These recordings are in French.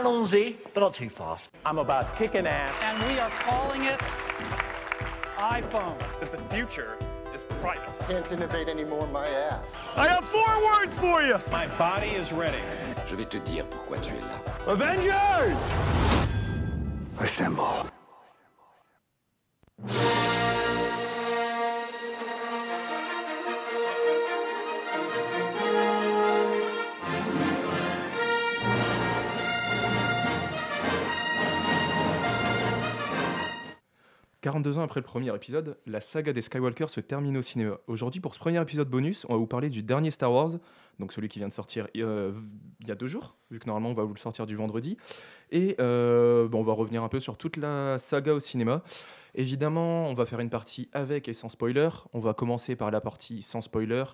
allons-y, but not too fast. I'm about kicking ass. And we are calling it iPhone. That the future is private. Can't innovate anymore, my ass. I have four words for you. My body is ready. Je vais te dire pourquoi tu es là. Avengers! Assemble. « 42 ans après le premier épisode, la saga des Skywalker se termine au cinéma. Aujourd'hui, pour ce premier épisode bonus, on va vous parler du dernier Star Wars, donc celui qui vient de sortir euh, il y a deux jours, vu que normalement on va vous le sortir du vendredi. Et euh, bon, on va revenir un peu sur toute la saga au cinéma. Évidemment, on va faire une partie avec et sans spoiler. On va commencer par la partie sans spoiler.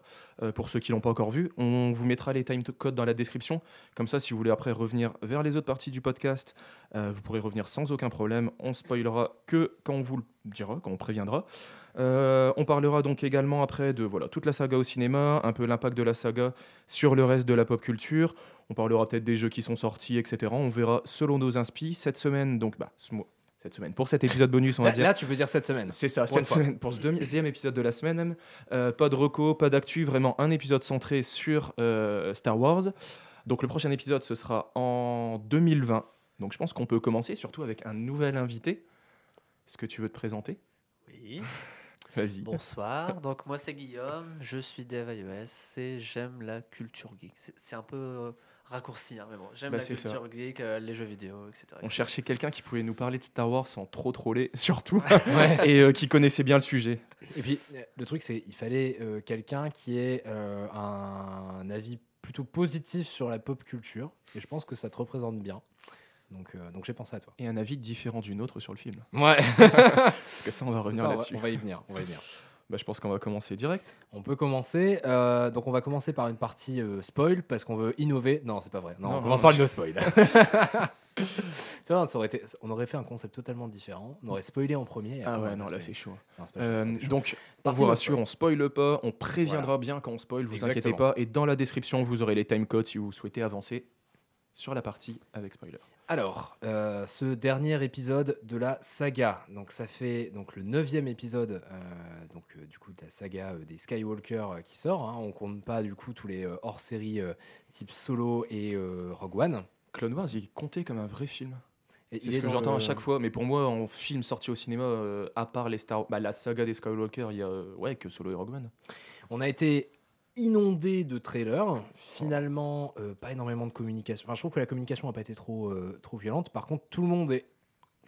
euh, pour ceux qui l'ont pas encore vu, on vous mettra les time codes dans la description. Comme ça, si vous voulez après revenir vers les autres parties du podcast, euh, vous pourrez revenir sans aucun problème. On spoilera que quand on vous le dira, quand on préviendra. Euh, on parlera donc également après de voilà, toute la saga au cinéma, un peu l'impact de la saga sur le reste de la pop culture. On parlera peut-être des jeux qui sont sortis, etc. On verra selon nos inspi. Cette semaine, donc, bah, ce mois- cette semaine, pour cet épisode bonus, on va Là, dire. là, tu peux dire cette semaine. C'est ça, Pour cette semaine, pour ce deuxième épisode de la semaine même. Euh, pas de reco, pas d'actu, vraiment un épisode centré sur euh, Star Wars. Donc le prochain épisode, ce sera en 2020. Donc je pense qu'on peut commencer surtout avec un nouvel invité. Est-ce que tu veux te présenter? Oui, Vas-y. bonsoir. Donc moi c'est Guillaume, je suis dev iOS et j'aime la culture geek. C'est- un peu euh, raccourci, hein, mais bon, j'aime Bah, la ça. culture geek, euh, les jeux vidéo, etc. On cherchait quelqu'un qui pouvait nous parler de Star Wars sans trop troller, surtout, Ouais. et euh, qui connaissait bien le sujet. Et puis, le truc, c'est il fallait euh, quelqu'un qui ait euh, un, avis plutôt positif sur la pop culture. Et je pense que ça te représente bien. Donc, euh, donc j'ai pensé à toi. Et un avis différent du nôtre sur le film. Ouais. Parce que ça, on va revenir on là-dessus. on va y venir. On va y venir. Bah, je pense qu'on va commencer direct. On peut commencer. euh, donc, on va commencer par une partie euh, spoil parce qu'on veut innover. Non, c'est pas vrai. Non, Non, on commence non, par le no spoil. tu vois, ça aurait été, on aurait fait un concept totalement différent. On aurait spoilé en premier. Ah ouais, non, là c'est chaud. Non, pas Euh, donc, on vous rassure, on spoile pas, on préviendra bien quand on spoil, vous inquiétez pas. Et dans la description, vous aurez les timecodes si vous souhaitez avancer sur la partie avec spoiler. Alors, euh, ce dernier épisode de la saga, donc ça fait donc le neuvième épisode euh, donc euh, du coup de la saga des Skywalker qui sort. Hein, on compte pas du coup tous les hors-série type Solo et Rogue One. Clone Wars, il est compté comme un vrai film. Et C'est ce que j'entends le- à chaque fois, mais pour moi, en film sorti au cinéma, à part les Star, bah, la saga des Skywalker, il y a ouais que Solo et Rogue One. On a été inondé de trailers. Finalement, euh, pas énormément de communication. Enfin, je trouve que la communication n'a pas été trop trop trop violente. Par contre, tout le monde est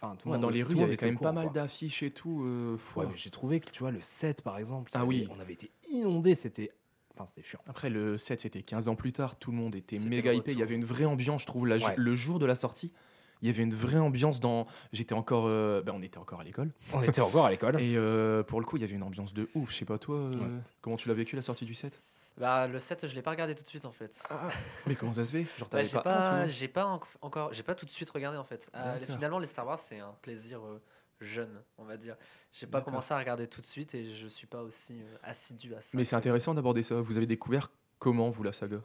Enfin, tout le Ouais, monde- dans les tout rues, le il y monde avait était quand au même pas mal quoi. d'affiches et tout. euh, Ouais, ouais. mais j'ai trouvé que tu vois le 7 par exemple, Ah oui. on avait été inondé, c'était enfin c'était chiant. Après, le 7, c'était 15 ans plus tard, tout le monde était C'était méga le hypé. Il y retour. avait une vraie ambiance, je trouve, la- Ouais. le jour de la sortie. Il y avait une vraie ambiance dans. J'étais encore. euh, ben, on était encore à l'école. On était encore à l'école. Et euh, pour le coup, il y avait une ambiance de ouf. Je sais pas, toi, euh, comment tu l'as vécu la sortie du 7 Bah, le 7, je l'ai pas regardé tout de suite en fait. Mais comment ça se fait? Genre, Bah, t'avais pas, ou- j'ai pas enc- encore, j'ai pas tout de suite regardé en fait. Euh, finalement, les Star Wars, c'est un plaisir euh, jeune, on va dire. J'ai pas D'accord. commencé à regarder tout de suite et je suis pas aussi euh, assidu à ça. Mais c'est intéressant d'aborder ça. Vous avez découvert comment, vous, la saga?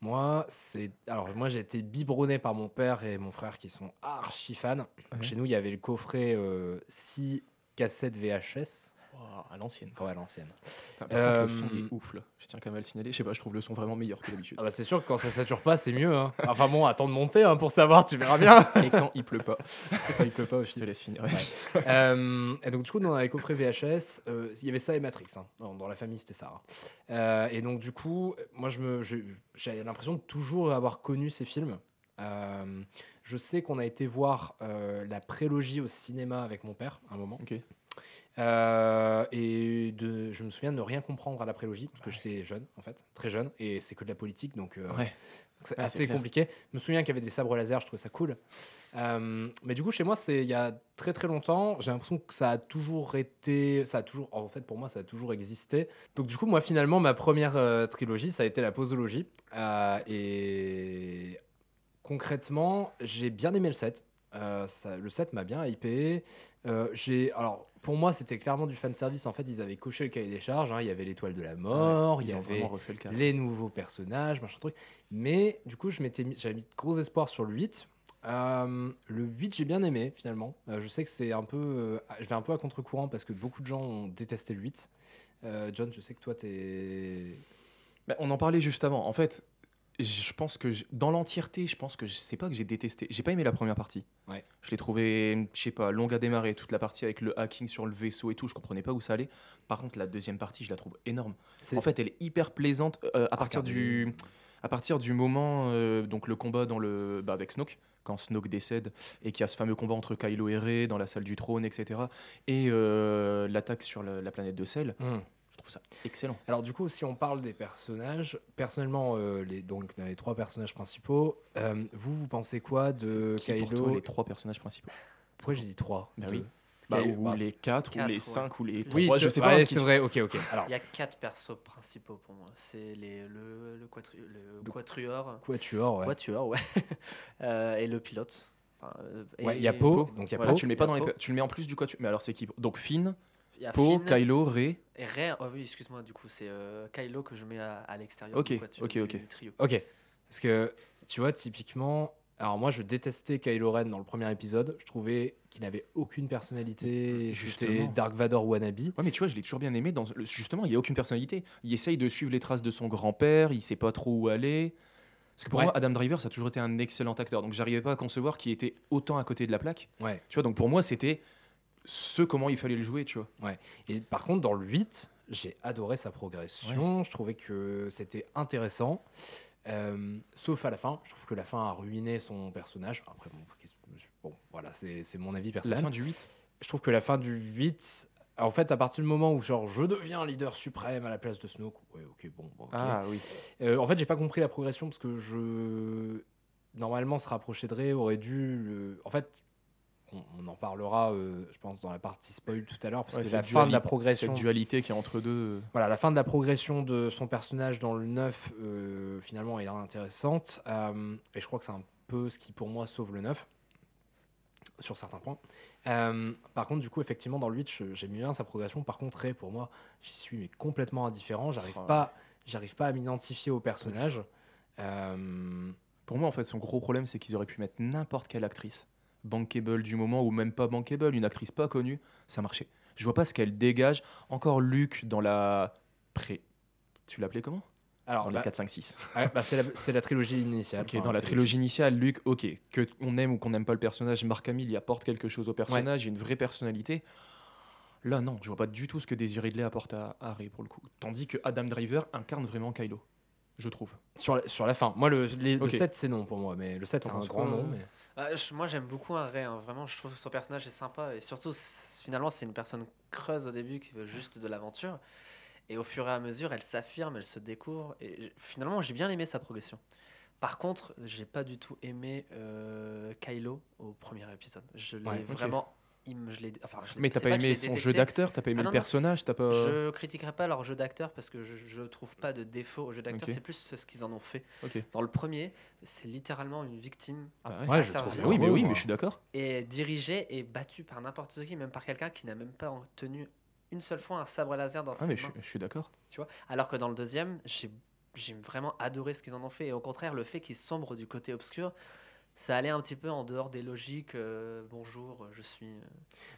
Moi, c'est alors moi j'ai été biberonné par mon père et mon frère qui sont archi fans. Ouais. Chez nous, il y avait le coffret 6 cassettes VHS. À l'ancienne. Ouais, à l'ancienne. Putain, Par contre, le son Euh, est ouf, là. Je tiens quand même à le signaler. Je sais pas, je trouve le son vraiment meilleur que d'habitude. Ah bah c'est sûr que quand ça sature pas, c'est mieux. hein. Enfin bon, attends de monter hein, pour savoir, tu verras bien. Et quand il pleut pas. il peut pas Je te laisse finir. Euh, et donc du coup dans les coffrets VHS euh, il y avait ça et Matrix hein. dans, dans la famille c'était ça. Euh, et donc du coup moi je me je- j'avais l'impression de toujours avoir connu ces films Euh, je sais qu'on a été voir euh, la prélogie au cinéma avec mon père à un moment Ok. Euh, et de, je me souviens de ne rien comprendre à la prélogie parce que j'étais jeune en fait très jeune et c'est que de la politique donc euh, Ouais. c'est Ouais, assez compliqué. Je me souviens qu'il y avait des sabres laser, je trouvais ça cool. Euh, mais du coup, chez moi, c'est il y a très très longtemps. J'ai l'impression que ça a toujours été, ça a toujours, en fait, pour moi, ça a toujours existé. Donc du coup, moi, finalement, ma première trilogie, ça a été la posologie. Et concrètement, j'ai bien aimé le set. Ça- le set m'a bien hypé. J'ai alors pour moi c'était clairement du fan service en fait ils avaient coché le cahier des charges hein. il y avait l'étoile de la mort il y Ils ont avait vraiment refait le cas. les nouveaux personnages, machin truc. Mais du coup, je m'étais mis, j'avais mis de gros espoirs sur le 8. Euh, le 8, j'ai bien aimé finalement. Euh, je sais que c'est un peu. euh, je vais un peu à contre-courant parce que beaucoup de gens ont détesté le 8. Euh, John, je sais que toi, t'es. Bah, on en parlait juste avant. En fait, je pense que dans l'entièreté, je pense que je sais pas que j'ai détesté. J'ai pas aimé la première partie. Ouais. Je l'ai trouvé, je sais pas, longue à démarrer. Toute la partie avec le hacking sur le vaisseau et tout, je comprenais pas où ça allait. Par contre, la deuxième partie, je la trouve énorme. En fait, elle est hyper plaisante euh, à partir regarder. du, à partir du moment, euh, donc le combat dans le, bah, avec Snoke, quand Snoke décède et qu'il y a ce fameux combat entre Kylo et Rey dans la salle du trône, etc. Et euh, l'attaque sur la, la planète de sel. Trouve ça excellent. Alors du coup, si on parle des personnages, personnellement, euh, les, donc dans les trois personnages principaux, euh, vous, vous pensez quoi de qui, pour Kylo toi, les trois personnages principaux Pourquoi j'ai dit trois Deux. oui. Bah, ou bah, les 4 ou quatre, les ouais. 5 ou les Oui, 3, je sais pas. c'est vrai, ok, ok. Alors, Il y a quatre persos principaux pour moi. C'est les, le, le, quatru- le quatuor, Quatuor, ouais. quatuor, ouais. Euh, et le pilote. Enfin, euh, Ouais, et- il y a Poe, donc il y a Voilà, tu le mets pas dans les, tu le mets en plus du quoi tu... Mais alors c'est qui? Donc Finn, il y a Poe, Finn Kylo, Rey. Et Rey, oh oui, excuse-moi, du coup, c'est euh, Kylo que je mets à, à l'extérieur Ok, du, quatuor, ok, du- ok. du trio. Ok. Parce que, tu vois, typiquement, alors moi, je détestais Kylo Ren dans le premier épisode. Je trouvais qu'il n'avait aucune personnalité. C'était Justement. Dark Vador wannabe. Ouais, mais tu vois, je l'ai toujours bien aimé. Dans... le- Justement, il n'y a aucune personnalité. Il essaye de suivre les traces de son grand-père, il sait pas trop où aller. Parce que pour Ouais. moi, Adam Driver, ça a toujours été un excellent acteur. Donc j'arrivais pas à concevoir qu'il était autant à côté de la plaque. Ouais. Tu vois, donc pour moi, c'était ce comment il fallait le jouer, tu vois. Et par contre, dans le 8, j'ai adoré sa progression. Je trouvais que c'était intéressant. Euh, sauf à la fin. Je trouve que la fin a ruiné son personnage. Après, bon, voilà, c'est mon avis La personnel. fin du 8. je trouve que la fin du 8, en fait, à partir du moment où genre je deviens leader suprême à la place de Snoke, ouais, ok, bon. Ah oui. Euh, en fait, j'ai pas compris la progression parce que je normalement se rapprocher de Rey aurait dû le... En fait, on, on en parlera, euh, je pense, dans la partie spoil tout à l'heure parce Ouais, que la fin de la progression, Cette dualité qui est entre deux. voilà, la fin de la progression de son personnage dans le 9 euh, finalement est intéressante euh, et je crois que c'est un peu ce qui pour moi sauve le 9 sur certains points. Euh, par contre, du coup, effectivement, dans le 8, je- j'aime bien sa progression. Par contre, Rey, pour moi, j'y suis mais complètement indifférent. J'arrive Oh, pas, j'arrive pas à m'identifier au personnage. Euh, Pour moi, en fait, son gros problème, c'est qu'ils auraient pu mettre n'importe quelle actrice, bankable du moment, ou même pas bankable, une actrice pas connue, ça marchait. Je vois pas ce qu'elle dégage. Encore Luc dans la pré. Tu l'appelais comment? Alors, Dans bah, 4, 5, 6. ouais, bah, c'est la, la trilogie initiale. Ok, enfin, dans la trilogie initiale, Luc, ok, que on aime ou qu'on n'aime pas le personnage, Mark Hamill y apporte quelque chose au personnage, il y a une vraie personnalité. Là, non, je vois pas du tout ce que Daisy Ridley apporte à à Rey pour le coup. Tandis que Adam Driver incarne vraiment Kylo, je trouve. Sur la, sur la fin. Moi, le, les- le Ok. 7, c'est non pour moi. Mais le 7, c'est un grand nom. euh Mais... Ah, je- moi j'aime beaucoup un Rey, hein. vraiment je trouve que son personnage est sympa et surtout finalement c'est une personne creuse au début qui veut juste de l'aventure et au fur et à mesure elle s'affirme, elle se découvre et finalement j'ai bien aimé sa progression. Par contre j'ai pas du tout aimé euh, Kylo au premier épisode. Je l'ai Ouais, vraiment... il me- je l'ai- enfin, je l'ai- Mais t'as pas je aimé son détesté. jeu d'acteur, t'as pas aimé Ah non, le personnage, t'as pas. Je critiquerai pas leur jeu d'acteur parce que je, je trouve pas de défaut au jeu d'acteur, c'est plus ce qu'ils en ont fait. Dans le premier, c'est littéralement une victime Ah Ouais, je trouve oui, mais oui, mais je suis d'accord. est dirigé et battu par n'importe qui, même par quelqu'un qui n'a même pas tenu une seule fois un sabre laser dans Ah, ses mais je, mains. suis- je suis d'accord. Tu vois? Alors que dans le deuxième, j'ai j'ai vraiment adoré ce qu'ils en ont fait. Et au contraire, le fait qu'ils sombrent du côté obscur, ça allait un petit peu en dehors des logiques. euh, bonjour, je suis, euh,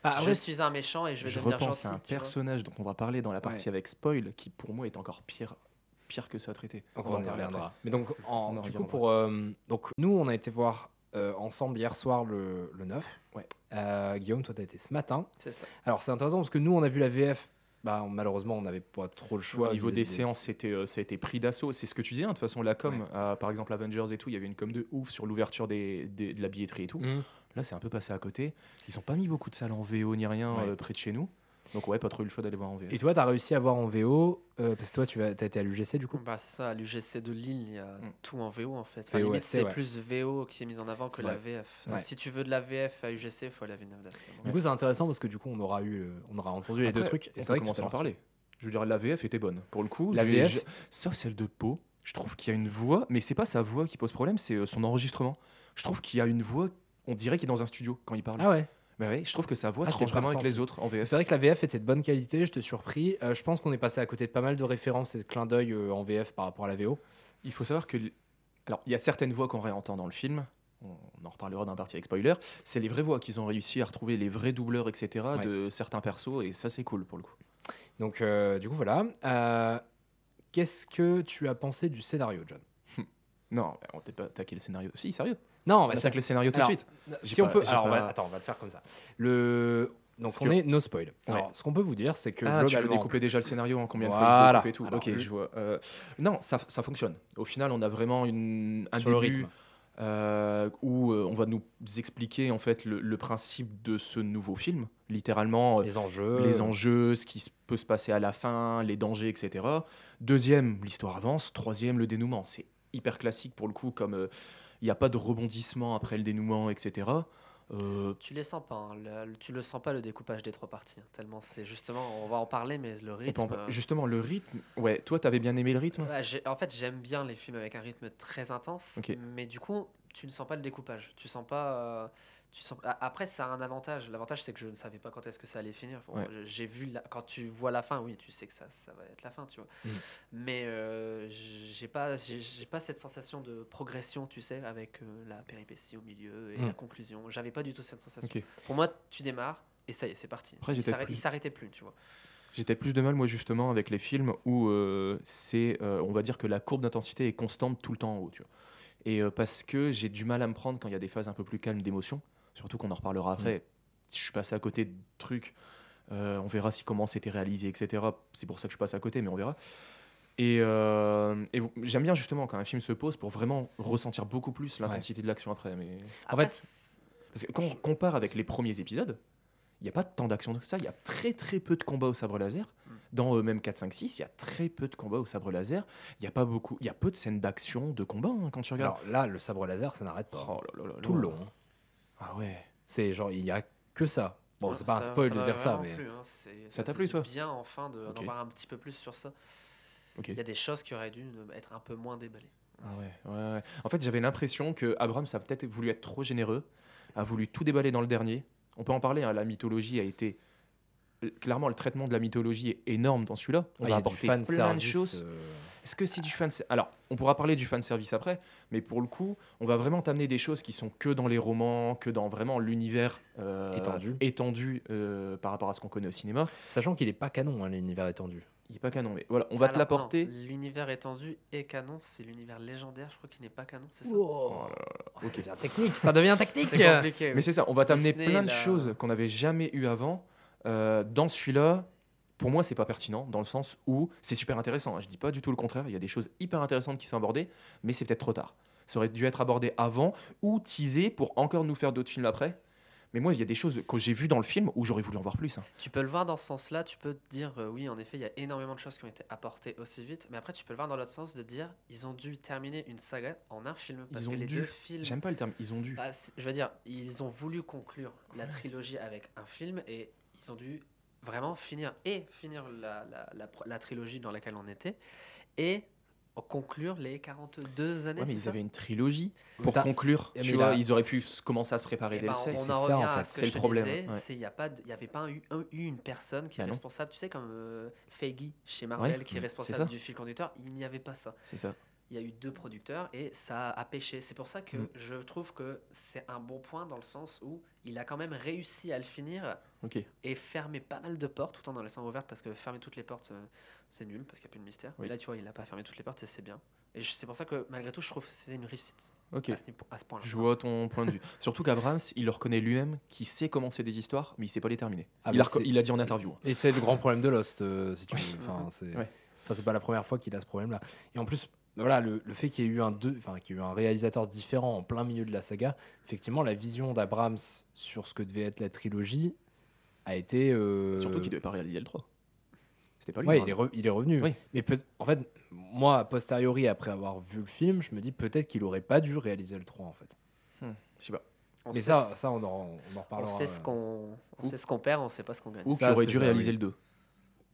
Ah, je suis un méchant et je vais Je devenir repense gentil. à un personnage dont on va parler dans la partie avec spoil, qui pour moi est encore pire, pire que ça à traiter. Va on en reviendra. Mais donc, en, On du coup, pour. euh, donc, nous, on a été voir euh, ensemble hier soir le, le 9. Ouais. Euh, Guillaume, toi, tu as été ce matin. C'est ça. Alors, c'est intéressant parce que nous, on a vu la VF. Bah, malheureusement, on n'avait pas trop le choix. au niveau des séances, c'était, euh, ça a été pris d'assaut. C'est ce que tu disais, hein, de toute façon, la com, Ouais. euh, par exemple Avengers et tout, il y avait une com de ouf sur l'ouverture des, des- de la billetterie et tout. Mhm. Là, c'est un peu passé à côté. Ils ont pas mis beaucoup de salles en VO ni rien Ouais. euh, près de chez nous. Donc, ouais, pas trop eu le choix d'aller voir en VF. Et toi, tu as réussi à voir en VO euh, Parce que toi, tu as, été à l'UGC du coup Bah, c'est ça, à l'UGC de Lille, il y a Mm. tout en VO en fait. Enfin, VO, limite, c'est, ouais. plus VO qui est mis en avant que la. VF. Ouais. Si tu veux de la VF à UGC, il faut aller à Villeneuve d'Ascq. Du coup, c'est intéressant parce que du coup, on aura, eu, euh, on aura entendu les deux trucs. Que commencer tout à en parler. Je veux dire, la VF était bonne. Pour le coup, La VF j'ai- sauf celle de Pau, je trouve qu'il y a une voix, mais c'est pas sa voix qui pose problème, c'est euh, son enregistrement. Je trouve qu'il y a une voix, on dirait qu'il est dans un studio quand il parle. Ah ouais Bah ouais, je trouve que sa voix Ah, tranche vraiment avec les autres en VF. C'est vrai que la VF était de bonne qualité, je te surpris. Euh, je pense qu'on est passé à côté de pas mal de références et de clins d'œil euh, en VF par rapport à la VO. Il faut savoir que. Alors, il y a certaines voix qu'on réentend dans le film. on en reparlera d'un parti avec spoiler, c'est les vraies voix qu'ils ont réussi à retrouver les vrais doubleurs, etc. Ouais. de certains persos, et ça c'est cool pour le coup. Donc, euh, du coup, voilà. Qu'est-ce que tu as pensé du scénario, John? Non, on peut-être pas attaquer le scénario. Si, sérieux? Non, On bah, attaque le scénario tout de suite. Si on peut. Alors, va- pas- attends, on va le faire comme ça. Le. Donc, on est no spoil. Alors, ce qu'on peut vous dire, c'est que Ah, tu veux découper déjà le scénario en combien de fois il tout. Ok, je vois. Euh, non, ça, fonctionne. Au final, on a vraiment une, un début rythme. euh, où euh, on va nous expliquer en fait le, le principe de ce nouveau film, littéralement euh, Les enjeux. les enjeux, ce qui peut se passer à la fin, les dangers, etc. Deuxième, l'histoire avance. Troisième, le dénouement. C'est hyper classique pour le coup, comme euh, il n'y a pas de rebondissement après le dénouement, etc. Euh, Tu les sens pas, hein, le- le- tu le sens pas le découpage des trois parties. hein, tellement c'est justement, on va en parler, mais le rythme. euh, Justement, le rythme. Ouais, toi, t'avais bien aimé le rythme? En fait, j'aime bien les films avec un rythme très intense, mais du coup, tu ne sens pas le découpage. Tu sens pas. euh, tu sens... a- Après, ça a un avantage. L'avantage, c'est que je ne savais pas quand est-ce que ça allait finir. Bon, Ouais. je- J'ai vu la- quand tu vois la fin, oui, tu sais que ça, ça va être la fin, tu vois. Mm. Mais euh, j'ai pas, j'ai pas cette sensation de progression, tu sais, avec euh, la péripétie au milieu et Mm. la conclusion. J'avais pas du tout cette sensation. Pour moi, tu démarres et ça y est, c'est parti. Après, il j'étais s'arrête- plus- s'arrêtait plus, tu vois. Peut-être plus de mal, moi, justement, avec les films où euh, c'est, euh, on va dire que la courbe d'intensité est constante tout le temps en haut, tu vois. Et parce que j'ai du mal à me prendre quand il y a des phases un peu plus calmes d'émotion, surtout qu'on en reparlera après. Si je suis passé à côté de trucs, euh, on verra si comment c'était réalisé, etc. C'est pour ça que je passe à côté, mais on verra. Et, euh, et j'aime bien justement quand un film se pose pour vraiment ressentir beaucoup plus l'intensité de l'action après. Mais... Après, fait, Parce que quand on compare avec les premiers épisodes, il n'y a pas tant d'action que ça. Il y a très très peu de combats au sabre laser. Mm. Dans euh, même 4, 5, 6, il y a très peu de combats au sabre laser. Il y a pas beaucoup, il y a peu de scènes d'action, de combat hein, quand tu regardes. Alors là, le sabre laser, ça n'arrête pas. Oh là là là là. Tout le long. Ah ouais. C'est genre, il y a que ça. Bon, Ouais, c'est pas un spoil ça de dire ça, mais. plu, hein, Ça t'a plu, toi Bien, enfin, de- d'en Ok. voir un petit peu plus sur ça. Il y a des choses qui auraient dû euh, être un peu moins déballées. Ah ouais, ouais, ouais. En fait, j'avais l'impression que Abrams a peut-être voulu être trop généreux, a voulu tout déballer dans le dernier. On peut en parler. hein, la mythologie a été clairement le traitement de la mythologie est énorme dans celui-là. On Ah, a fan plein de choses. euh, Est-ce que c'est du fan Alors, on pourra parler du fan service après, mais pour le coup, on va vraiment t'amener des choses qui sont que dans les romans, que dans vraiment l'univers euh, Étendu. étendu euh, par rapport à ce qu'on connaît au cinéma. Sachant qu'il est pas canon, hein, l'univers étendu. Il est pas canon, mais voilà, on va te l'apporter. L'univers étendu est canon, c'est l'univers légendaire, je crois qu'il n'est pas canon, c'est ça Oh, Ok. ça devient technique, ça devient technique. Compliqué. Mais c'est ça, on va t'amener plein de là- choses qu'on n'avait jamais eu avant. Euh, dans celui-là, pour moi, c'est pas pertinent, dans le sens où c'est super intéressant. hein. Je dis pas du tout le contraire, il y a des choses hyper intéressantes qui sont abordées, mais c'est peut-être trop tard. Ça aurait dû être abordé avant ou teasé pour encore nous faire d'autres films après. Mais moi, il y a des choses que j'ai vues dans le film où j'aurais voulu en voir plus. hein. Tu peux le voir dans ce sens-là, tu peux te dire euh, oui, en effet, il y a énormément de choses qui ont été apportées aussi vite, mais après tu peux le voir dans l'autre sens de dire ils ont dû terminer une saga en un film parce Ils ont que les dû. deux films J'aime pas le terme, ils ont dû. Bah, je veux dire, ils ont voulu conclure la trilogie avec un film et ils ont dû vraiment finir et finir la, la, la trilogie dans laquelle on était et conclure les 42 années. Ouais, mais ils ça avaient une trilogie pour T'as- conclure. Mais Tu là, vois, ils auraient pu commencer à se préparer Eh dès ben, le 16. on c'est ça, en fait, c'est le problème, disais, ouais. il n'y pas, de- il avait pas eu, un- eu une personne qui Bah est responsable, tu sais comme euh, Feige chez Marvel Ouais, qui est responsable du fil conducteur, il n'y avait pas ça. C'est ça. Il y a eu deux producteurs et ça a pêché. C'est pour ça que Mm. je trouve que c'est un bon point dans le sens où il a quand même réussi à le finir Et fermer pas mal de portes tout en en laissant ouvertes parce que fermer toutes les portes euh, c'est nul parce qu'il n'y a plus de mystère. Oui. Mais là tu vois il n'a pas fermé toutes les portes et c'est bien. Et c'est pour ça que malgré tout je trouve que c'est une réussite Ok. à ce, point-là. Je vois ton point de vue. Surtout qu'Abrams, il le reconnaît lui-même, qui sait commencer des histoires, mais il sait pas les terminer. Ah il, bah a, il dit en interview. hein. Et c'est le grand problème de Lost, euh, si tu veux. Enfin, c'est Ouais. enfin, pas la première fois qu'il a ce problème-là. Et en plus, voilà, le, le fait qu'il y ait eu un deux, enfin, qu'il y ait eu un réalisateur différent en plein milieu de la saga, effectivement, la vision d'Abrams sur ce que devait être la trilogie a été. euh, Surtout qu'il devait pas réaliser le 3. C'était pas lui. Ouais, hein. il est, re- il est revenu. Oui. Mais peut- en fait, moi, a posteriori, après avoir vu le film, je me dis peut-être qu'il aurait pas dû réaliser le 3, en fait. Je sais pas. On Mais ça, ce- ça on, en, on en on reparlera. sait ce euh, qu'on on sait ce qu'on perd, on sait pas ce qu'on gagne. Ou qu'il aurait dû ça, réaliser oui. le 2.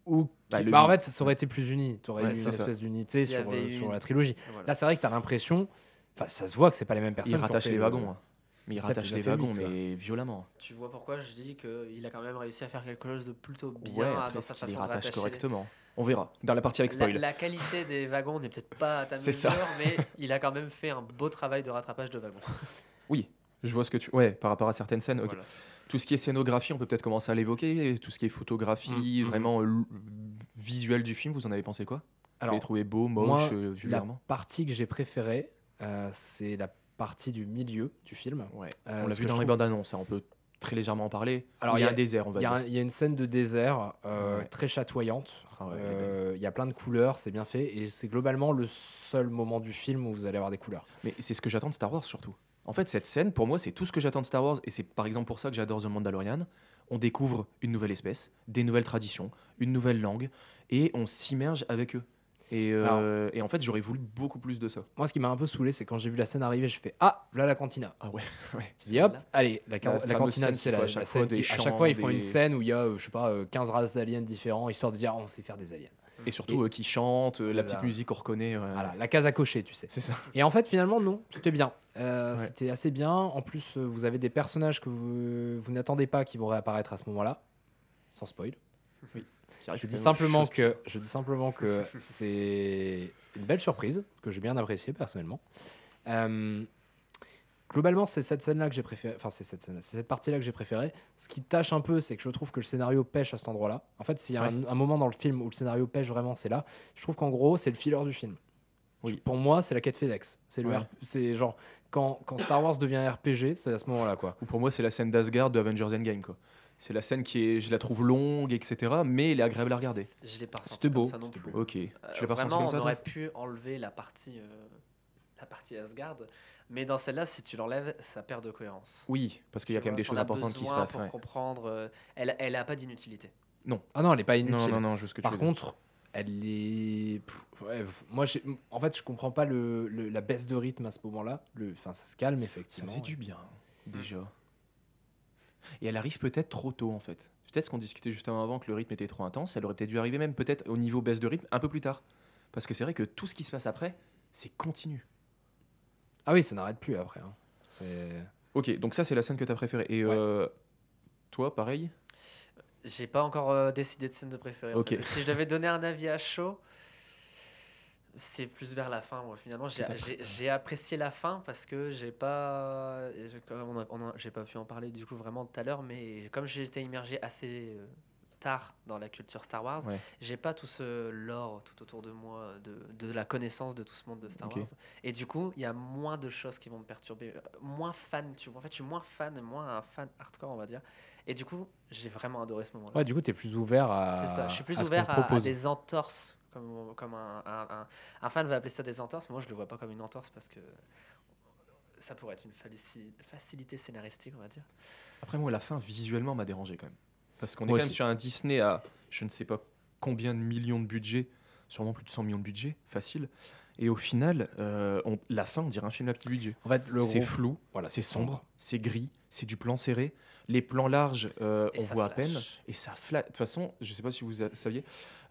Ou Bah, qui- le- bah, en fait, ça aurait été plus uni. Tu aurais Ouais, eu une ça. espèce d'unité S'il sur, euh, sur la trilogie. Voilà. Là, c'est vrai que tu as l'impression. Enfin, ça se voit que c'est pas les mêmes personnes. Il qui ont rattache fait les le- wagons. hein. Mais il Ça, rattache il les wagons, mais violemment. Tu vois pourquoi je dis qu'il a quand même réussi à faire quelque chose de plutôt bien ouais, à- après, dans sa les façon de rattache les- correctement. On verra. Dans la partie avec La, spoil. la qualité des wagons n'est peut-être pas à ta mesure, mais il a quand même fait un beau travail de rattrapage de wagons. Oui, Je vois ce que tu. Ouais, par rapport à certaines scènes. Voilà. Tout ce qui est scénographie, on peut peut-être commencer à l'évoquer. Tout ce qui est photographie, Mm, mm. vraiment euh, visuel du film, vous en avez pensé quoi? Vous Alors, l'avez trouvé beau, moche, moi, euh, la partie que j'ai préférée, euh, c'est la partie du milieu du film. Ouais. Euh, On l'a vu dans les bandes annonces, hein, on peut très légèrement en parler. Alors, il y a y a- un désert, on va Il y, a dire. il y a une scène de désert euh, Ouais. très chatoyante. Ah ouais. Euh, Il y a plein de couleurs, c'est bien fait. Et c'est globalement le seul moment du film où vous allez avoir des couleurs. Mais c'est ce que j'attends de Star Wars surtout. En fait, cette scène, pour moi, c'est tout ce que j'attends de Star Wars, et c'est par exemple pour ça que j'adore The Mandalorian. On découvre une nouvelle espèce, des nouvelles traditions, une nouvelle langue, et on s'immerge avec eux. Et, euh, et en fait, j'aurais voulu beaucoup plus de ça. Moi, ce qui m'a un peu saoulé, c'est quand j'ai vu la scène arriver, je fais Ah, là la cantina. Ah ouais, ouais. Je dis hop, allez, la, La la cantina, c'est la, la chaque scène fois des qui- à chaque fois, ils font des- une scène où il y a, euh, je sais pas, euh, 15 races d'aliens différents, histoire de dire on sait faire des aliens. Et surtout, euh, qui chantent, euh, la petite musique qu'on reconnaît. ouais. Voilà, la case à cocher, tu sais. C'est ça. Et en fait, finalement, non, c'était bien. Euh, Ouais. C'était assez bien. En plus, euh, vous avez des personnages que vous, vous n'attendez pas qui vont réapparaître à ce moment-là, sans spoil. Je dis simplement que, je dis simplement que c'est une belle surprise que j'ai bien appréciée personnellement. Euh, globalement, c'est cette scène-là que j'ai préféré. Enfin, c'est cette partie-là que j'ai préférée. Ce qui tâche un peu, c'est que je trouve que le scénario pêche à cet endroit-là. En fait, s'il y a un, un moment dans le film où le scénario pêche vraiment, c'est là. Je trouve qu'en gros, c'est le filler du film. Oui. Pour moi, c'est la quête FedEx. C'est le Ouais. C'est genre quand, quand Star Wars devient RPG, c'est à ce moment-là quoi. Ou pour moi, c'est la scène d'Asgard de Avengers Endgame. Quoi. C'est la scène qui est, je la trouve longue, etc. Mais elle est agréable à regarder. Je l'ai pas ressenti C'était comme beau, ça non c'était plus. Ok. Euh, tu l'as pas ressenti vraiment, comme on ça toi aurait pu enlever la partie, euh, la partie Asgard, mais dans celle-là, si tu l'enlèves, ça perd de cohérence. Oui, parce qu'il y a quand même des on choses importantes qui se passent. pour ouais. comprendre. euh, elle, elle a pas d'inutilité. Ah non, elle est pas Non, inutile. non, non, je veux ce que tu Par contre, elle est. pff, ouais, moi, en fait, je comprends pas le, le- la baisse de rythme à ce moment-là. Le- Enfin, ça se calme Ça effectivement. faisait du bien, déjà. Et elle arrive peut-être trop tôt, en fait. Peut-être ce qu'on discutait justement avant, que le rythme était trop intense. Elle aurait peut-être dû arriver même peut-être au niveau baisse de rythme un peu plus tard. Parce que c'est vrai que tout ce qui se passe après, c'est continu. Ah oui, ça n'arrête plus après. hein. C'est. Ok, donc ça, c'est la scène que tu as préférée. Et euh, toi, pareil? J'ai pas encore euh, décidé de scène de préférée. en Ok. fait. Si je devais donner un avis à chaud, c'est plus vers la fin. Moi, finalement, j'ai apprécié la fin parce que j'ai pas, j'ai- pas pu en parler du coup vraiment tout à l'heure, mais comme j'ai été immergé assez euh, tard dans la culture Star Wars, Ouais. j'ai pas tout ce lore tout autour de moi de, de la connaissance de tout ce monde de Star. Wars. Et du coup, il y a moins de choses qui vont me perturber, euh, moins fan. Tu vois, en fait, je suis moins fan, moins un fan hardcore, on va dire. Et du coup, j'ai vraiment adoré ce moment-là. Ouais, du coup, t'es plus ouvert à. C'est ça, je suis plus ouvert à, à des entorses. Comme, comme un, un- un- un fan va appeler ça des entorses, mais moi je le vois pas comme une entorse parce que ça pourrait être une facilité scénaristique, on va dire. Après, moi, la fin, visuellement, m'a dérangé quand même. Parce qu'on est Moi quand même sur un Disney à je ne sais pas combien de millions de budget, sûrement plus de 100 millions de budget, facile. Et au final, euh, on- la fin, on dirait un film à petit budget. En fait, le C'est flou, Voilà, c'est sombre. c'est gris, c'est du plan serré. Les plans larges, euh, on voit à peine. flash. Et ça flatte. De toute façon, je ne sais pas si vous saviez,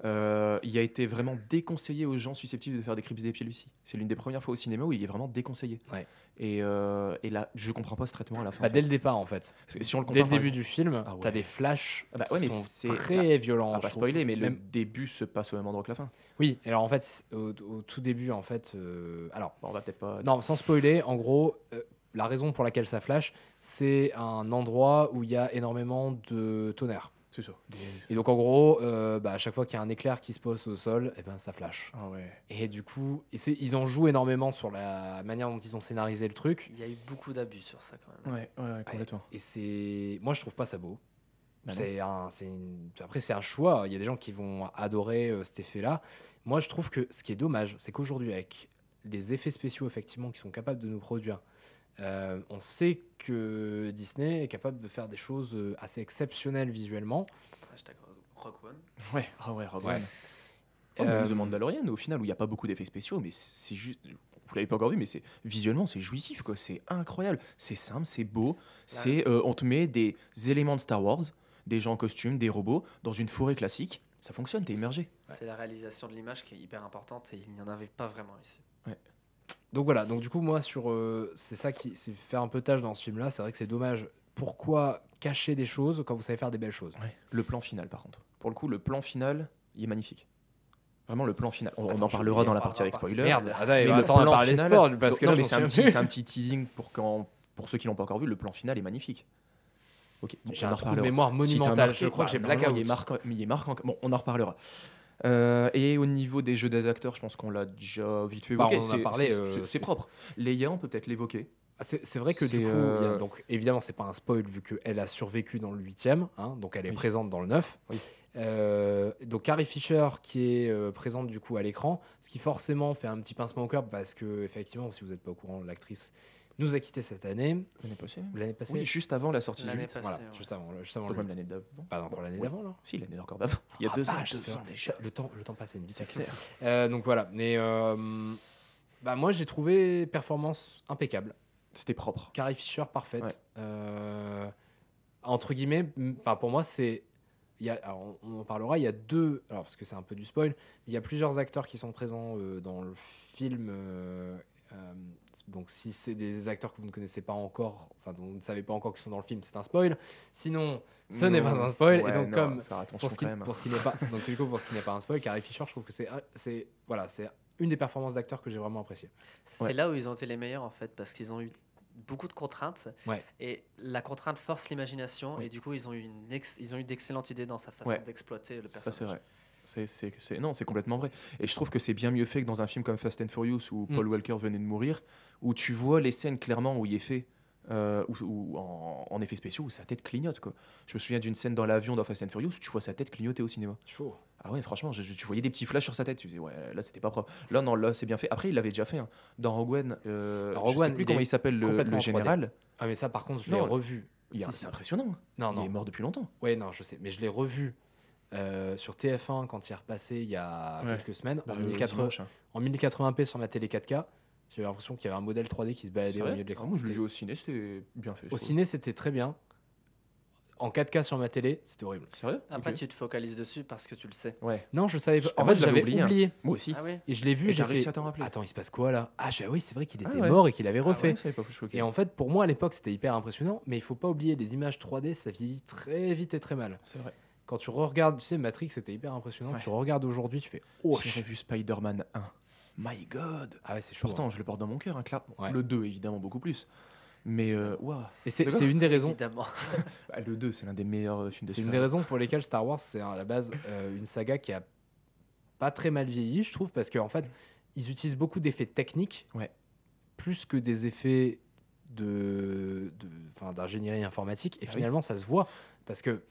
euh, il a été vraiment déconseillé aux gens susceptibles de faire des crips d'épilepsie. C'est l'une des premières fois au cinéma où il est vraiment déconseillé. Ouais. Et, euh, et là, je comprends pas ce traitement à la fin. Bah, dès le départ, en fait. Si on le Dès compare, le par début exemple- du film, Ah ouais. t'as des flashs Ah bah qui ouais, mais sont c'est- très violents. On va pas spoiler, mais le début se passe au même endroit que la fin. Oui, alors en fait, au, au tout début, en fait. euh, Alors, Bon, on va peut-être pas. non, sans spoiler, en gros, la raison pour laquelle ça flash, c'est un endroit où il y a énormément de tonnerre. C'est ça. Et donc, en gros, euh, bah, à chaque fois qu'il y a un éclair qui se pose au sol, et ben, ça flash. Ah ouais. Et du coup, et c'est- ils en jouent énormément sur la manière dont ils ont scénarisé le truc. Il y a eu beaucoup d'abus sur ça quand même. Ouais, ouais, ouais, complètement. Et c'est. Moi, je trouve pas ça beau. Bah non. c'est un, c'est une- Après, c'est un choix. Il y a des gens qui vont adorer euh, cet effet-là. Moi, je trouve que ce qui est dommage, c'est qu'aujourd'hui, avec les effets spéciaux, effectivement, qui sont capables de nous produire, euh, on sait que Disney est capable de faire des choses euh, assez exceptionnelles visuellement. Hashtag Rogue One. Ouais, ah ouais, Rogue Ouais. One. Oh, Euh, The Mandalorian, au final, où il n'y a pas beaucoup d'effets spéciaux, mais c'est juste. Vous l'avez pas encore vu, mais c'est visuellement, c'est jouissif, quoi. C'est incroyable. C'est simple, c'est beau. C'est, euh, on te met des éléments de Star Wars, des gens en costume, des robots, dans une forêt classique. Ça fonctionne, t'es immergé. C'est la réalisation de l'image qui est hyper importante et il n'y en avait pas vraiment ici. Donc voilà, donc du coup, moi, sur, euh, c'est ça qui c'est faire un peu tâche dans ce film-là. C'est vrai que c'est dommage. Pourquoi cacher des choses quand vous savez faire des belles choses? Le plan final, par contre. Pour le coup, le plan final, il est magnifique. Vraiment, le plan final. On, on Attends, en parlera on dans la partie avec spoiler. Merde, attends, Mais va à plan parler final- sport parce que non, là, mais j'en c'est un, petit, un teasing pour quand pour ceux qui l'ont pas encore vu, le plan final est magnifique. Ok, bon, J'ai on un trou de mémoire Si t'as monumental. marqué, je crois que j'ai blackout. Il est marquant. Bon, on en reparlera. Euh, et au niveau des jeux des acteurs, je pense qu'on l'a déjà vite fait Bah, évoquer. on en a parlé, c'est- euh, propre. Leia, on peut peut-être l'évoquer. Ah, C'est vrai que du coup, il y a- euh, donc évidemment, c'est pas un spoil vu qu'elle a survécu dans le 8 hein, donc elle est Oui. présente dans le 9. Oui. Euh, donc Carrie Fisher qui est euh, présente du coup à l'écran, ce qui forcément fait un petit pincement au cœur parce que effectivement, si vous n'êtes pas au courant, l'actrice nous a quitté cette année, L'année passée. ou l'année passée. Oui, juste avant la sortie du L'année 8. passée, voilà, ouais. juste avant, juste avant le même 8. l'année d'avant. Pas encore l'année Oui. d'avant là. Si, l'année encore d'avant. Il y a Ah, deux ans. deux déjà. le temps, le temps passe à une C'est vitesse. clair. Euh, donc voilà, mais euh, bah moi j'ai trouvé performance impeccable. C'était propre. Carrie Fisher parfaite. Ouais. Euh, entre guillemets, enfin, pour moi, c'est. Il y a, alors, on en parlera. Il y a deux. Alors, parce que c'est un peu du spoil. Il y a plusieurs acteurs qui sont présents euh, dans le film. Donc, si c'est des acteurs que vous ne connaissez pas encore, enfin, dont vous ne savez pas encore qu'ils sont dans le film, c'est un spoil. Sinon, ce n'est pas un spoil. Ouais, et donc, non, comme faire pour ce, qui, quand même. pour ce qui n'est pas, donc du coup, pour ce qui n'est pas un spoil, Carrie Fisher, je trouve que c'est, c'est, voilà, c'est une des performances d'acteurs que j'ai vraiment apprécié. C'est Ouais. là où ils ont été les meilleurs en fait, parce qu'ils ont eu beaucoup de contraintes. Ouais. Et la contrainte force l'imagination, Oui. et du coup, ils ont eu, une ex- ils ont eu d'excellentes idées dans sa façon Ouais. d'exploiter le Ça, personnage. c'est vrai. C'est, c'est, c'est- non, c'est complètement vrai. Et je trouve que c'est bien mieux fait que dans un film comme Fast and Furious où Mm. Paul Walker venait de mourir, où tu vois les scènes clairement où il est fait, euh, où en, en effets spéciaux, où sa tête clignote. Quoi. Je me souviens d'une scène dans l'avion dans Fast and Furious où tu vois sa tête clignoter au cinéma. Chaud. Ah ouais, franchement, je- je- tu voyais des petits flashs sur sa tête. Tu disais, ouais, là, c'était pas propre. Là, non, là, c'est bien fait. Après, il l'avait déjà fait. hein. Dans Rogue One, euh, Dans Rogue je sais One, plus il comment il s'appelle, le, complètement le en 3D. général. Ah, mais ça, par contre, je Non, l'ai revu. C'est si. impressionnant. hein. Non, il non. est mort depuis longtemps. Ouais, non, je sais, mais je l'ai revu euh, sur TF1 quand il est repassé il y a Ouais. quelques semaines Bah, en, le 1080, dimanche, hein. en 1080p sur ma télé 4K. J'avais l'impression qu'il y avait un modèle 3D qui se baladait au milieu de Ah, l'écran. moi, je l'ai vu au ciné, c'était bien fait. Au trouve. ciné, c'était très bien. En 4K sur ma télé, c'était horrible. Sérieux? Après, tu te focalises dessus parce que tu le sais. Ouais. Non, je savais pas. Ah, En fait, je l'avais j'avais oublié, oublié. hein. Moi aussi. Ah Et je l'ai vu, j'ai réussi fait. à t'en rappeler. Attends, il se passe quoi là? Ah, je- oui, c'est vrai qu'il Ah était ouais. mort et qu'il avait Ah refait. ouais, pas. Et en fait, pour moi, à l'époque, c'était hyper impressionnant, mais il faut pas oublier, les images 3D, ça vieillit très vite et très mal. C'est vrai. Quand tu regardes, tu sais, Matrix, c'était hyper impressionnant. Ouais. Tu regardes aujourd'hui, tu fais Oh, J'ai revu Spider-Man 1. My God. Ah ouais, c'est chaud. Pourtant, hein. je le porte dans mon cœur, hein, clairement. Ouais. Le 2, évidemment, beaucoup plus. Mais, euh, waouh. Et c'est une des raisons. Évidemment. Bah, le 2, c'est l'un des meilleurs euh, films de C'est une des raisons pour lesquelles Star Wars, c'est à la base euh, une saga qui a pas très mal vieilli, je trouve, parce qu'en fait, ils utilisent beaucoup d'effets techniques, Ouais. plus que des effets de, d'ingénierie informatique. Et Ah oui. finalement, ça se voit, parce que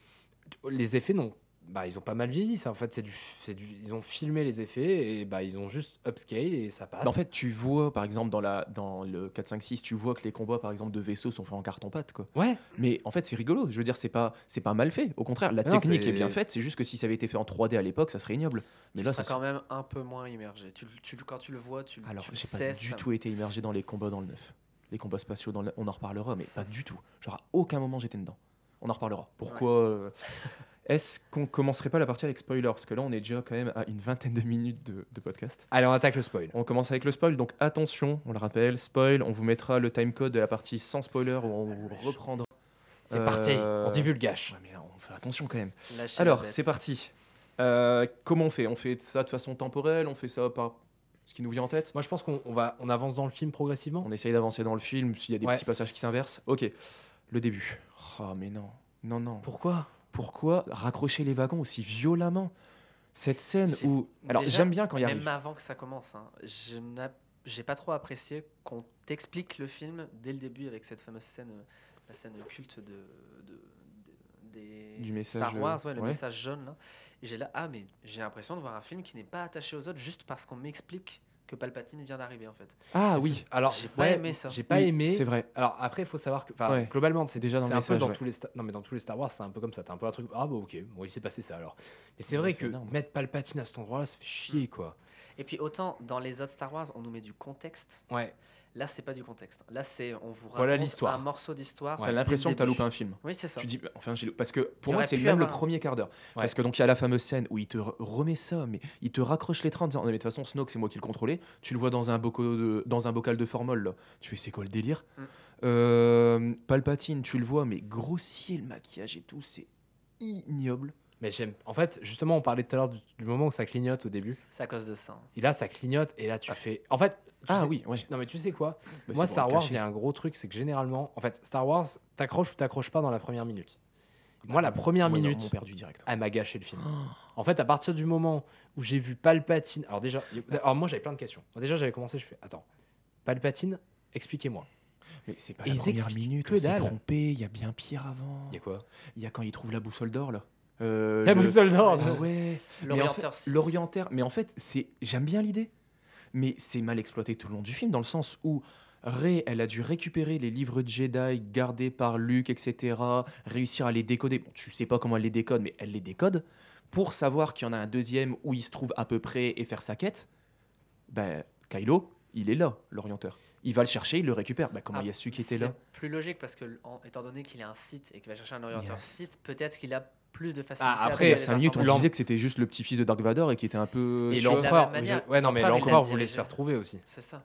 les effets n'ont bah, ils ont pas mal vieilli. Ça, en fait, c'est du, c'est du, ils ont filmé les effets et bah, ils ont juste upscale et ça passe. Bah, en fait, tu vois, par exemple, dans, la, dans le 4, 5, 6, tu vois que les combats, par exemple, de vaisseaux sont faits en carton-pâte, quoi. ouais, Mais en fait, c'est rigolo. Je veux dire, c'est pas, c'est pas mal fait. Au contraire, la non, technique est bien faite. C'est juste que si ça avait été fait en 3D à l'époque, ça serait ignoble. Mais tu là, ça quand même un peu moins immergé. Tu, tu, le- quand tu le vois, tu, Alors, tu j'ai pas du ça- tout été immergé dans les combats dans le 9. Les combats spatiaux, dans le... on en reparlera, mais pas du tout. Genre, à aucun moment j'étais dedans. On en reparlera. Pourquoi euh, Est-ce qu'on commencerait pas la partie avec spoiler? Parce que là, on est déjà quand même à une vingtaine de minutes de, de podcast. allez, on attaque le spoil. On commence avec le spoil, donc attention, on le rappelle, spoil, on vous mettra le timecode de la partie sans spoiler où on vous reprendra. C'est Euh, parti, on divulgage. Ouais, mais là, on fait attention quand même. Alors, c'est parti. Euh, comment on fait? On fait ça de façon temporelle? On fait ça par ce qui nous vient en tête? Moi, je pense qu'on on va, on avance dans le film progressivement. On essaye d'avancer dans le film, s'il y a des Ouais. petits passages qui s'inversent. Ok, le début. Oh, mais non, non, non. Pourquoi? Pourquoi raccrocher les wagons aussi violemment? Cette scène où. Alors, j'aime bien quand il Même arrive. avant que ça commence, hein, je n'ai j'ai pas trop apprécié qu'on t'explique le film dès le début avec cette fameuse scène, la scène culte de, de- de- des Du message, Star Wars, ouais, le ouais. message jaune j'ai là, ah mais j'ai l'impression de voir un film qui n'est pas attaché aux autres juste parce qu'on m'explique que Palpatine vient d'arriver en fait. Ah oui, Alors, J'ai pas ouais, aimé ça. J'ai pas Oui, aimé. c'est vrai. Alors après, il faut savoir que, Ouais. globalement, c'est Déjà dans un peu dans ouais. tous les non mais dans tous les Star Wars, c'est un peu comme ça. T'as un peu un truc. Ah bah ok, bon, il s'est passé ça alors. Mais c'est vrai que énorme. mettre Palpatine à cet endroit-là, ça fait chier quoi. Et puis autant dans les autres Star Wars, on nous met du contexte. Ouais. Là, c'est pas du contexte. Là, c'est on vous Voilà raconte l'histoire. un morceau d'histoire. t'as dès l'impression que t'as loupé un film. Oui, c'est ça. Tu dis, enfin, j'ai- parce que pour Il moi, c'est même le avoir premier quart d'heure. Ouais. Parce que donc il y a la fameuse scène où il te re- remet ça, mais il te raccroche les trains en disant, Non, mais de toute façon, Snoke, c'est moi qui le contrôlais. Tu le vois dans un, boco de- dans un bocal de formol, là. Tu fais, c'est quoi le délire? Mm. Euh, Palpatine, tu le vois, mais grossier le maquillage et tout, c'est ignoble. Mais j'aime. En fait, justement, on parlait tout à l'heure du, du moment où ça clignote au début. C'est à cause de ça. hein. Et là, ça clignote et là, tu fais. En fait. tu Ah sais- oui, ouais. Non, mais tu sais quoi? Bah, Moi, Star Wars, il y a un gros truc, c'est que généralement, en fait, Star Wars, t'accroches ou t'accroches pas dans la première minute. Moi, la première non, minute, m'ont perdu direct. elle m'a gâché le film. En fait, à partir du moment où j'ai vu Palpatine. Alors, déjà, alors moi, j'avais plein de questions. Déjà, j'avais commencé, je fais Attends, Palpatine, expliquez-moi. Mais c'est pas Et la première minute, que on s'est trompé, il y a bien pire avant. Il y a quoi? Il y a quand il trouve la boussole d'or là. Euh, La le- boussole d'or Ah ouais. Mais en L'orienteur fait- Sith. L'orienteur. Mais en fait, c'est j'aime bien l'idée, mais c'est mal exploité tout le long du film dans le sens où Rey, elle a dû récupérer les livres de Jedi gardés par Luke, etc. Réussir à les décoder. Bon, tu sais pas comment elle les décode, mais elle les décode pour savoir qu'il y en a un deuxième où il se trouve à peu près et faire sa quête. Ben, Kylo, il est là, l'orienteur. Il va le chercher, il le récupère. Ben, comment Ah, il y a su qui était c'est là plus logique parce que, en- étant donné qu'il est un site et qu'il va chercher un orienteur Yes. site, peut-être qu'il a plus de facilité. Ah, après, trouver Il y a les 5 minutes, on disait que c'était juste le petit-fils de Dark Vador et qui était un peu. Et l'empereur. Ouais, non, mais l'empereur, voulait se faire trouver aussi. C'est ça.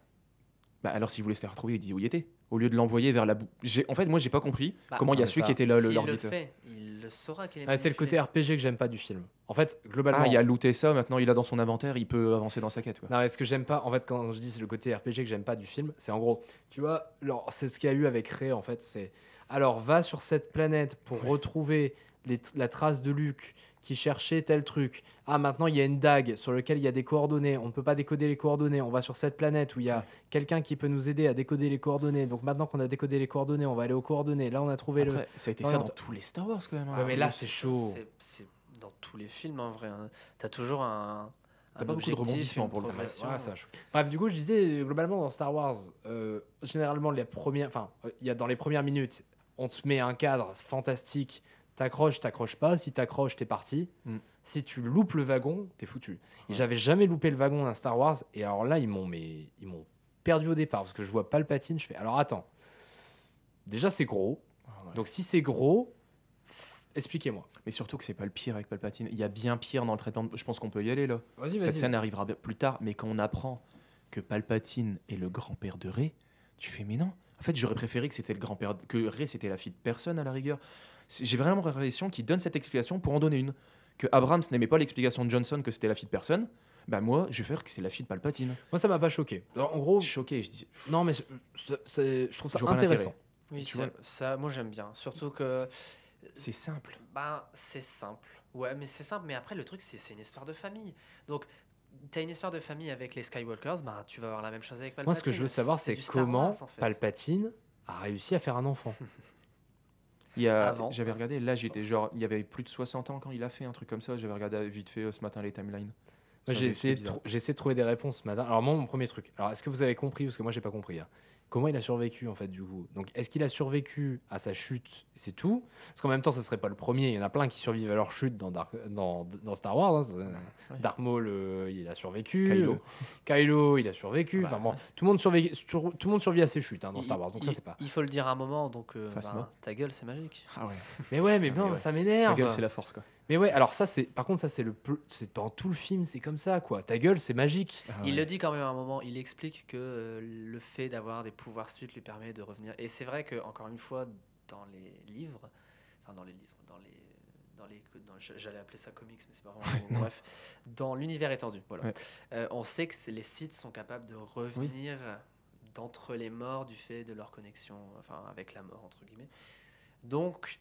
Bah alors s'il voulait se faire retrouver, il dit où il était. Au lieu de l'envoyer vers la boue. En fait, moi j'ai pas compris Bah, comment il y a mais celui ça- qui était là, le l'orbiteur. fait, il le saura qu'il est Ah, c'est le côté. RPG que j'aime pas du film. En fait, globalement. Ah, il a looté ça, maintenant il a dans son inventaire, il peut avancer dans sa quête. Quoi. Non, mais ce que j'aime pas, en fait, quand je dis c'est le côté RPG que j'aime pas du film, c'est en gros, tu vois, alors, c'est ce qu'il y a eu avec Rey, en fait, c'est alors va sur cette planète pour retrouver les la trace de Luke qui cherchait tel truc. Ah, maintenant il y a une dague sur laquelle il y a des coordonnées. On ne peut pas décoder les coordonnées. On va sur cette planète où il y a quelqu'un qui peut nous aider à décoder les coordonnées. Donc maintenant qu'on a décodé les coordonnées, on va aller aux coordonnées. Là, on a trouvé le. Ça a été Non, ça dans tous les Star Wars quand même. hein. Ouais, mais là, c'est chaud. C'est- C'est dans tous les films en vrai. hein. T'as toujours un. T'as un pas beaucoup de rebondissements pour le progression. Ouais, ça, je- Bref, du coup, je disais, globalement, dans Star Wars, euh, généralement, les premières, enfin, euh, il y a dans les premières minutes, on te met un cadre fantastique, t'accroches, t'accroches pas, si t'accroches, t'es parti. Mm. Si tu loupes le wagon, t'es foutu. Et j'avais jamais loupé le wagon d'un Star Wars, et alors là, ils m'ont, mais, ils m'ont perdu au départ, parce que je vois Palpatine, je fais, alors attends, déjà c'est gros, Ah ouais. donc si c'est gros, expliquez-moi. Mais surtout que c'est pas le pire avec Palpatine. Il y a bien pire dans le traitement. de- Je pense qu'on peut y aller là. Vas-y, Cette scène arrivera plus tard, mais quand on apprend que Palpatine est le grand-père de Rey, tu fais mais non. En fait, j'aurais préféré que c'était le grand-père, que Rey c'était la fille de personne à la rigueur. J'ai vraiment l'impression qu'il donne cette explication pour en donner une. Que Abrams n'aimait pas l'explication de Johnson que c'était la fille de personne. Bah moi, je vais faire que c'est la fille de Palpatine. Moi, ça m'a pas choqué. Alors, en gros, Choqué, je dis. non, mais je trouve ça Je intéressant. Oui, Tu ça, vois. ça, moi j'aime bien. Surtout que. C'est simple. Ben, c'est simple. Ouais, mais c'est simple. Mais après, le truc, c'est c'est une histoire de famille. Donc, t'as une histoire de famille avec les Skywalkers, ben, tu vas avoir la même chose avec Palpatine. Moi, ce que je veux savoir, c'est comment Wars, en fait. Palpatine a réussi à faire un enfant. Il y a, Avant. J'avais regardé, là j'étais genre, il y avait plus de 60 ans quand il a fait un truc comme ça. J'avais regardé vite fait euh, ce matin les timelines. Essayé, de j'ai essayé de trouver des réponses ce matin. Alors, moi, mon premier truc. Alors, est-ce que vous avez compris Parce que moi, j'ai pas compris. hein. Comment il a survécu, en fait, du coup Donc, est-ce qu'il a survécu à sa chute C'est tout Parce qu'en même temps, ce serait pas le premier. Il y en a plein qui survivent à leur chute dans, Dark- dans, dans Star Wars. hein. C'est- Darth Maul, euh, il a survécu. Kylo. Kylo, il a survécu. Bah, enfin, bon, tout, le monde survécu- sur- tout le monde survit à ses chutes hein, dans Star Wars. Donc, il, ça, c'est pas. il faut le dire à un moment, donc euh, ben, ta gueule, c'est magique. Ah ouais. Mais ouais, mais Putain, non, ouais. ça Ta m'énerve. gueule, c'est la force quoi. Mais ouais, alors ça, c'est. Par contre, ça, c'est le. plus- C'est dans tout le film, c'est comme ça, quoi. Ta gueule, c'est magique. Ah Il le dit quand même à un moment, il explique que euh, le fait d'avoir des pouvoirs suite lui permet de revenir. Et c'est vrai que, encore une fois, dans les livres, enfin dans les livres, dans les. Dans les dans- J'allais appeler ça comics, mais c'est pas vraiment. bon, bref, dans l'univers étendu, voilà. Ouais. Euh, on sait que les Sith sont capables de revenir d'entre les morts du fait de leur connexion, enfin avec la mort entre guillemets. Donc,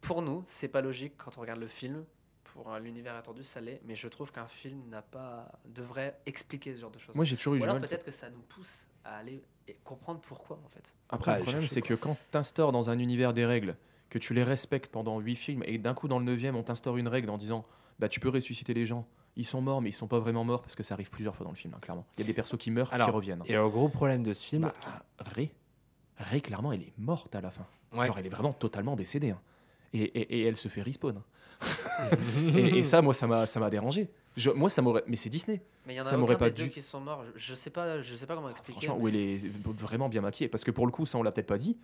pour nous, c'est pas logique quand on regarde le film. Pour euh, l'univers étendu, ça l'est, mais je trouve qu'un film n'a pas devrait expliquer ce genre de choses. Moi j'ai toujours eu Ou alors peut-être que ça nous pousse à aller et comprendre pourquoi en fait. Après, le problème, c'est que quand tu instaures dans un univers des règles, que tu les respectes pendant 8 films, et d'un coup, dans le 9 on t'instaure une règle en disant bah, tu peux ressusciter les gens. Ils sont morts, mais ils sont pas vraiment morts parce que ça arrive plusieurs fois dans le film, hein, clairement. Il y a des persos qui meurent, qui Alors, reviennent. Et le gros problème de ce film. Bah, Rey, Rey, clairement, elle est morte à la fin. Ouais. Genre, elle est vraiment totalement décédée. hein. Et, et- et elle se fait respawn. hein. et, et ça, moi, ça m'a ça m'a dérangé. Je- moi, ça m'aurait. Mais c'est Disney. Mais il y en Ça a m'aurait aucun pas des deux dû- qui sont morts. Je, sais pas, je sais pas comment expliquer. Franchement, où mais- elle est vraiment bien maquillée. Parce que pour le coup, ça, on l'a peut-être pas dit.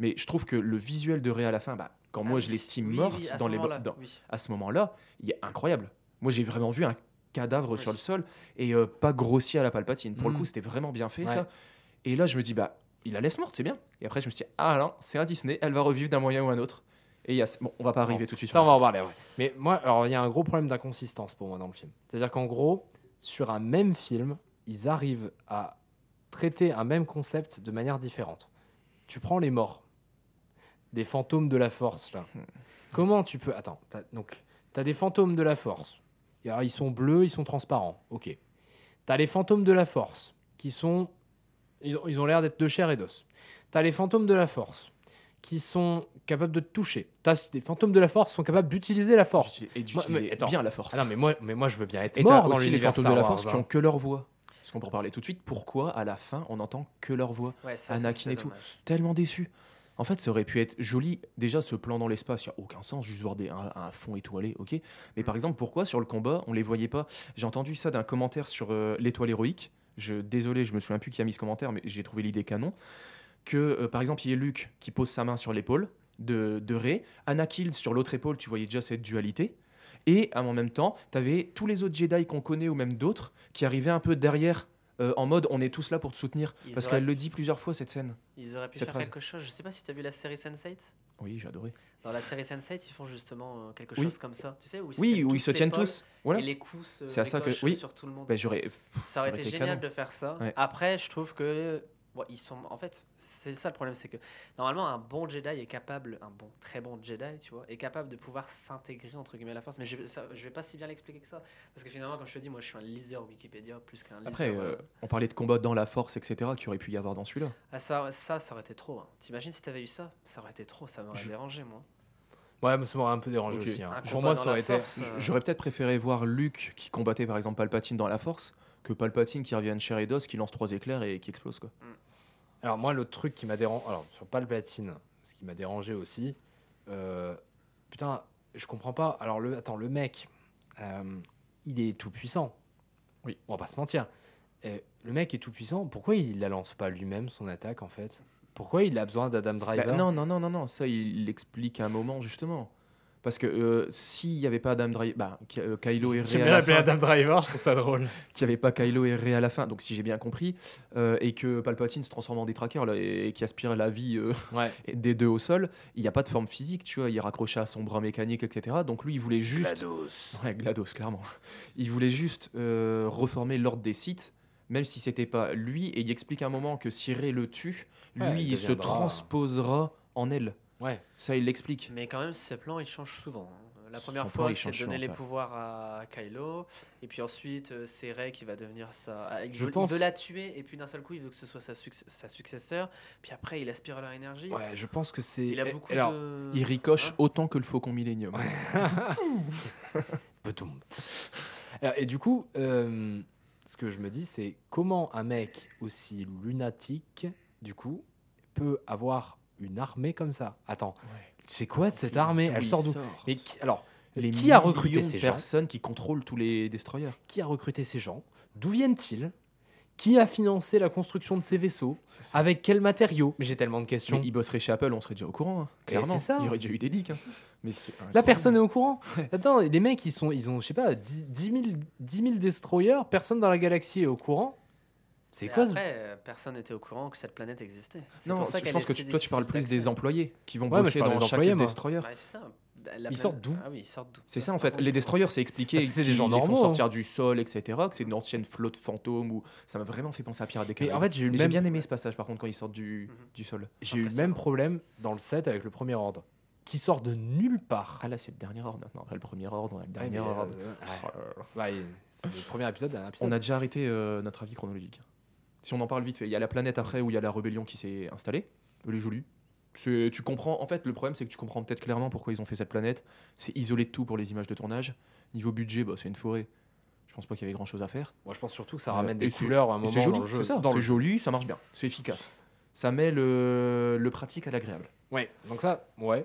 Mais je trouve que le visuel de Rey à la fin, bah, quand Ah moi oui, je l'estime oui, morte oui, à ce dans les, dans- à ce moment-là, il est incroyable. Moi, j'ai vraiment vu un cadavre sur le sol et euh, pas grossi à la palpatine. Pour le Mm. coup, c'était vraiment bien fait Ouais. ça. Et là, je me dis, bah, il la laisse morte, c'est bien. Et après, je me suis dit, ah non, c'est un Disney, elle va revivre d'un moyen ou un autre. Et il y a... bon, on va pas arriver tout de suite. Ça, on va en parler. ouais. Mais moi, alors, il y a un gros problème d'inconsistance pour moi dans le film. C'est-à-dire qu'en gros, sur un même film, ils arrivent à traiter un même concept de manière différente. Tu prends les morts, des fantômes de la force, là. Comment tu peux. Attends, t'as- donc, tu as des fantômes de la force. Et alors, ils sont bleus, ils sont transparents. Ok. Tu as les fantômes de la force qui sont. Ils ont- ils ont l'air d'être de chair et d'os. Tu as les fantômes de la force qui sont capables de te toucher. T'as des fantômes de la force qui sont capables d'utiliser la force. Et d'utiliser bien la force. Ah non, mais moi, mais moi je veux bien être Et t'as mort dans aussi les fantômes Star de la Wars, force qui hein. ont que leur voix. Parce qu'on peut en parler tout de suite. Pourquoi à la fin on entend que leur voix? Ouais, ça, Anakin et tout. dommage. Tellement déçu. En fait, ça aurait pu être joli. Déjà, ce plan dans l'espace, il n'y a aucun sens. Juste voir des, un, un fond étoilé, ok. Mais Mm. par exemple, pourquoi sur le combat, on les voyait pas? J'ai entendu ça d'un commentaire sur euh, l'étoile héroïque. Je, désolé, je me souviens plus qui a mis ce commentaire, mais j'ai trouvé l'idée canon. Que euh, par exemple, il y ait Luke qui pose sa main sur l'épaule de, de Rey, Anakin sur l'autre épaule, tu voyais déjà cette dualité. Et en même temps, tu avais tous les autres Jedi qu'on connaît ou même d'autres qui arrivaient un peu derrière. euh, en mode on est tous là pour te soutenir Ils parce auraient- qu'elle le dit plusieurs fois cette scène Ils auraient pu Cette faire phrase. quelque chose. Je sais pas si tu as vu la série Sense8. oui j'ai adoré Dans la série Sense8, ils font justement euh, quelque Oui. chose comme ça. Tu sais, où ils oui où ils se tiennent tous voilà Et les coups se C'est à ça que- oui. sur tout le monde. Ben, ça aurait ça aurait été été génial canon. de faire ça. Ouais. Après, je trouve que bon, ils sont en fait, c'est ça le problème, c'est que normalement un bon Jedi est capable, un bon très bon Jedi, tu vois, est capable de pouvoir s'intégrer entre guillemets à la Force. Mais je, ça, je vais pas si bien l'expliquer que ça, parce que finalement, comme je te dis, moi, je suis un liseur Wikipédia plus qu'un liseur. après euh, euh, on parlait de combat dans la force etc qui aurait pu y avoir dans celui-là ah, ça, ça, ça aurait été trop. hein. T'imagines si t'avais eu ça, ça aurait été trop, ça m'aurait Je- dérangé moi. Ouais, ça m'aurait un peu dérangé aussi. hein. Pour moi, ça aurait été. Force, euh, j'aurais peut-être préféré voir Luke qui combattait par exemple Palpatine dans la force que Palpatine qui revienne chair et d'os qui lance trois éclairs et qui explose quoi Alors, moi, le truc qui m'a dérangé. Alors, sur Palpatine, ce qui m'a dérangé aussi. euh, Putain, je comprends pas. Alors, le... attends, le mec, euh, il est tout puissant. Oui. On va pas se mentir. Et le mec est tout puissant. Pourquoi il la lance pas lui-même, son attaque, en fait? Pourquoi il a besoin d'Adam Driver? Bah, non non non non non ça il l'explique à un moment justement parce que euh, s'il n'y avait pas Adam Driver bah, Ky- euh, Kylo et Rey J'aime à bien la l'appeler fin, Adam Driver, je trouve ça drôle. qu'il n'y avait pas Kylo et Rey à la fin, donc si j'ai bien compris, euh, et que Palpatine se transforme en détraqueur là, et, et qui aspire la vie euh, Ouais. des deux au sol, il n'y a pas de forme physique, tu vois, il est raccroché à son bras mécanique, etc. Donc lui, il voulait juste... GLaDOS. Ouais, GLaDOS, clairement. Il voulait juste euh, reformer l'ordre des Sith, même si c'était pas lui, et il explique à un moment que si Rey le tue, lui, Ouais, il il, se deviendra- transposera en elle. Ouais. Ça, il l'explique. Mais quand même, ces plans, ils changent souvent. La Son première plan, fois, il c'est change donner souvent, les ça. pouvoirs à Kylo, et puis ensuite, euh, c'est Rey qui va devenir sa. ah, Il Je veut, il pense- veut la tuer, et puis d'un seul coup, il veut que ce soit sa, succ- sa successeur, puis après, il aspire leur énergie. Ouais, je pense que c'est. Il a Eh, beaucoup alors, de. Il ricoche Hein autant que le Faucon Millennium. Petum. Alors, Et du coup, euh, ce que je me dis, c'est comment un mec aussi lunatique, du coup, peut avoir une armée comme ça Attends, c'est quoi cette armée? Elle sort d'où? Mais qui- alors, Les qui a recruté ces gens personnes qui contrôlent tous les destroyers. Qui a recruté ces gens? D'où viennent-ils? Qui a financé la construction de ces vaisseaux? Avec quels matériaux? Mais j'ai tellement de questions. Mais il bosserait chez Apple, on serait déjà au courant, hein, clairement. ça. Il y aurait déjà eu des leaks. hein. Mais incroyable. personne n'est au courant. Ouais. Attends, les mecs, ils, sont, ils ont, je sais pas, 10, 10 000, 10 000 destroyers, personne dans la galaxie est au courant. C'est quoi Après, euh, personne n'était au courant que cette planète existait. C'est Non, pour ça je qu'elle pense est que si tu- toi, tu parles plus des d'accès. employés qui vont Ouais, mais je bosser parle dans des chaque employés, moi. destroyer. Ouais, c'est ça. Bah, la Ils planète- sortent d'où Ah oui, ils sortent d'où? C'est Ça, en c'est fait. Les destroyers, c'est expliqué. Que c'est des qu'ils gens les font normaux, hein. sortir du sol, etc. Que c'est une ancienne flotte fantôme. Ou ça m'a vraiment fait penser à Pirates des Mais Caraïbes. en fait, j'ai eu le Mais j'ai même, bien aimé ce passage par contre quand ils sortent du, Mhm. du sol. j'ai eu le Impressionnant. même problème dans le set avec le premier ordre, qui sort de nulle part. Ah là, c'est le dernier ordre maintenant. Après le premier ordre, on a le Ouais, dernier euh, ordre. ouais. Oh là là. Ouais, il- c'est le premier épisode, dernier épisode. On a déjà arrêté euh, notre avis chronologique. Si on en parle vite fait, il y a la planète après où il y a la rébellion qui s'est installée. Elle est jolie. Tu comprends. En fait, le problème, c'est que tu comprends peut-être clairement pourquoi ils ont fait cette planète. C'est isolé de tout pour les images de tournage. Niveau budget, bah, c'est une forêt. Je pense pas qu'il y avait grand chose à faire. Moi, je pense surtout que ça Euh, ramène et des couleurs à un moment c'est joli, dans le jeu. c'est joli, ça marche bien, c'est efficace. Ça met le, le pratique à l'agréable. Ouais, donc ça, ouais.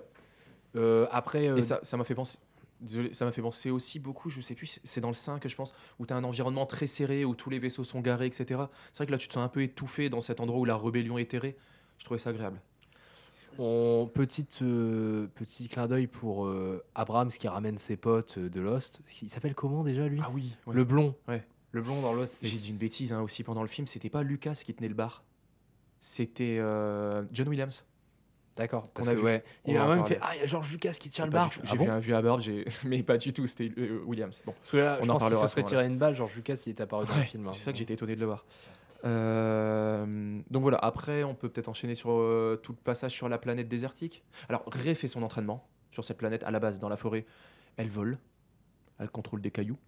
Euh, après, euh, Et ça ça m'a fait penser. Désolé, ça m'a fait penser aussi beaucoup, je sais plus, c'est- dans le 5 que je pense, où tu as un environnement très serré, où tous les vaisseaux sont garés, etc. C'est vrai que là, tu te sens un peu étouffé dans cet endroit où la rébellion est terrée. Je trouvais ça agréable. on, petite, euh, petit clin d'œil pour euh, Abrams qui ramène ses potes euh, de Lost. Il s'appelle comment déjà lui? Ah oui, ouais. Le blond. Ouais. Le blond dans Lost. j'ai dit une bêtise hein, aussi pendant le film, c'était pas Lucas qui tenait le bar, c'était euh, John Williams. D'accord. Parce a que vu. ouais, On il a même fait Ah, il y a George Lucas qui tient le bar. Ah J'ai bon vu un vieux à Barbe, j'ai- mais pas du tout, c'était euh, Williams. Bon, Parce que là, On je en pense parlera se serait tiré une balle. George Lucas, il est apparu dans le film. hein. C'est ça que j'étais étonné de le voir. Euh, donc voilà, après, on peut peut-être enchaîner sur euh, tout le passage sur la planète désertique. Alors, Rey fait son entraînement sur cette planète à la base, dans la forêt. Elle vole, elle contrôle des cailloux.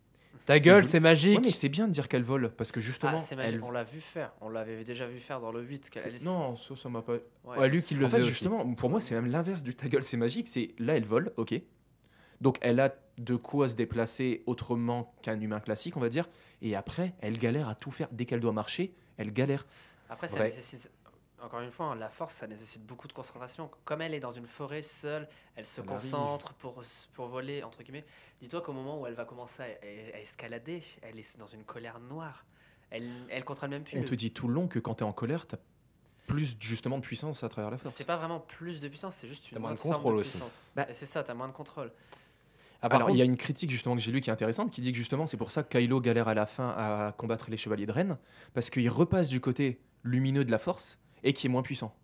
Ta gueule, c'est magique. Ouais, mais c'est bien de dire qu'elle vole, parce que justement. Ah, c'est magique, elle... on l'a vu faire. On l'avait déjà vu faire dans le 8. qu'elle- c'est- elle- Non, ça, ça m'a pas. Ouais. Ouais, Luc, il le En fait, aussi. justement, pour moi, c'est même l'inverse du ta gueule, c'est magique. C'est là, elle vole, ok. Donc, elle a de quoi se déplacer autrement qu'un humain classique, on va dire. Et après, elle galère à tout faire. Dès qu'elle doit marcher, elle galère. Après, ça Ouais. nécessite. Encore une fois, hein, la force, ça nécessite beaucoup de concentration. Comme elle est dans une forêt seule, elle se Elle arrive. concentre pour, pour voler, entre guillemets. Dis-toi qu'au moment où elle va commencer à, à- à escalader, elle est dans une colère noire. Elle, elle contrôle même plus. On le- te dit tout le long que quand tu es en colère, tu as plus justement de puissance à travers la force. C'est pas vraiment plus de puissance, c'est juste une moins de contrôle aussi. puissance. Bah- c'est ça, t'as moins de contrôle. Ah, par Alors, il y a une critique justement que j'ai lue qui est intéressante, qui dit que justement c'est pour ça que Kylo galère à la fin à combattre les chevaliers de Rennes, parce qu'il repasse du côté lumineux de la force et qui est moins puissant.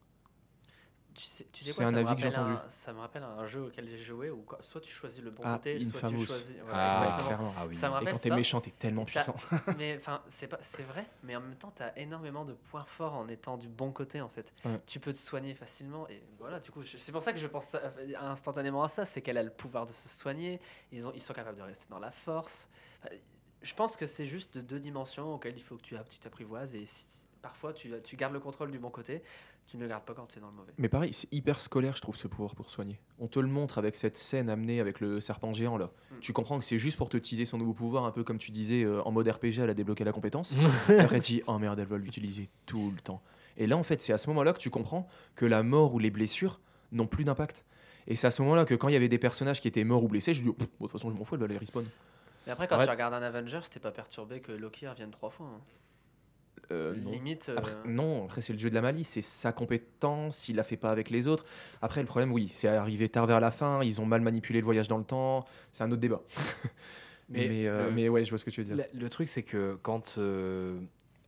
Tu sais, tu sais quoi, un ça me avis que j'ai rappelle entendu. un- Ça me rappelle un jeu auquel j'ai joué où quoi- soit tu choisis le bon Ah, côté, soit tu choisis. ouais, Ah, exactement. clairement. Ah oui. Ça me Et rappelle quand t'es méchant, t'es tellement puissant. mais enfin, c'est pas, c'est vrai. Mais en même temps, t'as énormément de points forts en étant du bon côté en fait. Ouais. Tu peux te soigner facilement et voilà. Du coup, c'est pour ça que je pense à- instantanément à ça, c'est qu'elle a le pouvoir de se soigner. Ils ont, ils sont capables de rester dans la force. Enfin, Je pense que c'est juste deux dimensions auxquelles il faut que tu, app- tu t'apprivoises et si, parfois tu, tu gardes le contrôle du bon côté, tu ne le gardes pas quand tu es dans le mauvais. Mais pareil, c'est hyper scolaire, je trouve, ce pouvoir pour soigner. On te le montre avec cette scène amenée avec le serpent géant là. Mm. Tu comprends que c'est juste pour te teaser son nouveau pouvoir, un peu comme tu disais euh, en mode RPG, elle a débloqué la compétence. Et après, tu dis, oh merde, elle va l'utiliser tout le temps. Et là, en fait, c'est à ce moment-là que tu comprends que la mort ou les blessures n'ont plus d'impact. Et c'est à ce moment-là que quand il y avait des personnages qui étaient morts ou blessés, je dis, oh, de toute façon, je m'en fous, elle va les respawn. Mais après, quand Arrête. tu regardes un Avengers, t'es pas perturbé que Loki revienne trois fois. hein. Euh, non. Limite. euh, Après, non, après c'est le jeu de la malice, c'est sa compétence, il la fait pas avec les autres. Après le problème, oui, c'est arrivé tard vers la fin, ils ont mal manipulé le voyage dans le temps, c'est un autre débat. mais, Mais euh, mais ouais, je vois ce que tu veux dire. Le, le truc, c'est que quand. euh,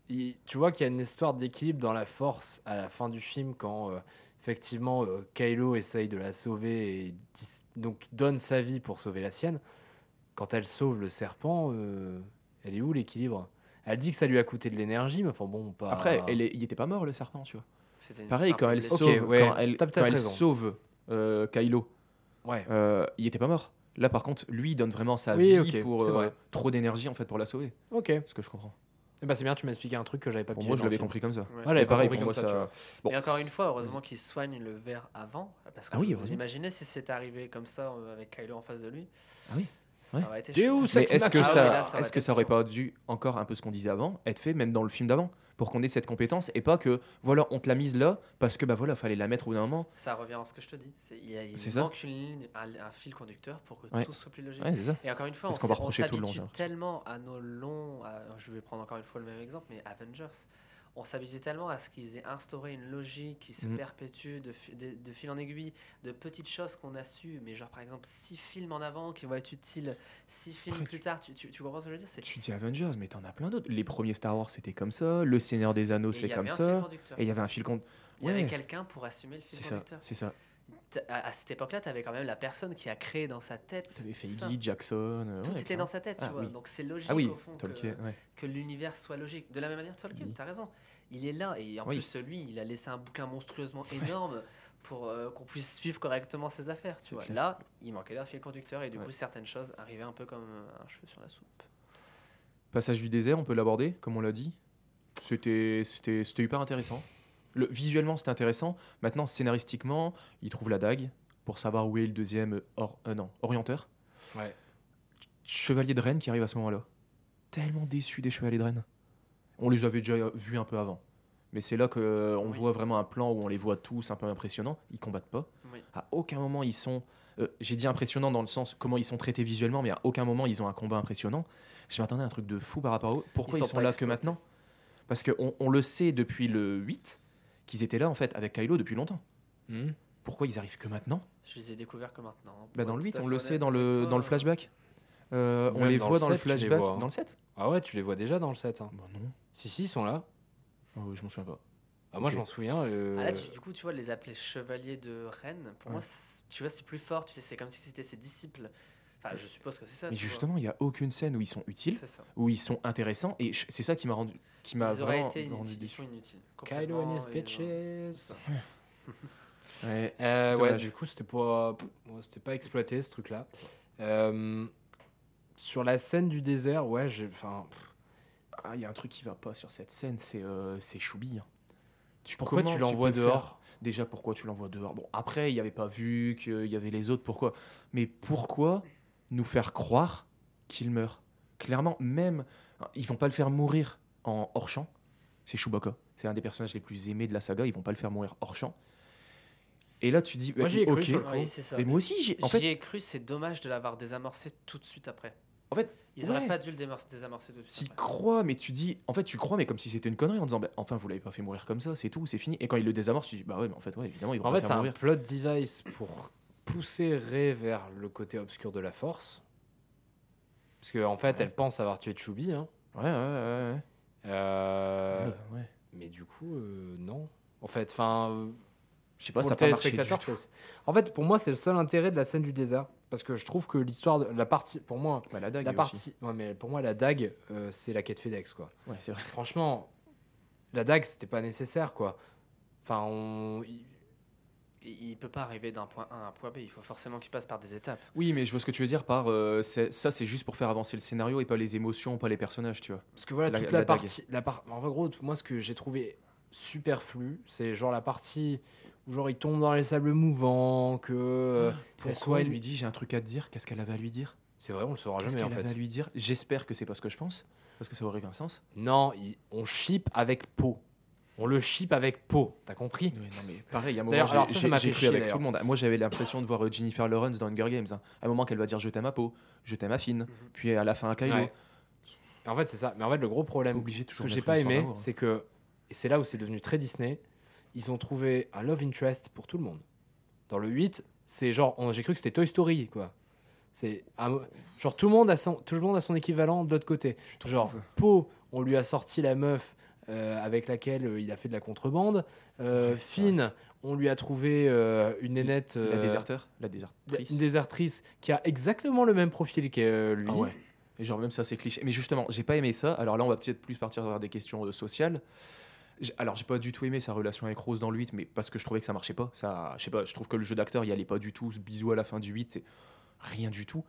il- tu vois qu'il y a une histoire d'équilibre dans la force à la fin du film, quand euh, effectivement euh, Kylo essaye de la sauver et donc donne sa vie pour sauver la sienne. Quand elle sauve le serpent, euh, elle est où l'équilibre? Elle dit que ça lui a coûté de l'énergie, mais enfin bon, pas. Après, elle est- il était pas mort le serpent, tu vois. c'était une Pareil, simple quand elle blessure. Ok, sauve, ouais, quand elle, t'as quand peut-être elle raison. sauve euh, Kylo, Ouais. euh, il était pas mort. Là, par contre, lui, il donne vraiment sa Oui, vie ok, pour c'est euh, vrai. trop d'énergie en fait pour la sauver. Ok. Ce que je comprends. Eh ben, c'est bien, tu m'as expliqué un truc que j'avais pas Pour pigé moi, je dans le l'avais film. compris comme ça. Ouais, c'est pas pareil compris pour moi, comme ça, tu ça. vois. Bon, Et encore une fois, heureusement qu'il soigne le verre avant. Parce que Ah oui, vous heureusement. imaginez si c'était arrivé comme ça euh, avec Kylo en face de lui. Ah oui, Ça ouais. aurait été. Ex Mais est-ce que. Ah ça, là, ça est-ce que ça aurait pas dû encore un peu ce qu'on disait avant être fait même dans le film d'avant pour qu'on ait cette compétence et pas que voilà on te l'a mise là parce que bah voilà fallait la mettre au bout d'un moment. Ça revient à ce que je te dis. C'est- Il, y a- il C'est ça. manque une ligne, un, un fil conducteur pour que Ouais. tout soit plus logique. Ouais c'est ça. Et encore une fois, C'est on, ce qu'on va on reprocher tout le long, tellement à nos longs. à- je vais prendre encore une fois le même exemple, mais Avengers. On s'habitue tellement à ce qu'ils aient instauré une logique qui se Mhm. perpétue de, fi- de, de fil en aiguille, de petites choses qu'on a su, mais genre par exemple six films en avant qui vont être utiles, six films Après, plus tard. Tu, tu, tu comprends ce que je veux dire? Tu dis Avengers mais t'en as plein d'autres. Les premiers Star Wars c'était comme ça, Le Seigneur des Anneaux c'est comme ça et il y avait un fil conducteur. Il y avait quelqu'un pour assumer le fil C'est ça, conducteur. c'est ça. À, à cette époque-là, tu avais quand même la personne qui a créé dans sa tête. T'avais ça. Feige, Jackson. euh, Tout ouais, était dans sa tête, tu Ah vois. oui. Donc c'est logique Ah oui, au fond que- Tolkien, ouais. que l'univers soit logique. De la même manière, Tolkien, Oui. tu as raison. Il est là et en Oui. plus, lui, il a laissé un bouquin monstrueusement énorme pour euh, qu'on puisse suivre correctement ses affaires. Tu vois. clair. Là, il manquait d'un fil conducteur et du Ouais. coup, certaines choses arrivaient un peu comme euh, un cheveu sur la soupe. Passage du désert, on peut l'aborder, comme on l'a dit. C'était c'était- c'était hyper intéressant. Le, visuellement, c'était intéressant. Maintenant, scénaristiquement, il trouve la dague pour savoir où est le deuxième or, euh, non, orienteur. Ouais. Chevalier de Rennes qui arrive à ce moment-là. Tellement déçu des Chevaliers de Rennes. On les avait déjà vus un peu avant. Mais c'est là qu'on Oui. voit vraiment un plan où on les voit tous un peu impressionnants. Ils combattent pas. Oui. À aucun moment ils sont. euh, J'ai dit impressionnants dans le sens comment ils sont traités visuellement, mais à aucun moment ils ont un combat impressionnant. Je m'attendais à un truc de fou par rapport à eux. Pourquoi Ils ils sont là exploités. que maintenant? Parce qu'on on le sait depuis le 8 qu'ils étaient là en fait avec Kylo depuis longtemps. Hmm. Pourquoi ils arrivent que maintenant? Je les ai découverts que maintenant. bah, Dans le être 8, tout à on le sait dans avec le, toi, dans le euh, flashback. Euh, on les voit le dans le 7, flashback. vois, hein. Dans le 7 Ah ouais, tu les vois déjà dans le set. hein. Bah non. Si, si, ils sont là. Oh, je m'en souviens pas. Ah, moi, je m'en souviens. euh, Ah, là, tu- du coup, tu vois, les appeler chevaliers de Rennes, pour Ouais. moi, c'est- tu vois, c'est plus fort. Tu sais, c'est comme si c'était ses disciples. Enfin, je suppose que c'est ça. Mais justement, il n'y a aucune scène où ils sont utiles, où ils sont intéressants, et c'est ça qui m'a rendu, qui m'a Ils auraient vraiment été rendu inutiles. Ils sont inutiles. Kylo and his bitches. Ouais. Euh, ouais, du coup, c'était pas, ouais, c'était pas exploité ce truc-là. Euh, sur la scène du désert, ouais, j'ai, enfin, pff, Ah, il y a un truc qui va pas sur cette scène, c'est euh, c'est Choubi. hein. Tu- pourquoi tu l'envoies dehors faire- Déjà, pourquoi tu l'envoies dehors? Bon, après, il n'y avait pas vu qu'il y avait les autres, pourquoi? Mais pourquoi nous faire croire qu'il meurt? Clairement, même, hein, ils vont pas le faire mourir en hors champ. C'est Chewbacca. C'est un des personnages les plus aimés de la saga. Ils vont pas le faire mourir hors champ. Et là, tu dis, Moi, bah, j'y ai cru ok. le Oui, c'est ça. Mais moi aussi, j'ai- en J'y fait, ai cru, c'est dommage de l'avoir désamorcé tout de suite après. En fait, Ils auraient ouais. pas dû le désamorcer tout de suite. après. crois, mais tu dis. En fait, tu crois, mais comme si c'était une connerie en disant bah, Enfin, vous l'avez pas fait mourir comme ça, c'est tout, c'est fini. Et quand il le désamorce, tu dis Bah ouais, mais en fait, ouais, évidemment, il va En pas fait, le c'est faire un mourir. plot device pour pousser Rey vers le côté obscur de la Force. Parce qu'en en fait, elle pense avoir tué Chubby. Hein. Ouais, ouais, ouais. Euh, ouais. Mais du coup, euh, non. En fait, enfin, Je sais pas, ça pas marché du tout. c'est- En fait, pour moi, c'est le seul intérêt de la scène du désert. Parce que je trouve que l'histoire, de la partie, pour moi, Bah, la dague la partie, ouais, mais pour moi, la dague, euh, c'est la quête FedEx, quoi. Ouais, vrai. Franchement, la dague, c'était pas nécessaire, quoi. Enfin, on... il- peut pas arriver d'un point A à un point B. Il faut forcément qu'il passe par des étapes. Oui, mais je vois ce que tu veux dire par. euh, ça, c'est juste pour faire avancer le scénario et pas les émotions, pas les personnages, tu vois. Parce que voilà, La- toute la partie. La par... En gros, moi, ce que j'ai trouvé superflu, c'est genre la partie genre il tombe dans les sables mouvants, que. euh, qu'elle Pourquoi soit une- lui dit J'ai un truc à te dire Qu'est-ce qu'elle avait à lui dire? C'est vrai, on le saura Qu'est-ce jamais qu'elle en avait fait. à lui dire? J'espère que c'est pas ce que je pense, parce que ça aurait qu'un sens. Non, il- on ship avec Poe. On le ship avec Poe, t'as compris? Ouais, non, mais pareil, à un moment, D'ailleurs, alors ça, ça j'ai m'a j'ai fait cru chier, avec tout d'ailleurs. le monde. Moi, j'avais l'impression de voir euh, Jennifer Lawrence dans Hunger Games. hein. À un moment qu'elle va dire Je t'aime à Poe, je t'aime à Finn, puis à la fin à Kylo. Ouais. En fait, c'est ça. Mais en fait, le gros problème, obligé ce toujours que j'ai mettre pas une histoire aimé, d'amour, hein. c'est que, et c'est là où c'est devenu très Disney, ils ont trouvé un love interest pour tout le monde. Dans le 8, c'est genre, on- j'ai cru que c'était Toy Story, quoi. C'est un- genre tout le monde a son, tout le monde a son équivalent de l'autre côté. Genre Poe, on lui a sorti la meuf euh, avec laquelle euh, il a fait de la contrebande. Euh, Ouais, Finn, on lui a trouvé euh, une nénette, La déserteur La désertrice une désertrice qui a exactement le même profil que lui. Ah ouais. Et genre même ça c'est cliché. Mais justement, j'ai pas aimé ça. Alors là, on va peut-être plus partir vers des questions euh, sociales. Alors j'ai pas du tout aimé sa relation avec Rose dans le 8, mais parce que je trouvais que ça marchait pas. Ça, je sais pas. Je trouve que le jeu d'acteur, il y allait pas du tout. Ce bisou à la fin du 8, c'est rien du tout.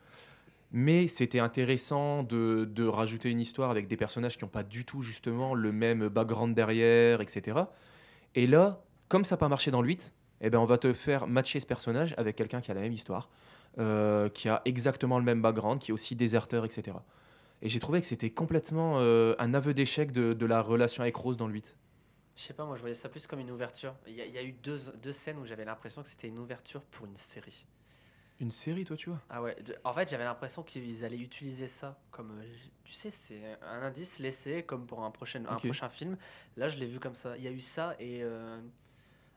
Mais c'était intéressant de, de rajouter une histoire avec des personnages qui n'ont pas du tout justement le même background derrière, etc. Et là, comme ça n'a pas marché dans le 8, eh ben on va te faire matcher ce personnage avec quelqu'un qui a la même histoire, euh, qui a exactement le même background, qui est aussi déserteur, etc. Et j'ai trouvé que c'était complètement euh, un aveu d'échec de, de la relation avec Rose dans le 8. Je sais pas, moi je voyais ça plus comme une ouverture. Il y, a- il y a eu deux, deux scènes où j'avais l'impression que c'était une ouverture pour une série. Une série, toi, tu vois? Ah ouais, de- en fait j'avais l'impression qu'ils allaient utiliser ça comme, euh, tu sais, c'est un indice laissé comme pour un prochain, un Ok. prochain film. Là je l'ai vu comme ça. Il y a eu ça et euh,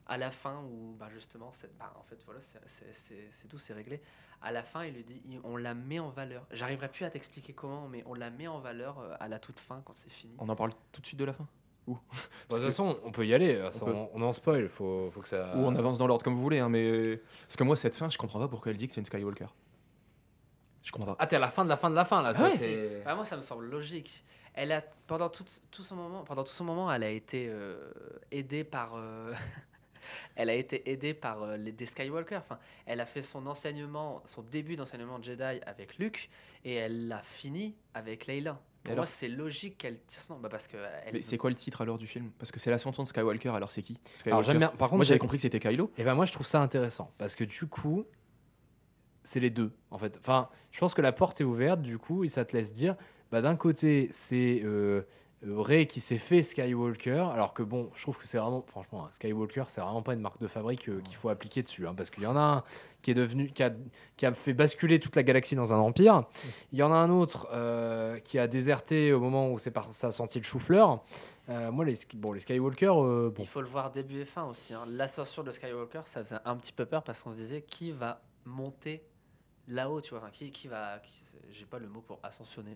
à la fin où bah, justement, c'est- bah, en fait voilà, c'est- c'est c'est- c'est tout, c'est réglé. À la fin il lui dit, il- on la met en valeur. J'arriverai plus à t'expliquer comment, mais on la met en valeur euh, à la toute fin quand c'est fini. On en parle tout de suite de la fin? Ou Bah, Parce de toute que- façon, on peut y aller. ça, On peut. On, on en spoil. Faut, faut que ça. Ou on avance dans l'ordre comme vous voulez, hein, mais parce que moi cette fin, je comprends pas pourquoi elle dit que c'est une Skywalker. Je comprends pas. Ah, t'es à la fin de la fin de la fin là. Ah ouais, c'est- Bah, moi, ça me semble logique. Elle a pendant tout, tout son moment, pendant tout son moment, elle a été euh, aidée par, euh, elle a été aidée par euh, les des Skywalker. Enfin, elle a fait son enseignement, son début d'enseignement Jedi avec Luke, et elle l'a fini avec Leila. Pour moi, c'est logique qu'elle tire ce nom, bah parce que elle Mais c'est quoi le titre alors du film? Parce que c'est l'ascension de Skywalker, alors c'est qui? Alors Skywalker j'aime bien. Par contre, Moi j'avais compris que c'était Kylo. Et ben moi je trouve ça intéressant parce que du coup c'est les deux en fait. Enfin, je pense que la porte est ouverte du coup et ça te laisse dire bah d'un côté c'est euh, euh, Rey qui s'est fait Skywalker alors que bon je trouve que c'est vraiment franchement un Skywalker c'est vraiment pas une marque de fabrique euh, qu'il faut appliquer dessus hein, parce qu'il y en a un qui est devenu qui a, qui a fait basculer toute la galaxie dans un empire il y en a un autre euh, qui a déserté au moment où par- ça a senti le chou-fleur Euh, moi les bon les Skywalker euh, Il faut le voir début et fin aussi. hein. L'ascension de Skywalker, ça faisait un petit peu peur parce qu'on se disait qui va monter là-haut, tu vois. Enfin, qui, qui va. J'ai pas le mot pour ascensionner.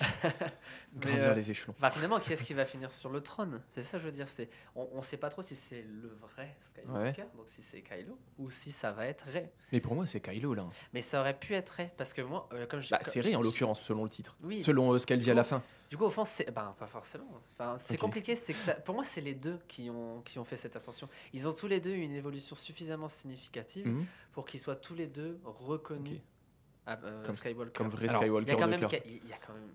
Gravir euh, les échelons. Enfin, finalement, qui est-ce qui va finir sur le trône? C'est ça, je veux dire. C'est, on, on sait pas trop si c'est le vrai Skywalker, donc si c'est Kylo, ou si ça va être Rey. Mais pour moi, c'est Kylo là. Mais ça aurait pu être Rey, parce que moi, euh, comme je Bah, c'est Rey en l'occurrence, selon le titre. Oui. Selon euh, ce qu'elle dit à la fin. Du coup, au fond, c'est. Ben, pas forcément. Enfin, c'est compliqué. C'est que ça... Pour moi, c'est les deux qui ont, qui ont fait cette ascension. Ils ont tous les deux eu une évolution suffisamment significative Mhm. pour qu'ils soient tous les deux reconnus à, euh, Comme- Skywalker. Comme vrai Alors, il y Skywalker a quand même, il y a quand même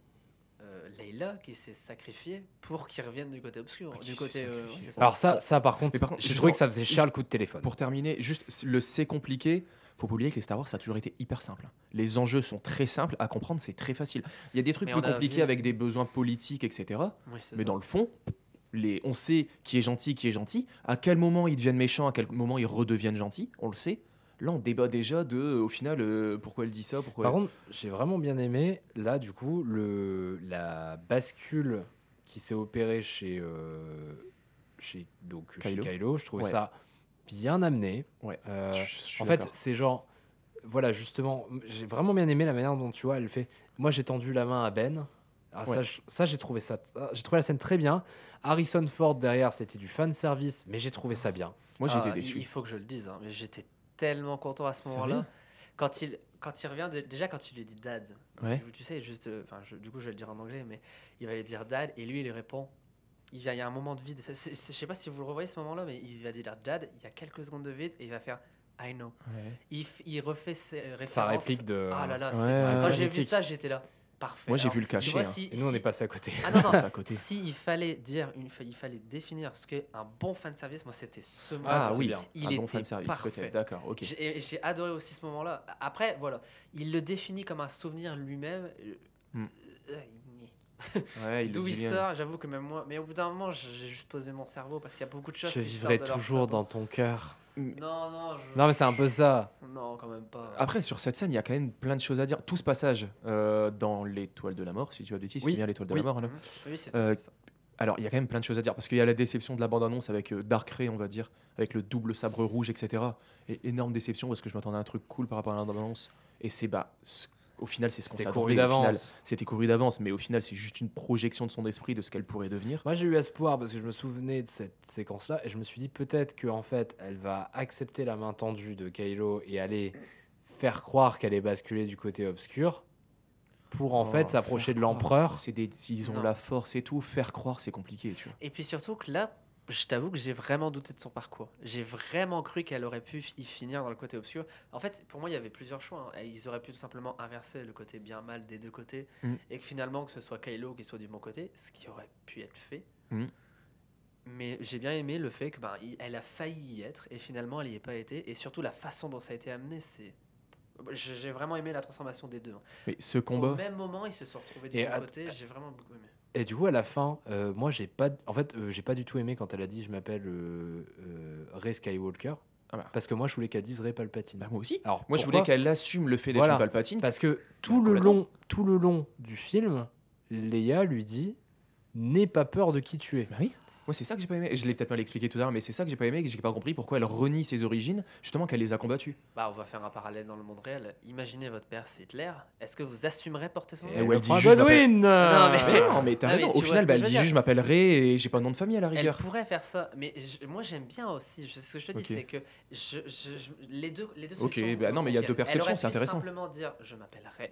euh, Leila qui s'est sacrifiée pour qu'il revienne du côté obscur. Ah, du côté. euh, ouais, ça. Alors ça, ça par contre, Mais par contre, j'ai trouvé que ça faisait cher le coup de téléphone. Pour terminer, juste le c'est compliqué. Faut pas oublier que les Star Wars, ça a toujours été hyper simple. Les enjeux sont très simples à comprendre, c'est très facile. Il y a des trucs Mais plus compliqués vu- avec des besoins politiques, etc. Oui, Mais ça. dans le fond, les, on sait qui est gentil, qui est gentil. À quel moment ils deviennent méchants, à quel moment ils redeviennent gentils, on le sait. Là, on débat déjà de, au final, euh, pourquoi elle dit ça, pourquoi. Par contre, j'ai vraiment bien aimé, là, du coup, le, la bascule qui s'est opérée chez, euh, chez, donc, chez Kylo. Kylo. Je trouvais Ouais. ça bien amené. Ouais. Euh, Je- je suis en fait, c'est genre, voilà, justement, j'ai vraiment bien aimé la manière dont tu vois, elle fait. Moi, j'ai tendu la main à Ben. Ah, ça, Ouais. je- ça, j'ai trouvé ça, ah, j'ai trouvé la scène très bien. Harrison Ford derrière, c'était du fan service, mais j'ai trouvé ça bien. moi j'étais Ah, déçu. Il faut que je le dise, hein, mais j'étais tellement content à ce moment-là. Quand il, quand il revient, de- déjà quand tu lui dis dad, Ouais. tu sais, juste, euh, je- du coup, je vais le dire en anglais, mais il va lui dire dad, et lui, il lui répond. Il y a, il y a un moment de vide. Je sais pas si vous le revoyez ce moment-là, mais il va dire dad, il y a quelques secondes de vide, et il va faire I know. Ouais. Il, f- il refait ses références. Sa réplique de. Ah là là, c'est- Ouais, ouais, quand ouais. j'ai vu mythique. ça, j'étais là. Parfait. Moi, j'ai Alors, vu le tu cachet, vois, hein. si- Et nous, on si- est passé à côté. Ah non, non, à côté. S'il fallait dire, une, il fallait définir ce qu'est un bon fan service, moi c'était ce moment. Ah, c'était oui, bien. Il un bon était fan service parfait. peut-être. D'accord, ok. J'ai et j'ai adoré aussi ce moment-là. Après, voilà, il le définit comme un souvenir lui-même. Euh, Hmm. euh, Ouais, D'où dit il sort, j'avoue que même moi. Mais au bout d'un moment, j'ai juste posé mon cerveau parce qu'il y a beaucoup de choses Je qui vivrai sortent de leur toujours dans ton cœur. Non, non, je- Non, mais c'est un peu ça. Non, quand même pas. Après, sur cette scène, il y a quand même plein de choses à dire. Tout ce passage euh, dans l'étoile de la mort, si tu as du c'est Oui, bien l'étoile de oui. la mort. là. Mhm. Oui, c'est Euh, ça. Alors, il y a quand même plein de choses à dire parce qu'il y a la déception de la bande-annonce avec euh, Dark Ray, on va dire, avec le double sabre rouge, etc. Et énorme déception parce que je m'attendais à un truc cool par rapport à la bande-annonce. Et c'est bah, au final, c'est ce qu'on C'était s'attendait. C'était couru d'avance, mais au final, c'est juste une projection de son esprit de ce qu'elle pourrait devenir. Moi, j'ai eu espoir parce que je me souvenais de cette séquence-là et je me suis dit peut-être qu'en fait, elle va accepter la main tendue de Kylo et aller faire croire qu'elle est basculée du côté obscur pour en Oh, fait s'approcher de l'empereur. C'est des, ils ont Non. la force et tout. Faire croire, c'est compliqué, tu vois. Et puis surtout que là, je t'avoue que j'ai vraiment douté de son parcours. J'ai vraiment cru qu'elle aurait pu y finir dans le côté obscur. En fait, pour moi, il y avait plusieurs choix. hein. Ils auraient pu tout simplement inverser le côté bien-mal des deux côtés. Mm. Et que finalement, que ce soit Kylo qui soit du bon côté, ce qui aurait pu être fait. Mm. Mais j'ai bien aimé le fait que ben, elle a failli y être et finalement elle n'y est pas été. Et surtout la façon dont ça a été amené, c'est. J'ai vraiment aimé la transformation des deux. hein. Mais ce combat, Au même moment, ils se sont retrouvés du bon côté. J'ai vraiment beaucoup aimé. Et du coup, à la fin, euh, moi, j'ai pas, en fait, euh, j'ai pas du tout aimé quand elle a dit je m'appelle euh, euh, Rey Skywalker. Ah bah. Parce que moi, je voulais qu'elle dise Rey Palpatine. bah, moi aussi. Alors, Moi, je voulais qu'elle assume le fait d'être Voilà. Palpatine. Parce que tout Bah, le complètement. long, tout le long du film, Leia lui dit n'aie pas peur de qui tu es. Bah oui. Moi, c'est ça que j'ai pas aimé. Je l'ai peut-être mal expliqué tout à l'heure, mais c'est ça que j'ai pas aimé et que j'ai pas compris pourquoi elle renie ses origines, justement qu'elle les a combattues. Bah, on va faire un parallèle dans le monde réel. Imaginez votre père, c'est Hitler. Est-ce que vous assumerez porter son nom? le elle dit juste, Godwin Non, mais- Mais non, mais t'as Ah, mais raison. tu Au final, bah, elle dit dire. juste je m'appelle Ray et j'ai pas de nom de famille à la Elle rigueur. pourrait faire ça, mais je- moi j'aime bien aussi. Je- ce que je te dis, c'est que je, je- je- les deux, les deux Ok, solutions bah non, mais il y a deux perceptions, Elle c'est intéressant. simplement dire je m'appellerai.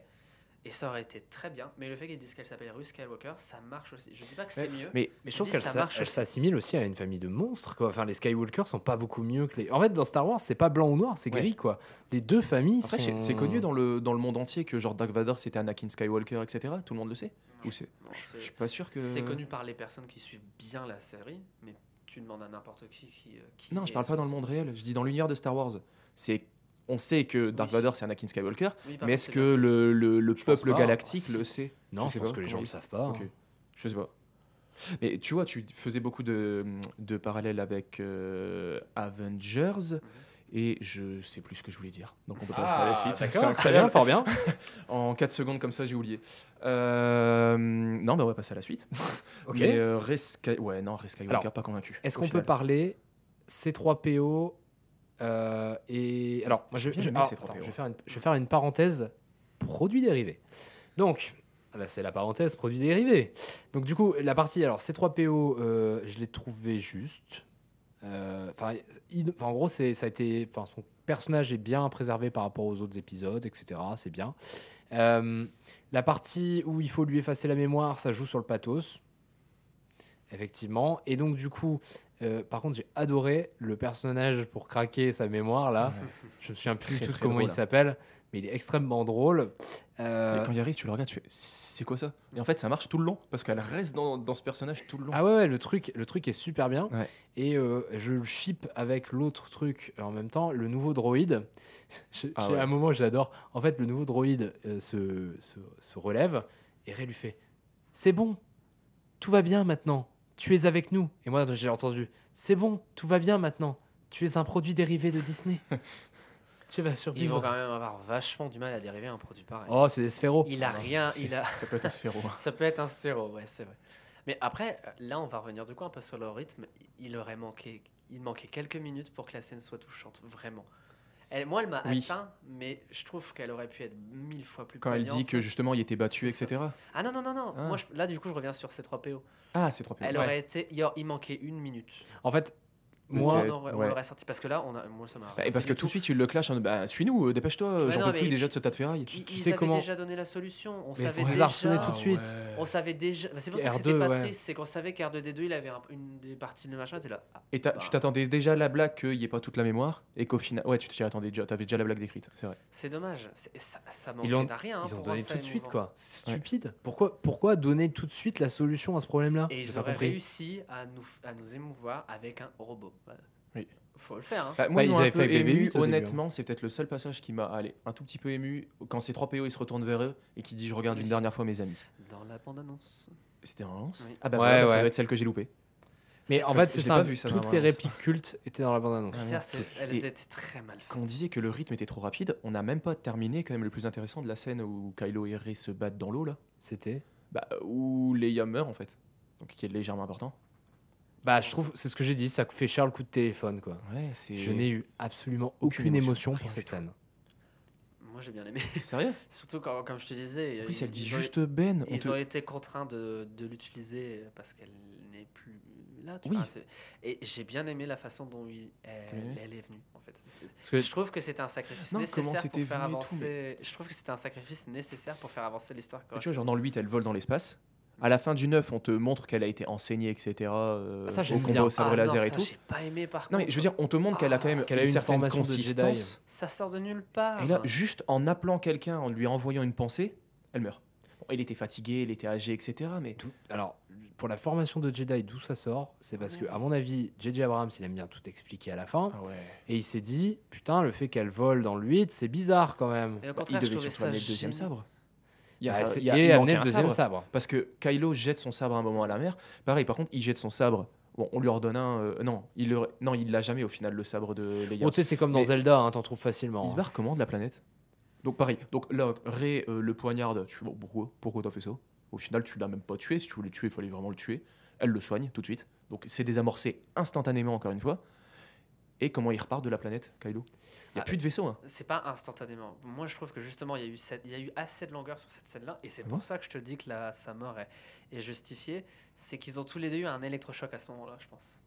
Et ça aurait été très bien, mais le fait qu'ils disent qu'elle s'appelle Ruth Skywalker, ça marche aussi. Je dis pas que c'est mieux. Mais Mais je Je trouve dis, qu'elle s'assimile aussi à une famille de monstres. Quoi. Enfin, les Skywalkers sont pas beaucoup mieux que les. En fait, dans Star Wars, c'est pas blanc ou noir, c'est Ouais. gris quoi. Les deux familles après, sont. c'est- connu dans le, dans le monde entier que genre Dark Vador c'était Anakin Skywalker, etc. Tout le monde le sait Ou c'est Je suis pas sûr que. C'est connu par les personnes qui suivent bien la série, mais tu demandes à n'importe qui qui. euh, qui Non, je parle pas dans le monde réel. Je dis dans l'univers de Star Wars. C'est on sait que Dark Oui. Vador c'est Anakin Skywalker, Oui, mais est-ce que le, le, Je peuple pas. galactique Ah, le sait Non, je, sais pense pas que les gens le savent pas. Ok. hein. Je sais pas. Mais tu vois, tu faisais beaucoup de, de parallèles avec euh, Avengers Mhm. et je sais plus ce que je voulais dire. Donc on peut pas passer à la Ah, suite. C'est d'accord, très bien, fort bien. En 4 secondes comme ça, j'ai oublié. Euh, non, bah on va passer à la suite. Ok. Mais euh, Sky- ouais, non, Skywalker, Alors, pas convaincu. Est-ce qu'on peut parler C3PO Euh, et alors, moi, je, alors, attends, vais faire une, je vais faire une parenthèse produits dérivés. Donc, ah bah, c'est la parenthèse produits dérivés. Donc, du coup, la partie, alors, ces trois PO, euh, je l'ai trouvé juste. Euh, il- en gros, ça a été, enfin, son personnage est bien préservé par rapport aux autres épisodes, etc. C'est bien. Euh, la partie où il faut lui effacer la mémoire, ça joue sur le pathos. Effectivement. Et donc, du coup, euh, par contre, j'ai adoré le personnage pour craquer sa mémoire, là. Je me souviens plus Très, du tout très comment il s'appelle, mais il est extrêmement drôle. Euh, Et quand il arrive, tu le regardes, tu fais c'est quoi ça? Et en fait, ça marche tout le long parce qu'elle reste dans, dans ce personnage tout le long. Ah ouais, ouais, le truc, le truc est super bien. Ouais. Et euh, je le ship avec l'autre truc en même temps, le nouveau droïde. J'ai- Ah ouais. un moment, j'adore. En fait, le nouveau droïde euh, se, se, se relève et Ray lui fait C'est bon, tout va bien maintenant. Tu es avec nous. Et moi, j'ai entendu C'est bon, tout va bien maintenant. Tu es un produit dérivé de Disney. tu vas Ils vont survivre. quand même avoir vachement du mal à dériver un produit pareil. Oh, c'est des sphéros. il a rien, il a. Ça peut être un sphéro. Ça peut être un sphéro, ouais, c'est vrai. Mais après, là, on va revenir de quoi un peu sur le rythme? Il aurait manqué, il manquait quelques minutes pour que la scène soit touchante, vraiment. Elle, moi, elle m'a Oui. atteint, mais je trouve qu'elle aurait pu être mille fois plus Quand elle dit que justement il était battu, etc. Ah non, non, non, non. Ah. Moi, je- là, du coup, je reviens sur ces trois PO. Ah, c'est trop Elle Ouais. aurait été. Il manquait une minute. En fait, Moi, on aurait, on ouais. l'aurait sorti. Parce que là, on a, moi, ça m'a. Bah, et parce que tout de suite, il le clash en bah, suis-nous, euh, dépêche-toi, euh, j'en peux plus déjà de ce tas de ferraille. Ils, tu ils sais avaient comment- déjà donné la solution. On Mais savait on les déjà. a harcelés tout de suite. On savait déjà. bah, c'est pour ça que R2, c'était pas ouais. triste, c'est qu'on savait qu'R2D2 il avait un- une des parties de machin, t'es là. ah, Et t'as- bah, tu t'attendais déjà à la blague qu'il n'y ait pas toute la mémoire et qu'au final. Ouais, tu t'y attendais déjà, t'avais déjà la blague décrite, c'est vrai. C'est dommage. Ça, ça Ils manquait ont, d'un rien. hein, ils ont donné tout de suite, quoi. C'est stupide. Pourquoi, pourquoi donner tout de suite la solution à ce problème-là? Et ils auraient réussi à nous, à nous émouvoir avec un robot. Voilà. Oui. Faut le faire. Hein. Bah, moi, Bah, ils avaient fait ému, Baby hein. honnêtement, c'est peut-être le seul passage qui m'a allez, un tout petit peu ému quand ces trois PO ils se retournent vers eux et qui dit Je regarde Oui. une dernière fois mes amis. Dans la bande-annonce. C'était un lance Oui. Ah bah Ouais, ça doit être celle que j'ai loupée. Mais en fait, c'est ça. vu Toutes les répliques cultes étaient dans la bande-annonce. C'est- elles étaient très mal faites. Quand on disait que le rythme était trop rapide, on n'a même pas terminé quand même le plus intéressant de la scène où Kylo et Rey se battent dans l'eau là. C'était. Bah, où Leia meurt en fait. Donc qui est légèrement important. Bah, je trouve, c'est ce que j'ai dit, ça fait cher le coup de téléphone, quoi. Ouais, c'est. Je n'ai eu absolument Aucune aucune, émotion, pour cette scène. Moi j'ai bien aimé. Sérieux? Surtout quand, comme je te disais. Ils- elle dit ont- juste Ben. Ils te- ont été contraints de, de l'utiliser parce qu'elle n'est plus là. tu Oui. vois, et j'ai bien aimé la façon dont il- elle, est venue. En fait. C'est- Parce que Je trouve que c'était un sacrifice Non, comment nécessaire c'était pour faire venu et tout, avancer. Je trouve que c'était un sacrifice nécessaire pour faire avancer l'histoire. Tu vois, genre dans le 8, elle vole dans l'espace. À la fin du 9, on te montre qu'elle a été enseignée, etc. euh, Ça, au j'aime combat bien. au sabre Ah non, laser et ça, tout. J'ai pas aimé par contre. Non, mais je veux dire, on te montre qu'elle a quand même Qu'elle a une une certaine formation de Jedi. consistance. ça sort de nulle part. Et là, juste en appelant quelqu'un, en lui envoyant une pensée, elle meurt. Bon, il était fatigué, il était âgé, etc. Mais Tout- Alors, pour la formation de Jedi, d'où ça sort C'est parce que, à mon avis, J.J. Abrams, il aime bien tout expliquer à la fin. Ah ouais. Et il s'est dit, putain, le fait qu'elle vole dans le 8, c'est bizarre quand même. Et au Bah, il devait amener le deuxième sabre. Il y a ça- c'est- il y a- le un deuxième sabre. sabre. Parce que Kylo jette son sabre à un moment à la mer. Pareil, par contre, il jette son sabre. Bon, on lui redonne un. euh, non, il le, non, il l'a jamais au final, le sabre de Leia. Bon, tu sais, c'est comme dans Mais- Zelda, hein, t'en trouves facilement. Il se barre comment de la planète? Donc pareil, donc là, Rey euh, le poignarde, tu vois, pourquoi Pourquoi t'as fait ça? Au final, tu l'as même pas tué, si tu voulais le tuer, il fallait vraiment le tuer. Elle le soigne tout de suite, donc c'est désamorcé instantanément encore une fois. Et comment il repart de la planète, Kylo? N'y a Ah, plus de vaisseau. Hein. C'est pas instantanément. Moi, je trouve que justement, il y a eu, cette- il y a eu assez de longueur sur cette scène-là, et c'est Ah pour bon? ça que je te dis que la, sa mort est, est justifiée. C'est qu'ils ont tous les deux eu un électrochoc à ce moment-là, je pense.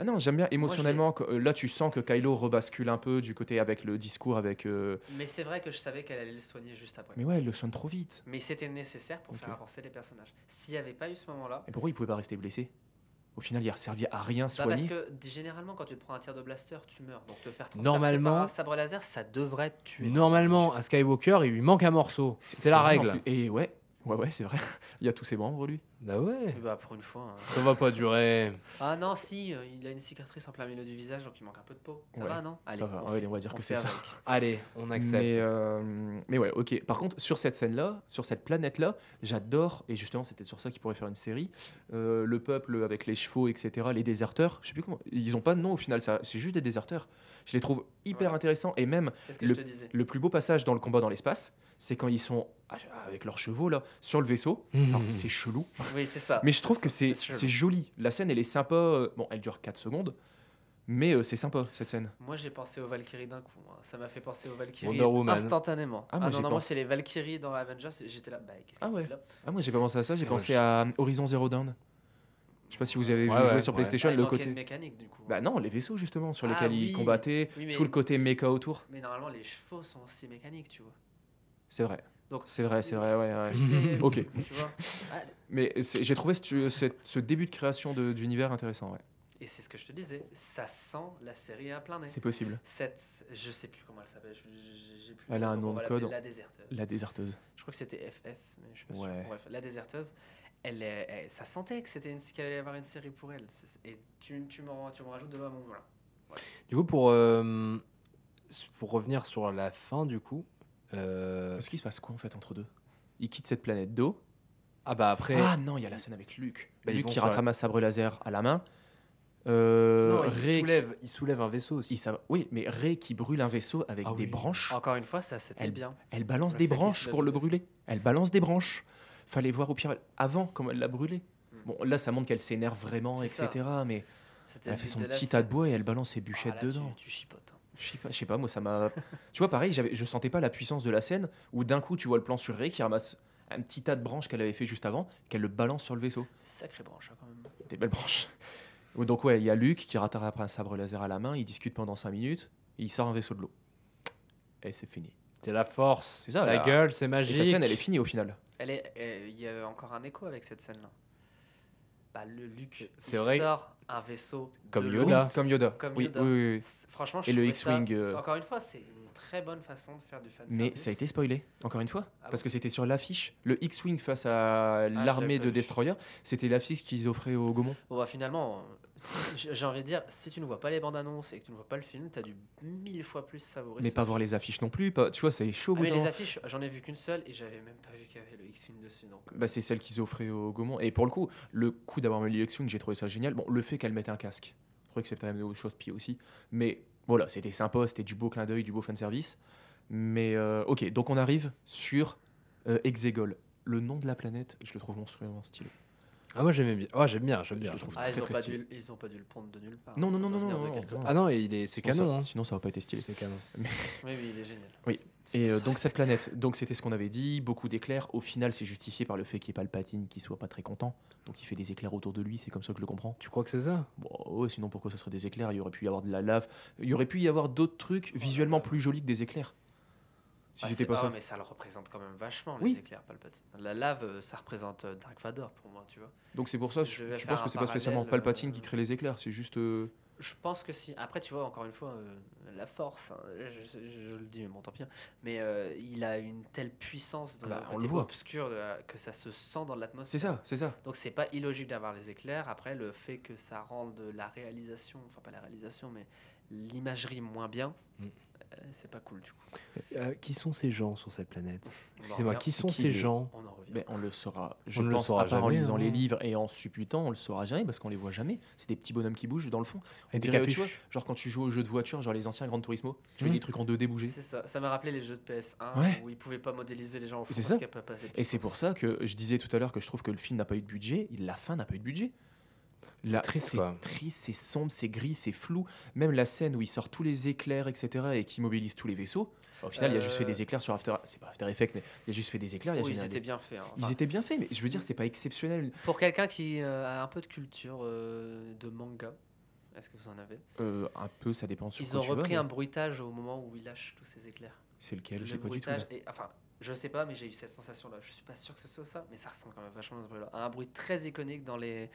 Ah non, j'aime bien émotionnellement, que- euh, là tu sens que Kylo rebascule un peu du côté avec le discours, avec... euh, Mais c'est vrai que je savais qu'elle allait le soigner juste après. Mais ouais, elle le soigne trop vite. Mais c'était nécessaire pour faire avancer les personnages. S'il n'y avait pas eu ce moment-là, Et pourquoi il pouvait pas rester blessé? Au final, il a servi à rien bah parce que généralement, quand tu te prends un tir de blaster, tu meurs. Donc te faire transpercer Normalement- par un sabre laser, ça devrait te tuer. Normalement, à Skywalker, il lui manque un morceau. C'est la règle. Et ouais, ouais, ouais, c'est vrai. il y a tous ses membres, lui. Bah ouais. Et bah, pour une fois. hein. Ça va pas durer. Ah non, si, euh, il a une cicatrice en plein milieu du visage, donc il manque un peu de peau. Ça Ouais, va, non? Allez, ça va. on Ouais, fait- on va dire que fait c'est ça. avec. Allez, on accepte. Mais, euh, mais ouais, ok. Par contre, sur cette scène-là, sur cette planète-là, j'adore, et justement, c'était sur ça qu'ils pourraient faire une série, euh, le peuple avec les chevaux, etc., les déserteurs, je sais plus comment, ils ont pas de nom au final, ça, c'est juste des déserteurs. Je les trouve hyper Ouais. intéressants, et même C'est ce que Le- je te disais? le plus beau passage dans le combat dans l'espace, c'est quand ils sont ah, avec leurs chevaux là sur le vaisseau. Mhm. C'est chelou, Oui, c'est ça. mais je trouve que c'est joli. La scène, elle est sympa. Bon, elle dure 4 secondes, Mais euh, c'est sympa cette scène. Moi, j'ai pensé aux Valkyries d'un coup. hein. Ça m'a fait penser aux Valkyries instantanément. Ah, Ah, non, non, moi, c'est les Valkyries dans Avengers. J'étais là. Bah, qu'est-ce Ah ouais. là Ah, moi j'ai pas pensé à ça, j'ai Ouais, pensé je- à Horizon Zero Dawn. Je sais pas si vous avez vu Ouais, jouer sur ouais. PlayStation Ah, il le côté. mécanique du coup. Bah non, les vaisseaux justement sur Ah lesquels oui. ils combattaient, Oui, mais- tout le côté méca autour. Mais normalement, les chevaux sont aussi mécaniques, tu vois. C'est vrai. C'est vrai, c'est vrai, ouais. ouais. Ok. Mais j'ai trouvé ce, début de création de- d'univers intéressant, ouais. Et c'est ce que je te disais. Ça sent la série à plein nez. C'est possible. Cette, je sais plus comment elle s'appelle. Elle le a un nom de code. La déserteuse. La déserteuse. Je crois que c'était FS, mais je suis pas sûr. Ouais. Bref, la déserteuse. Elle, est- elle- ça sentait que c'était qu'il allait y avoir une série pour elle. Et tu, tu m'en rajoutes de mon voilà. Du coup, pour, euh, pour revenir sur la fin, du coup. Euh, Parce qu'il se passe quoi en fait entre deux? Ils quittent cette planète d'eau. Ah bah après. Ah non, il y a la scène avec Luke. Bah, Luke qui rattrape un sabre laser à la main. Euh, non, il, Rey qui- soulève, il soulève un vaisseau aussi. il sa- Oui, mais Rey qui brûle un vaisseau avec Ah des oui. branches. Encore une fois, ça c'était Elle- bien. Elle balance Le des branches pour le brûler. Elle balance des branches. Fallait voir au pire avant comment elle l'a brûlé. Hmm. Bon, là, ça montre qu'elle s'énerve vraiment, etc. Mais elle le fait son petit tas de bois et elle balance ses Ah, bûchettes tu- dedans. Tu, chipotes. hein. Je sais pas, je sais pas, moi ça m'a. tu vois, pareil, je sentais pas la puissance de la scène où d'un coup tu vois le plan sur Rey qui ramasse un petit tas de branches qu'elle avait fait juste avant, qu'elle le balance sur le vaisseau. Sacré branche hein, quand même. Des belles branches. Ou Donc, ouais, il y a Luke qui rattrape un sabre laser à la main, il discute pendant 5 minutes, et il sort un vaisseau de l'eau. Et c'est fini. C'est la force. C'est ça, La gueule, c'est Et magique. cette scène, elle est finie au final. Elle est, euh, il y a encore un écho avec cette scène-là. Bah, le Luke, il vrai. sort un vaisseau Comme de Yoda. Oui, comme Yoda. Comme oui, Yoda. oui, oui, Franchement, Et je le ça- X-Wing, euh, Encore une fois, c'est une très bonne façon de faire du fan Mais ça a été spoilé, encore une fois. Ah parce bon que c'était sur l'affiche. Le X-Wing face à je l'armée de pas vu. Destroyer, c'était l'affiche qu'ils offraient au Gaumont. Bon, bah, finalement, j'ai envie de dire, si tu ne vois pas les bandes annonces et que tu ne vois pas le film, tu as dû mille fois plus savourer. Mais pas film. voir les affiches non plus. Pas, tu vois, c'est chaud au Ah, mais les affiches, j'en ai vu qu'une seule et j'avais même pas vu qu'il y avait le X-Wing dessus. Donc, Bah, c'est celle qu'ils offraient au Gaumont. Et pour le coup, le coup d'avoir mis le X-Wing, j'ai trouvé ça génial. Bon, le fait qu'elle mette un casque, je trouvais que c'était une chose pire aussi. Mais voilà, c'était sympa, c'était du beau clin d'œil, du beau fanservice. Mais euh, ok, donc on arrive sur euh, Exegol. Le nom de la planète, je le trouve monstrueusement stylé. Ah, moi j'aimais bien. Ouais, j'aime bien, j'aime Je bien. le trouve ah, très, ils, ont très pas stylé. dû, ils ont pas dû le prendre de nulle part. Non, non, Ça non, doit non, venir non, de non, quelque non. part. Ah non, il est, c'est Sinon, canon. ça- hein. Sinon, ça aurait pas été stylé. C'est canon. Oui, oui, il est génial. Oui. C'est- Et euh, c'est- donc cette planète, donc c'était ce qu'on avait dit, beaucoup d'éclairs. Au final, c'est justifié par le fait qu'il n'y ait pas le patine qui soit pas très content. Donc il fait des éclairs autour de lui, c'est comme ça que je le comprends. Tu crois que c'est ça? Bon, ouais, sinon pourquoi ce serait des éclairs? Il y aurait pu y avoir de la lave. Il y aurait pu y avoir d'autres trucs visuellement plus jolis que des éclairs. Si Ah, c'était pas ah ça. mais ça le représente quand même vachement, Oui. les éclairs Palpatine. La lave, euh, ça représente euh, Dark Vador pour moi, tu vois. Donc c'est pour ça, si je je, tu penses que c'est pas spécialement Palpatine euh, qui crée les éclairs, c'est juste. euh, Je pense que si. Après, tu vois, encore une fois, euh, la force, hein, je, je- je le dis, mais bon, tant pis. hein. Mais euh, il a une telle puissance Bah, côté le voit. obscur la- que ça se sent dans l'atmosphère. C'est ça, c'est ça. Donc c'est pas illogique d'avoir les éclairs. Après, le fait que ça rende la réalisation, enfin pas la réalisation, mais l'imagerie moins bien, Mm. Euh, c'est pas cool du coup. Euh, Qui sont ces gens sur cette planète? Excusez-moi, qui sont qui ces gens? On en revient. Ben, on le saura, je On ne le saura à part en lisant les livres et en supputant, on le saura jamais parce qu'on les voit jamais. C'est des petits bonhommes qui bougent dans le fond. On Avec des dirait, tu vois, capuches. genre quand tu joues aux jeux de voiture, genre les anciens Gran Turismo, tu vois des trucs en 2D bouger. C'est ça, ça m'a rappelé les jeux de PS1 Ouais. où ils pouvaient pas modéliser les gens au fond C'est parce ça. qu'il y a pas pas assez de Et c'est pour ça que je disais tout à l'heure que je trouve que le film n'a pas eu de budget. La fin n'a pas eu de budget. C'est Là, triste, c'est quoi. triste, c'est sombre, c'est gris, c'est flou. Même la scène où il sort tous les éclairs, etc., et qui mobilise tous les vaisseaux. Au final, il a juste fait Euh. des éclairs sur After. C'est pas After Effects, mais il a juste fait des éclairs. il Oui, ils étaient des- bien faits. hein. Ils Enfin, étaient bien faits, mais je veux dire, c'est pas exceptionnel. Pour quelqu'un qui euh, a un peu de culture euh, de manga, est-ce que vous en avez? Euh, un peu, ça dépend sur Ils quoi ont repris mais un bruitage au moment où ils lâchent tous ces éclairs. C'est lequel? Le J'ai pas du tout. enfin, je sais pas, mais j'ai eu cette sensation-là. Je suis pas sûr que ce soit ça, mais ça ressemble quand même vachement à ce bruit-là. À Un bruit très iconique dans les,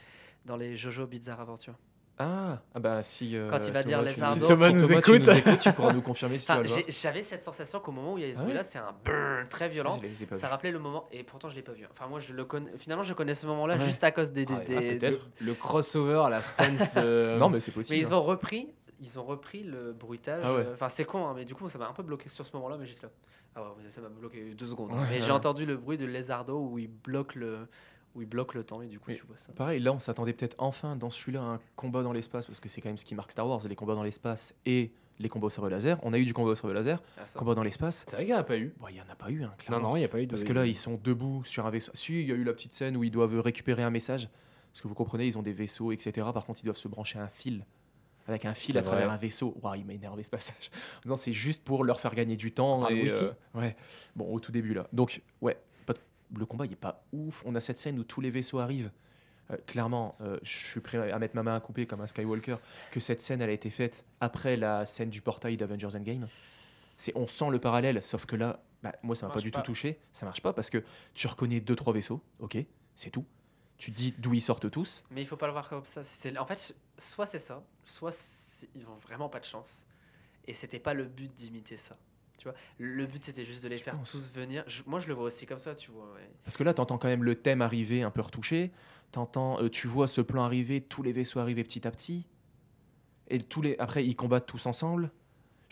dans les Jojo Bizarre Adventure. Ah, ah bah si. euh, Quand il va dire Thomas, les tu ardos- si Thomas nous tu écoute. tu pourras nous confirmer si tu Enfin, vas le voir. j'ai- J'avais cette sensation qu'au moment où il y avait ce Ah ouais bruit-là, c'est un brrr très violent. Les pas Ça rappelait le moment, et pourtant je l'ai pas vu. Enfin, moi, je le connais. Finalement, je connais ce moment-là Ouais. juste à cause des. des- Ah, Ah, des- peut-être. Le crossover à la stance de. Non, mais c'est possible. Mais ils hein. ont repris, ils ont repris le bruitage. Ah ouais. euh, Enfin, c'est con, hein, mais du coup, ça m'a un peu bloqué sur ce moment-là, mais juste là. Ah ouais, mais ça m'a bloqué deux secondes. hein. Ouais, mais j'ai entendu le bruit de lézardo où il bloque le, où il bloque le temps et du coup, Oui. tu vois ça. Pareil, là, on s'attendait peut-être enfin dans celui-là à un combat dans l'espace, parce que c'est quand même ce qui marque Star Wars, les combats dans l'espace et les combats au sabre laser. On a eu du combat au sabre laser, Ah, combat dans l'espace. C'est vrai qu'il n'y en a pas eu. Bon, il y en a pas eu, hein, Non, clairement. non, il n'y a pas eu de. Parce que là, ils sont debout sur un vaisseau. Si, il y a eu la petite scène où ils doivent récupérer un message. Parce que vous comprenez, ils ont des vaisseaux, etc. Par contre, ils doivent se brancher à un fil avec un fil à travers vrai. un vaisseau. Waouh, il m'a énervé ce passage. Disant, c'est juste pour leur faire gagner du temps. Un et, Wi-Fi ouais. Bon, au tout début là. Donc, ouais, pas de- le combat, il est pas ouf. On a cette scène où tous les vaisseaux arrivent. Euh, clairement, euh, je suis prêt à mettre ma main à couper comme un Skywalker que cette scène, elle a été faite après la scène du portail d'Avengers Endgame. C'est, on sent le parallèle, sauf que là, bah, moi, ça m'a pas du pas. tout touché. Ça marche pas parce que tu reconnais deux trois vaisseaux, ok, c'est tout. Tu te dis d'où ils sortent tous. Mais il faut pas le voir comme ça. C'est en fait soit c'est ça, soit ils ont vraiment pas de chance. Et c'était pas le but d'imiter ça. Tu vois, le but c'était juste de les faire tous venir. Je- moi je le vois aussi comme ça, tu vois. ouais. Parce que là, t'entends quand même le thème arriver un peu retouché. T'entends, euh, tu vois ce plan arriver, tous les vaisseaux arriver petit à petit. Et tous les, après, ils combattent tous ensemble.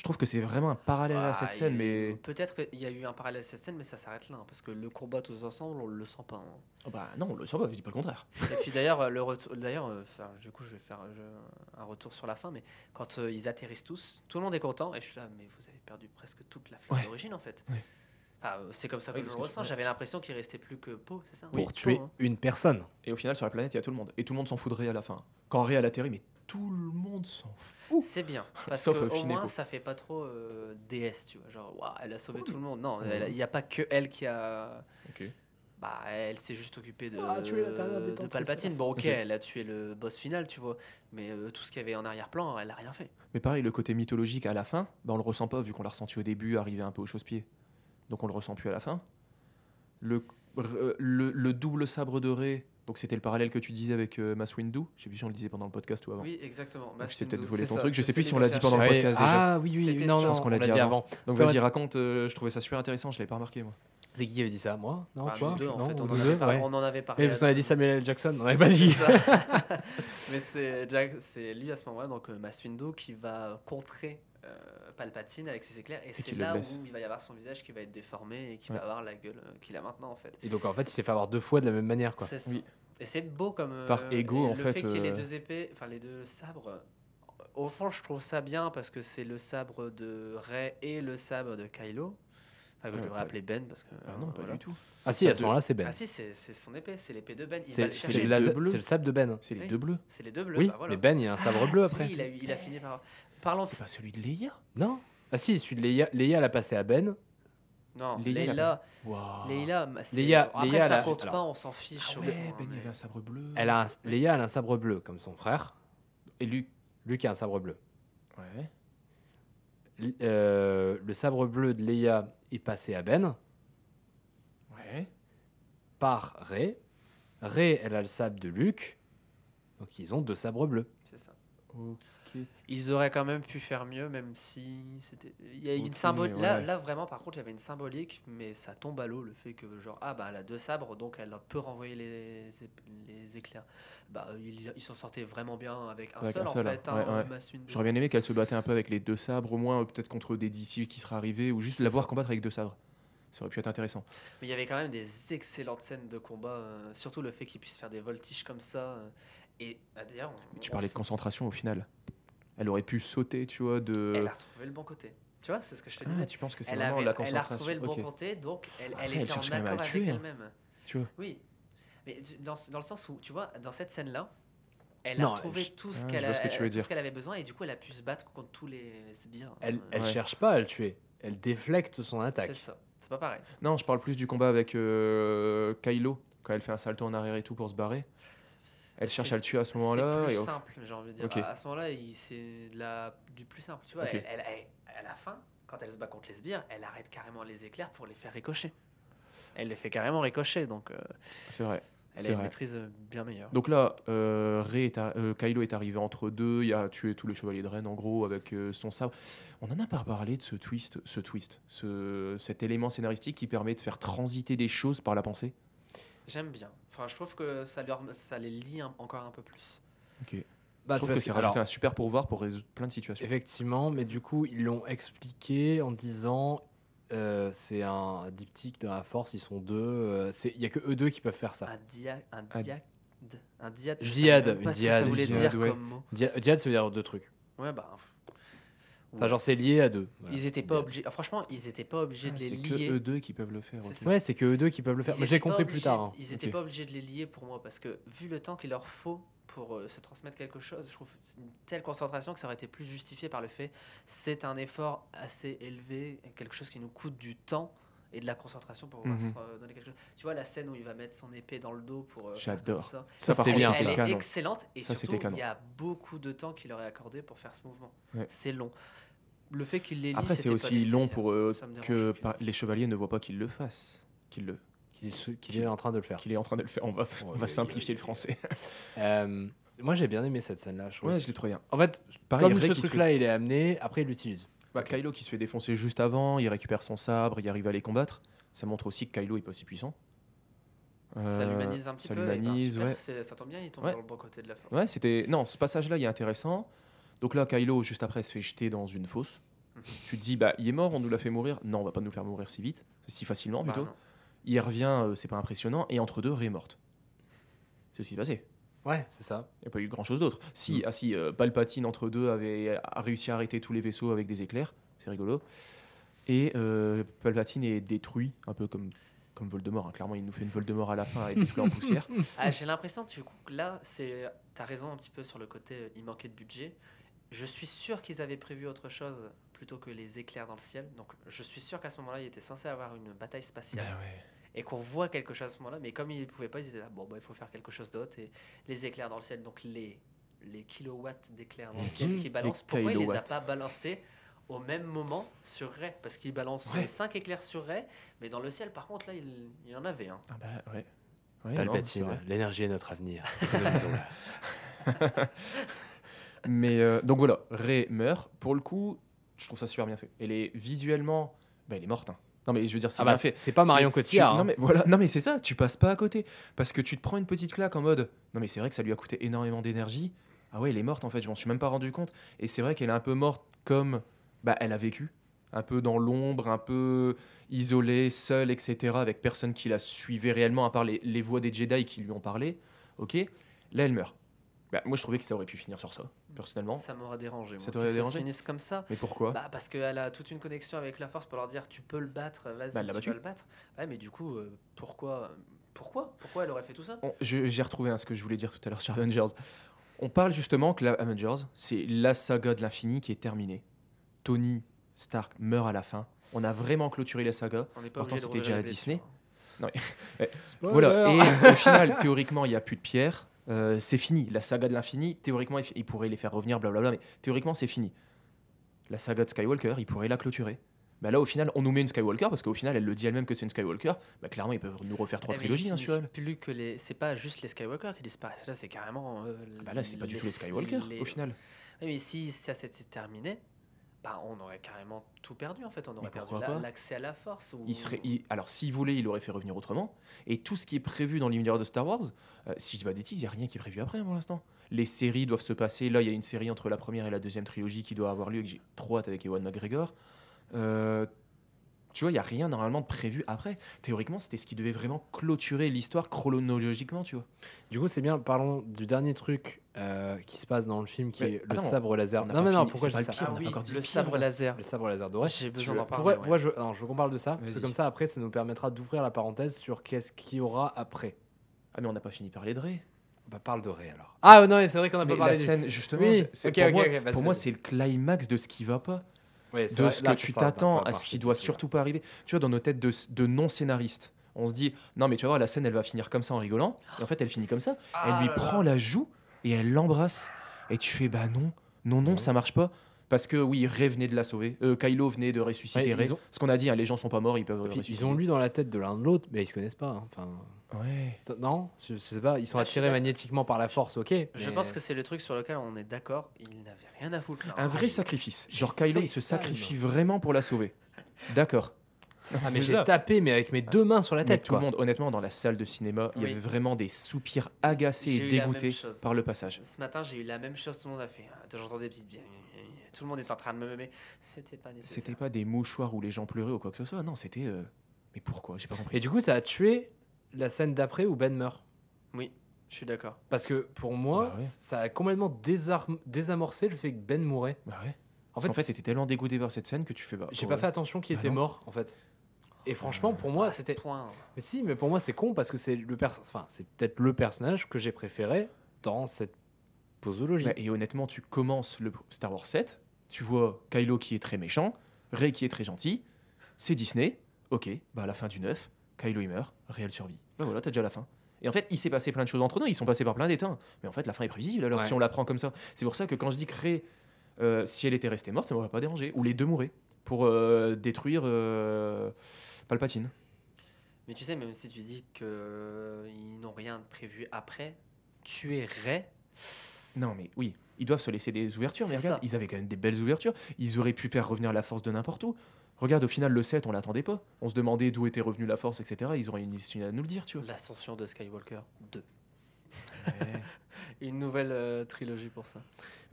Je trouve que c'est vraiment un parallèle à cette y scène, a eu- mais peut-être qu'il y a eu un parallèle à cette scène, mais ça s'arrête là, hein, parce que le combat tous ensemble, on le sent pas. hein. Oh bah non, on le sent pas. Je dis pas le contraire. Et puis d'ailleurs, euh, le retour, d'ailleurs, euh, enfin, du coup, je vais faire je- un retour sur la fin, mais quand euh, ils atterrissent tous, tout le monde est content, et je suis là, mais vous avez perdu presque toute la flamme Ouais. d'origine en fait. Ouais. Ah, c'est comme ça que Oui, je le ressens. J'avais l'impression qu'il restait plus que Poe, c'est ça? Pour tuer hein. une personne. Et au final, sur la planète, il y a tout le monde. Et tout le monde s'en foudrait à la fin. Quand Rey elle atterrit, mais tout le monde s'en fout. C'est bien, parce Sauf, que euh, au moins ça fait pas trop euh, DS, tu vois, genre waouh, elle a sauvé Oui. tout le monde. Non, elle- il n'y a pas que elle qui a. Ok. Bah, elle s'est juste occupée de, Ah, dernière de Palpatine. Bon, ok, Ok. elle a tué le boss final, tu vois, mais euh, tout ce qu'il y avait en arrière-plan, elle a rien fait. Mais pareil, le côté mythologique à la fin, bah, on le ressent pas vu qu'on l'a ressenti au début, arriver un peu au chausse-pied. Donc on le ressent plus à la fin. Le, euh, le, le double sabre de Rey, donc c'était le parallèle que tu disais avec euh, Mace Windu. Je sais plus si on le disait pendant le podcast ou avant. Oui, exactement. Donc, je t'ai peut-être volé ton ça, truc. Je sais plus si on l'a dit pendant le Ouais. podcast déjà. Ah oui, oui, non, ça. non, Je pense qu'on l'a dit avant. Donc vas-y, va- raconte. euh, je trouvais ça super intéressant. Je l'avais pas remarqué moi. C'est qui qui avait dit ça? Moi? Non, Enfin, toi? Deux, en Non, fait, on, en deux, avait ouais. on en avait parlé. Oui, parce qu'on a dit Samuel L. Jackson, on avait pas dit. Mais c'est Jack- c'est lui à ce moment-là, donc euh, Mace Windu, qui va contrer Palpatine avec ses éclairs, et, c'est là où il va y avoir son visage qui va être déformé et qui Ouais. va avoir la gueule euh, qu'il a maintenant en fait. Et donc en fait, il s'est fait avoir deux fois de la même manière, quoi. Oui. Et c'est beau comme. euh, Par ego, en le fait, fait qu'il y ait les euh, deux épées, enfin les deux sabres. euh, Au fond, je trouve ça bien parce que c'est le sabre de Rey et le sabre de Kylo. Enfin, que je Ouais, devrais appeler Ben parce que. Ah euh, non, pas voilà. du tout. Ah si, à ce moment-là, c'est Ben. Ah si, c'est c'est son épée, c'est l'épée de Ben. C'est le sable de Ben. C'est les Oui. deux bleus. C'est les deux bleus. Oui, bah voilà. mais Ben, il a un sabre Ah, bleu si, après. Il a, il a fini par. Parlant C'est pas celui de Leia? Non Ah si, celui de Leia, Leia l'a passé à Ben. Non, Leia, Leila. Leila, c'est- Leia- après, Leia, ça compte alors- pas, on s'en fiche. Ah au ouais, fond, Ben il mais- avait un sabre bleu. Elle a un- Leia elle a un sabre bleu, comme son frère. Et Luke. Luke a un sabre bleu. Ouais. Euh, le sabre bleu de Leia est passé à Ben Ouais. par Rey. Rey, elle a le sabre de Luke. Donc ils ont deux sabres bleus. C'est ça. Ils auraient quand même pu faire mieux, même si c'était. Il y a une symbolique. Là, ouais. là, vraiment, par contre, il y avait une symbolique, mais ça tombe à l'eau le fait que, genre, ah bah, elle a deux sabres, donc elle peut renvoyer les, les éclairs. Bah, ils ils s'en sortaient vraiment bien avec un Avec seul, un seul, en fait. hein. hein, Ouais. J'aurais bien aimé qu'elle se battait un peu avec les deux sabres, au moins euh, peut-être contre des DC qui seraient arrivés, ou juste la voir combattre avec deux sabres. Ça aurait pu être intéressant. Mais il y avait quand même des excellentes scènes de combat, euh, surtout le fait qu'ils puissent faire des voltiges comme ça. euh, et ah, d'ailleurs, Mais tu on parlais de concentration au final. Elle aurait pu sauter, tu vois, de. Elle a retrouvé le bon côté. Tu vois, c'est ce que je te Ah, disais. tu penses que c'est elle, vraiment avait- la elle a concentration retrouvé le bon côté, donc elle, Après, elle elle était en même à accord le avec tuer, hein. elle-même. Tu vois. Oui, mais dans, dans le sens où, tu vois, dans cette scène-là, elle Non, a retrouvé je- tout ce Ah, qu'elle avait besoin et du coup, elle a pu se battre contre tous les sbires. Elle, Euh, elle Ouais. cherche pas à le tuer. Elle déflecte son c'est attaque. ça. C'est pas pareil. Non, je parle plus du combat avec euh, Kylo, quand elle fait un salto en arrière et tout pour se barrer. Elle cherche C'est- à le tuer à ce C'est moment-là. plus et simple, j'ai envie de dire. À, ce moment-là, c'est la, du plus simple. Tu vois, elle, elle- elle- à la fin, quand elle se bat contre les sbires, elle arrête carrément les éclairs pour les faire ricocher. Elle les fait carrément ricocher, donc euh, C'est vrai. elle C'est a une vrai. maîtrise euh, bien meilleure. Donc là, euh, Rey est à- euh, Kylo est arrivé entre deux, il a tué tous les chevaliers de Rennes en gros avec euh, son sabre. On en a pas parlé de ce twist, ce twist, ce, cet élément scénaristique qui permet de faire transiter des choses par la pensée? J'aime bien. Enfin, je trouve que ça, leur, ça les lie un- encore un peu plus. Ok. Bah, je trouve que parce c'est rajouté alors, un super pouvoir pour résoudre plein de situations. Effectivement, mais du coup, ils l'ont expliqué en disant euh, c'est un diptyque de la force, ils sont deux. euh, Il y a que eux deux qui peuvent faire ça. Un dia, un Un- diade, un diade. je Diade, une que ça diade, voulait diade, dire ouais. comme mot. Dia- Diade, ça veut dire deux trucs. Ouais, bah. Enfin, genre, c'est lié à deux. Voilà. Ils étaient pas obligés. ah, franchement, ils étaient pas obligés Ah, de les c'est lier. que eux deux qui peuvent le faire. C'est ok. ça. Ouais, c'est que eux deux qui peuvent le faire. J'ai compris plus tard. hein. Ils étaient Ok. pas obligés de les lier pour moi parce que vu le temps qu'il leur faut pour euh, se transmettre quelque chose, je trouve c'est une telle concentration que ça aurait été plus justifié par le fait c'est un effort assez élevé, quelque chose qui nous coûte du temps et de la concentration pour pouvoir Mhm. se donner quelque chose. Tu vois la scène où il va mettre son épée dans le dos pour. euh, J'adore. ça. Ça, par c'était contre, bien, Elle est canon. excellente et Ça, surtout il y a beaucoup de temps qu'il aurait accordé pour faire ce mouvement. Ouais. C'est long. Le fait qu'il les Après, c'est aussi long pour eux que par- les chevaliers ne voient pas qu'ils le fassent. Qu'ils le. Qu'il est en train de le faire. Qu'il est en train de le faire. On va, on va Ouais, simplifier le français. Euh, moi, j'ai bien aimé cette scène-là. je. Ouais, je l'ai trouvé bien. En fait, Pareil, comme ce truc-là, il est amené, après, il l'utilise. Bah, Kylo qui se fait défoncer juste avant, il récupère son sabre, il arrive à les combattre. Ça montre aussi que Kylo est pas si puissant. Ça Euh, l'humanise un petit ça peu. ben, super, ouais. Ça tombe bien, il tombe Ouais. dans le bon côté de la force. Ouais, c'était. Non, ce passage-là, il est intéressant. Donc là, Kylo, juste après, se fait jeter dans une fosse. Mhm. tu te dis, bah, il est mort, on nous l'a fait mourir. Non, on va pas nous faire mourir si vite, si facilement Bah, plutôt. non. il revient, euh, c'est pas impressionnant. Et entre deux, Rey est morte. C'est ce qui s'est passé. Ouais, c'est ça. Il n'y a pas eu grand chose d'autre. Si, Mm. ah si, euh, Palpatine entre deux avait a réussi à arrêter tous les vaisseaux avec des éclairs, c'est rigolo. Et euh, Palpatine est détruit, un peu comme, comme Voldemort. hein. Clairement, il nous fait une Voldemort à la fin et détruit en poussière. Ah, J'ai l'impression du coup, que là, c'est. T'as raison un petit peu sur le côté, euh, il manquait de budget. Je suis sûr qu'ils avaient prévu autre chose plutôt que les éclairs dans le ciel. Donc, je suis sûr qu'à ce moment-là, il était censé avoir une bataille spatiale Bah ouais. Et qu'on voit quelque chose à ce moment-là. Mais comme ils ne pouvaient pas, ils disaient là, bon, bah, il faut faire quelque chose d'autre. Et les éclairs dans le ciel, donc les, les kilowatts d'éclairs dans le ciel qui balancent, pourquoi il les a pas balancés au même moment sur Ray? Parce qu'il balance Ouais. 5 éclairs sur Ray, mais dans le ciel, par contre, là, il, il y en avait un. Ah bah ouais. Palpatine, l'énergie est notre avenir. Mais euh, donc voilà, Rey meurt. Pour le coup, je trouve ça super bien fait. Elle est visuellement, bah, elle est morte. hein. Non mais je veux dire, c'est Ah bah, fait. c'est pas Marion Cotillard. tu- Non hein. mais voilà, non mais c'est ça, tu passes pas à côté parce que tu te prends une petite claque en mode non mais c'est vrai que ça lui a coûté énormément d'énergie. Ah ouais, elle est morte en fait, je m'en suis même pas rendu compte et c'est vrai qu'elle est un peu morte comme bah elle a vécu, un peu dans l'ombre, un peu isolée, seule, etc. avec personne qui la suivait réellement à part les, les voix des Jedi qui lui ont parlé. Ok, là elle meurt. Bah, moi je trouvais que ça aurait pu finir sur ça, personnellement. Ça m'aurait dérangé. Ça t'aurait dérangé se finisse comme ça. Mais pourquoi? Bah, parce qu'elle a toute une connexion avec la force pour leur dire tu peux le battre, vas-y, Bah, tu battu. vas le battre. Ouais, mais du coup, euh, pourquoi Pourquoi Pourquoi elle aurait fait tout ça? J'ai retrouvé hein, ce que je voulais dire tout à l'heure sur Avengers. On parle justement que la Avengers, c'est la saga de l'infini qui est terminée. Tony Stark meurt à la fin. On a vraiment clôturé la saga. On pas Pourtant, c'était déjà à Disney. blessures. Voilà. Et au final, théoriquement, il n'y a plus de pierre. Euh, c'est fini. La saga de l'infini, théoriquement, il, f- il pourrait les faire revenir, blablabla, mais théoriquement, c'est fini. La saga de Skywalker, il pourrait la clôturer. Bah là, au final, on nous met une Skywalker parce qu'au final, elle le dit elle-même que c'est une Skywalker. Bah, clairement, ils peuvent nous refaire trois Eh, mais trilogies ils hein, elle. plus que les. C'est pas juste les Skywalker qui disparaissent. Là, c'est carrément. euh, Ah Bah là, c'est pas du tout les Skywalker les- au final. Oui, mais si ça s'était terminé, bah, on aurait carrément tout perdu en fait. On aurait perdu la- l'accès à la force. Ou... Il serait, il- alors, s'il voulait, il aurait fait revenir autrement. Et tout ce qui est prévu dans l'univers de Star Wars, euh, si je dis pas il n'y a rien qui est prévu après pour l'instant. Les séries doivent se passer. Là, il y a une série entre la première et la deuxième trilogie qui doit avoir lieu, et que j'ai trop hâte avec Ewan McGregor. Euh, tu vois, il n'y a rien normalement de prévu après. Théoriquement, c'était ce qui devait vraiment clôturer l'histoire chronologiquement, tu vois. Du coup, c'est bien, parlons du dernier truc euh, qui se passe dans le film qui Mais est le attends, sabre laser. Non, mais non, pourquoi je dis pas ça le pire, Ah oui, encore dit le le pire, sabre laser. Le sabre laser doré. J'ai besoin d'en parler. pourquoi- ouais. je, non, je veux qu'on parle de ça, parce que comme ça, après, ça nous permettra d'ouvrir la parenthèse sur qu'est-ce qu'il y aura après. Ah, mais on n'a pas fini de parler de Rey. Bah, parle de Rey alors. Ah non, c'est vrai qu'on a Mais pas parlé la scène, justement, Oui, c'est- ok, pour, ok, moi, pour moi, c'est le climax de ce qui va pas. Ouais, de vrai, ce là, que tu t'attends à ce qui doit surtout pas arriver. Tu vois, dans nos têtes de, de non-scénaristes, on se dit non, mais tu vas voir, la scène elle va finir comme ça en rigolant. Et en fait, elle finit comme ça. elle Ah lui là prend la joue et elle l'embrasse. Et tu fais bah non, non, non, ça marche pas. Parce que oui, Rey venait de la sauver. Euh, Kylo venait de ressusciter Ouais, Rey. ils ont- Ce qu'on a dit, hein, les gens sont pas morts, ils peuvent ressusciter. ils ont lu dans la tête de l'un de l'autre, mais ils se connaissent pas. hein. Enfin, Ouais. non, je, je sais pas. Ils sont Ah, suis attirés magnétiquement par la force, ok. Je mais- pense que c'est le truc sur lequel on est d'accord. Il n'avait rien à foutre. là. Un vrai sacrifice. Genre Kylo, il se sacrifie vraiment pour la sauver. D'accord. Ah, mais j'ai tapé, mais avec mes deux mains sur la Mais tête, tout quoi. le monde, honnêtement, dans la salle de cinéma, il y avait vraiment des soupirs agacés et dégoûtés par le passage. Ce matin, j'ai eu la même chose. Tout le monde a fait. Ah, J'entendais des petites. Tout le monde est en train de me memer. C'était pas. C'était pas des mouchoirs où les gens pleuraient ou quoi que ce soit. Non, c'était. euh, Mais pourquoi? J'ai pas compris. Et du coup, ça a tué la scène d'après où Ben meurt. Oui, je suis d'accord. Parce que pour moi, Bah ouais. ça a complètement désarm- désamorcé le fait que Ben mourait. Bah ouais. En En fait, fait, t'étais tellement dégoûté par cette scène que tu fais bah. j'ai ouais. pas fait attention qu'il Bah était non. mort, en fait. Et franchement, pour moi, ce c'était. point. Mais si, mais pour moi, c'est con parce que c'est le perso- enfin, c'est peut-être le personnage que j'ai préféré dans cette posologie. Bah, et honnêtement, tu commences le Star Wars 7, tu vois Kylo qui est très méchant, Rey qui est très gentil, c'est Disney, ok, bah à la fin du 9, Kylo il meurt, réelle survie. Bah voilà, t'as déjà la fin. Et en fait, il s'est passé plein de choses entre nous, ils sont passés par plein d'éteints. Mais en fait, la fin est prévisible alors Ouais. si on la prend comme ça. C'est pour ça que quand je dis que Rey, euh, si elle était restée morte, ça m'aurait pas dérangé. Ou les deux mouraient pour euh, détruire euh, Palpatine. Mais tu sais, même si tu dis qu'ils n'ont rien de prévu après, tuer Rey, Non, mais oui, ils doivent se laisser des ouvertures. Mais regarde, ça. ils avaient quand même des belles ouvertures. Ils auraient pu faire revenir la force de n'importe où. Regarde, au final, le 7, on l'attendait pas. On se demandait d'où était revenue la force, etc. Ils auraient une issue à nous le dire, tu vois. l'ascension de Skywalker 2. Une nouvelle euh, trilogie pour ça.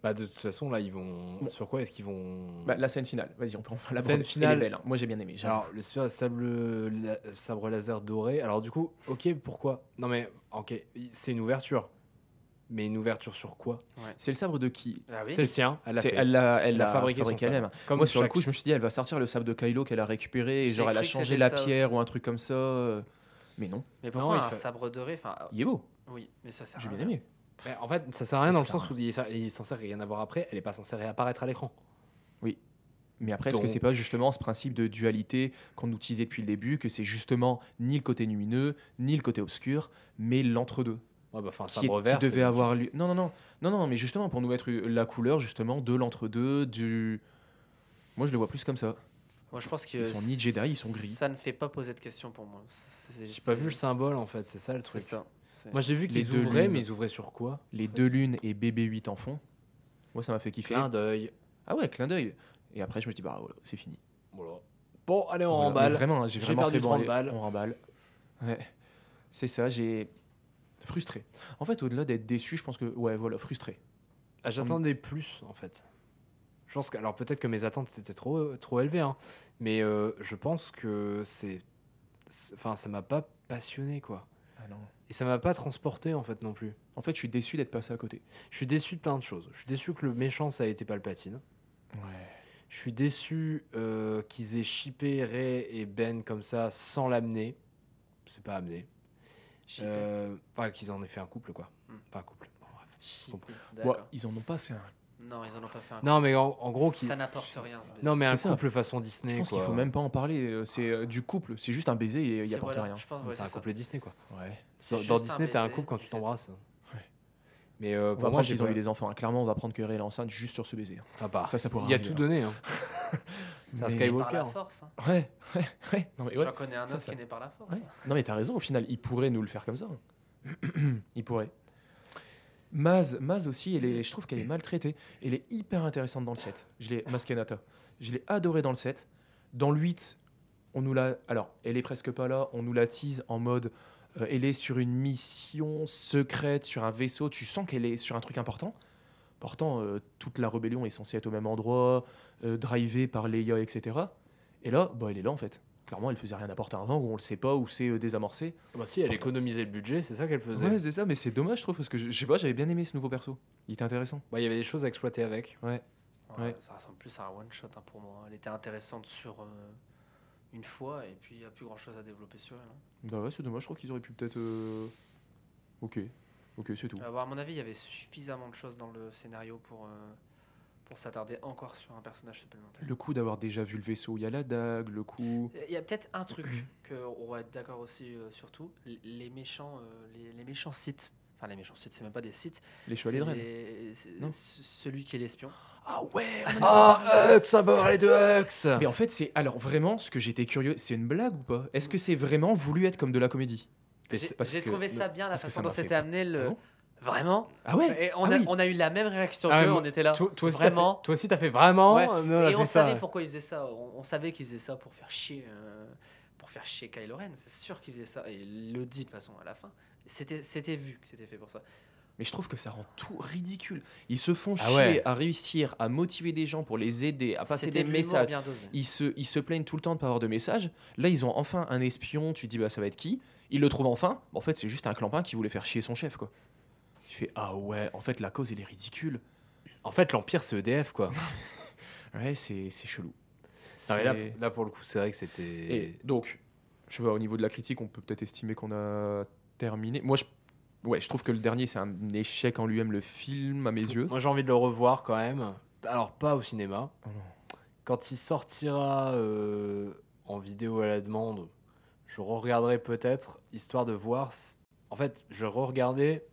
Bah, de toute façon, là, ils vont. Bon. Sur quoi est-ce qu'ils vont? Bah, la scène finale, vas-y, on peut enfin la Scène finale. belle. hein. Moi, j'ai bien aimé. j'avoue. Alors, le spa- sable, la- sabre laser doré. Alors, du coup, ok, pourquoi? Non, mais, ok, c'est une ouverture. Mais une ouverture sur quoi C'est le sabre de qui Ah oui C'est le sien. Elle l'a. Elle elle a fabriqué elle-même. Comme Moi, sur le chaque- coup, je me suis dit, elle va sortir le sabre de Kylo qu'elle a récupéré et genre, elle a changé la pierre aussi. ou un truc comme ça. euh, Mais non, Mais pourquoi il un fait- sabre doré Enfin, ah, il est beau. oui, mais ça sert J'ai bien aimé. Mais en fait, ça sert à rien dans le sens où il est, censé rien avoir après. Elle est pas censée réapparaître à l'écran. Mais après, est-ce que c'est pas justement ce principe de dualité qu'on nous disait depuis le début, que c'est justement ni le côté lumineux, ni le côté obscur, mais l'entre-deux? Ouais, bah, enfin, un qui, est- qui devait avoir lieu. Non, non, non, non, non, mais justement pour nous mettre la couleur justement de l'entre-deux, du. Moi, je le vois plus comme ça. Moi, je pense que Ils sont ni Jedi, ils sont gris. Ça ne fait pas poser de questions pour moi. J'ai pas vu le symbole en fait, c'est ça le truc. ça. Moi j'ai vu Les qu'ils deux ouvraient, lunes. mais ils ouvraient sur quoi? Les deux lunes et BB8 en fond. Moi, ça m'a fait kiffer. Clin d'œil. Ah ouais, clin d'œil. Et après, je me dis bah voilà, c'est fini. Voilà. Bon, allez, on Voilà. remballe. Mais Vraiment, hein, j'ai vraiment perdu fait bon, 30 allez, balles. On remballe. Ouais. C'est ça, j'ai frustré. En fait, au-delà d'être déçu, je pense que ouais, voilà, frustré. Ah, J'attendais plus en fait. Je pense que, alors peut-être que mes attentes étaient trop, trop élevées, hein, mais euh, je pense que c'est. Enfin, ça m'a pas passionné quoi. Ah non. Et ça m'a pas transporté en fait non plus. En fait, je suis déçu d'être passé à côté. Je suis déçu de plein de choses. Je suis déçu que le méchant ça a été Palpatine. Ouais. Je suis déçu euh, qu'ils aient shippé Rey et Ben comme ça sans l'amener. C'est pas amené. Euh, Enfin, qu'ils en aient fait un couple quoi. Hmm. Pas un couple. Bon, bref. Ils en ont pas fait un. Non, ils en ont pas fait un. Non, mais en, en gros, Ça n'apporte rien. ce baiser. non, mais un ça. couple façon Disney. Je pense qu'il faut même pas en parler. euh, C'est euh, du couple. C'est juste un baiser et il apporte voilà, rien. Ouais, c'est un ça. couple Disney quoi. Ouais. Dans, dans Disney, t'as un couple quand tu t'embrasses. Ouais. Mais euh, pour moi, qu'ils ont eu des enfants. Clairement, on va prendre que Ray est enceinte juste sur ce baiser. Ah bah, Ça, ça pourra il y a tout hein. donné. Hein. C'est un Skywalker. Par la force. hein. Ouais, ouais, ouais. Non, mais ouais. J'en connais un ça, autre ça- qui est né par la force. Ouais. Non mais t'as raison, au final, il pourrait nous le faire comme ça. il pourrait. Maz, Maz aussi, elle est, je trouve qu'elle est maltraitée. Elle est hyper intéressante dans le 7. Je l'ai, Maskenata. Je l'ai adorée dans le 7. Dans le 8, on nous l'a... Alors, elle est presque pas là, on nous la tease en mode... euh, elle est sur une mission secrète, sur un vaisseau. Tu sens qu'elle est sur un truc important. Pourtant, euh, toute la rébellion est censée être au même endroit, euh, drivée par Leia, etc. Et là, bah, elle est là en fait. Clairement, elle faisait rien apporter avant, ou on le sait pas, ou c'est euh, désamorcé. Bah si, elle économisait le budget, c'est ça qu'elle faisait. Ouais, c'est ça, mais c'est dommage, je trouve, parce que je, je sais pas, j'avais bien aimé ce nouveau perso. Il était intéressant. Bah, il y avait des choses à exploiter avec. Ouais. Ouais, Ouais. Ça ressemble plus à un one shot hein, pour moi. Elle était intéressante sur euh, une fois et puis il n'y a plus grand chose à développer sur elle. hein. Bah ouais, c'est dommage, je trouve qu'ils auraient pu peut-être. euh, Ok, ok, c'est tout. Euh, bon, à mon avis, il y avait suffisamment de choses dans le scénario pour, euh, pour s'attarder encore sur un personnage supplémentaire. Le coup d'avoir déjà vu le vaisseau, il y a la dague, le coup. Il y a peut-être un truc qu'on va être d'accord aussi euh, surtout, les méchants, euh, les, les méchants sites. Enfin, les méchants sites, c'est même pas des sites. Les chevaliers de Rennes. Celui qui est l'espion. Ah ouais Ah, Hux, on peut parler de Hux Mais en fait, c'est. Alors vraiment, ce que j'étais curieux, c'est une blague ou pas? Est-ce que c'est vraiment voulu être comme de la comédie? J'ai que- trouvé ça bien la parce que façon dont c'était amené. Le... Ah Vraiment Ah ouais Et on, Ah a, oui. on a eu la même réaction Ah, moi- on était là. Toi, toi aussi, vraiment. fait- toi aussi, t'as fait vraiment Ouais. Et on savait pourquoi il faisait ça. On, on savait qu'il faisait ça pour faire chier, euh, pour faire chier Kylo Ren. C'est sûr qu'il faisait ça. Et il le dit de toute façon à la fin. C'était, vu que c'était fait pour ça. Mais je trouve que ça rend tout ridicule. Ils se font Ah chier ouais. à réussir à motiver des gens pour les aider, à passer des messages. Ils se, ils se plaignent tout le temps de pas avoir de messages. Là, ils ont enfin un espion. Tu te dis, bah, ça va être qui? Ils le trouvent enfin. En fait, c'est juste un clampin qui voulait faire chier son chef, quoi. Il fait, ah ouais, en fait, la cause, elle est ridicule. En fait, l'Empire, c'est EDF, quoi. Ouais, c'est chelou. Non, mais là, pour le coup, c'est vrai que c'était. Et donc, je vois, au niveau de la critique, on peut peut-être estimer qu'on a terminé. Moi, je, ouais, je trouve que le dernier, c'est un échec en lui-même, le film, à mes yeux. Moi, j'ai envie de le revoir quand même. Alors, pas au cinéma. Oh. Quand il sortira euh, en vidéo à la demande, je re-regarderai peut-être, histoire de voir. En fait, je re-regardais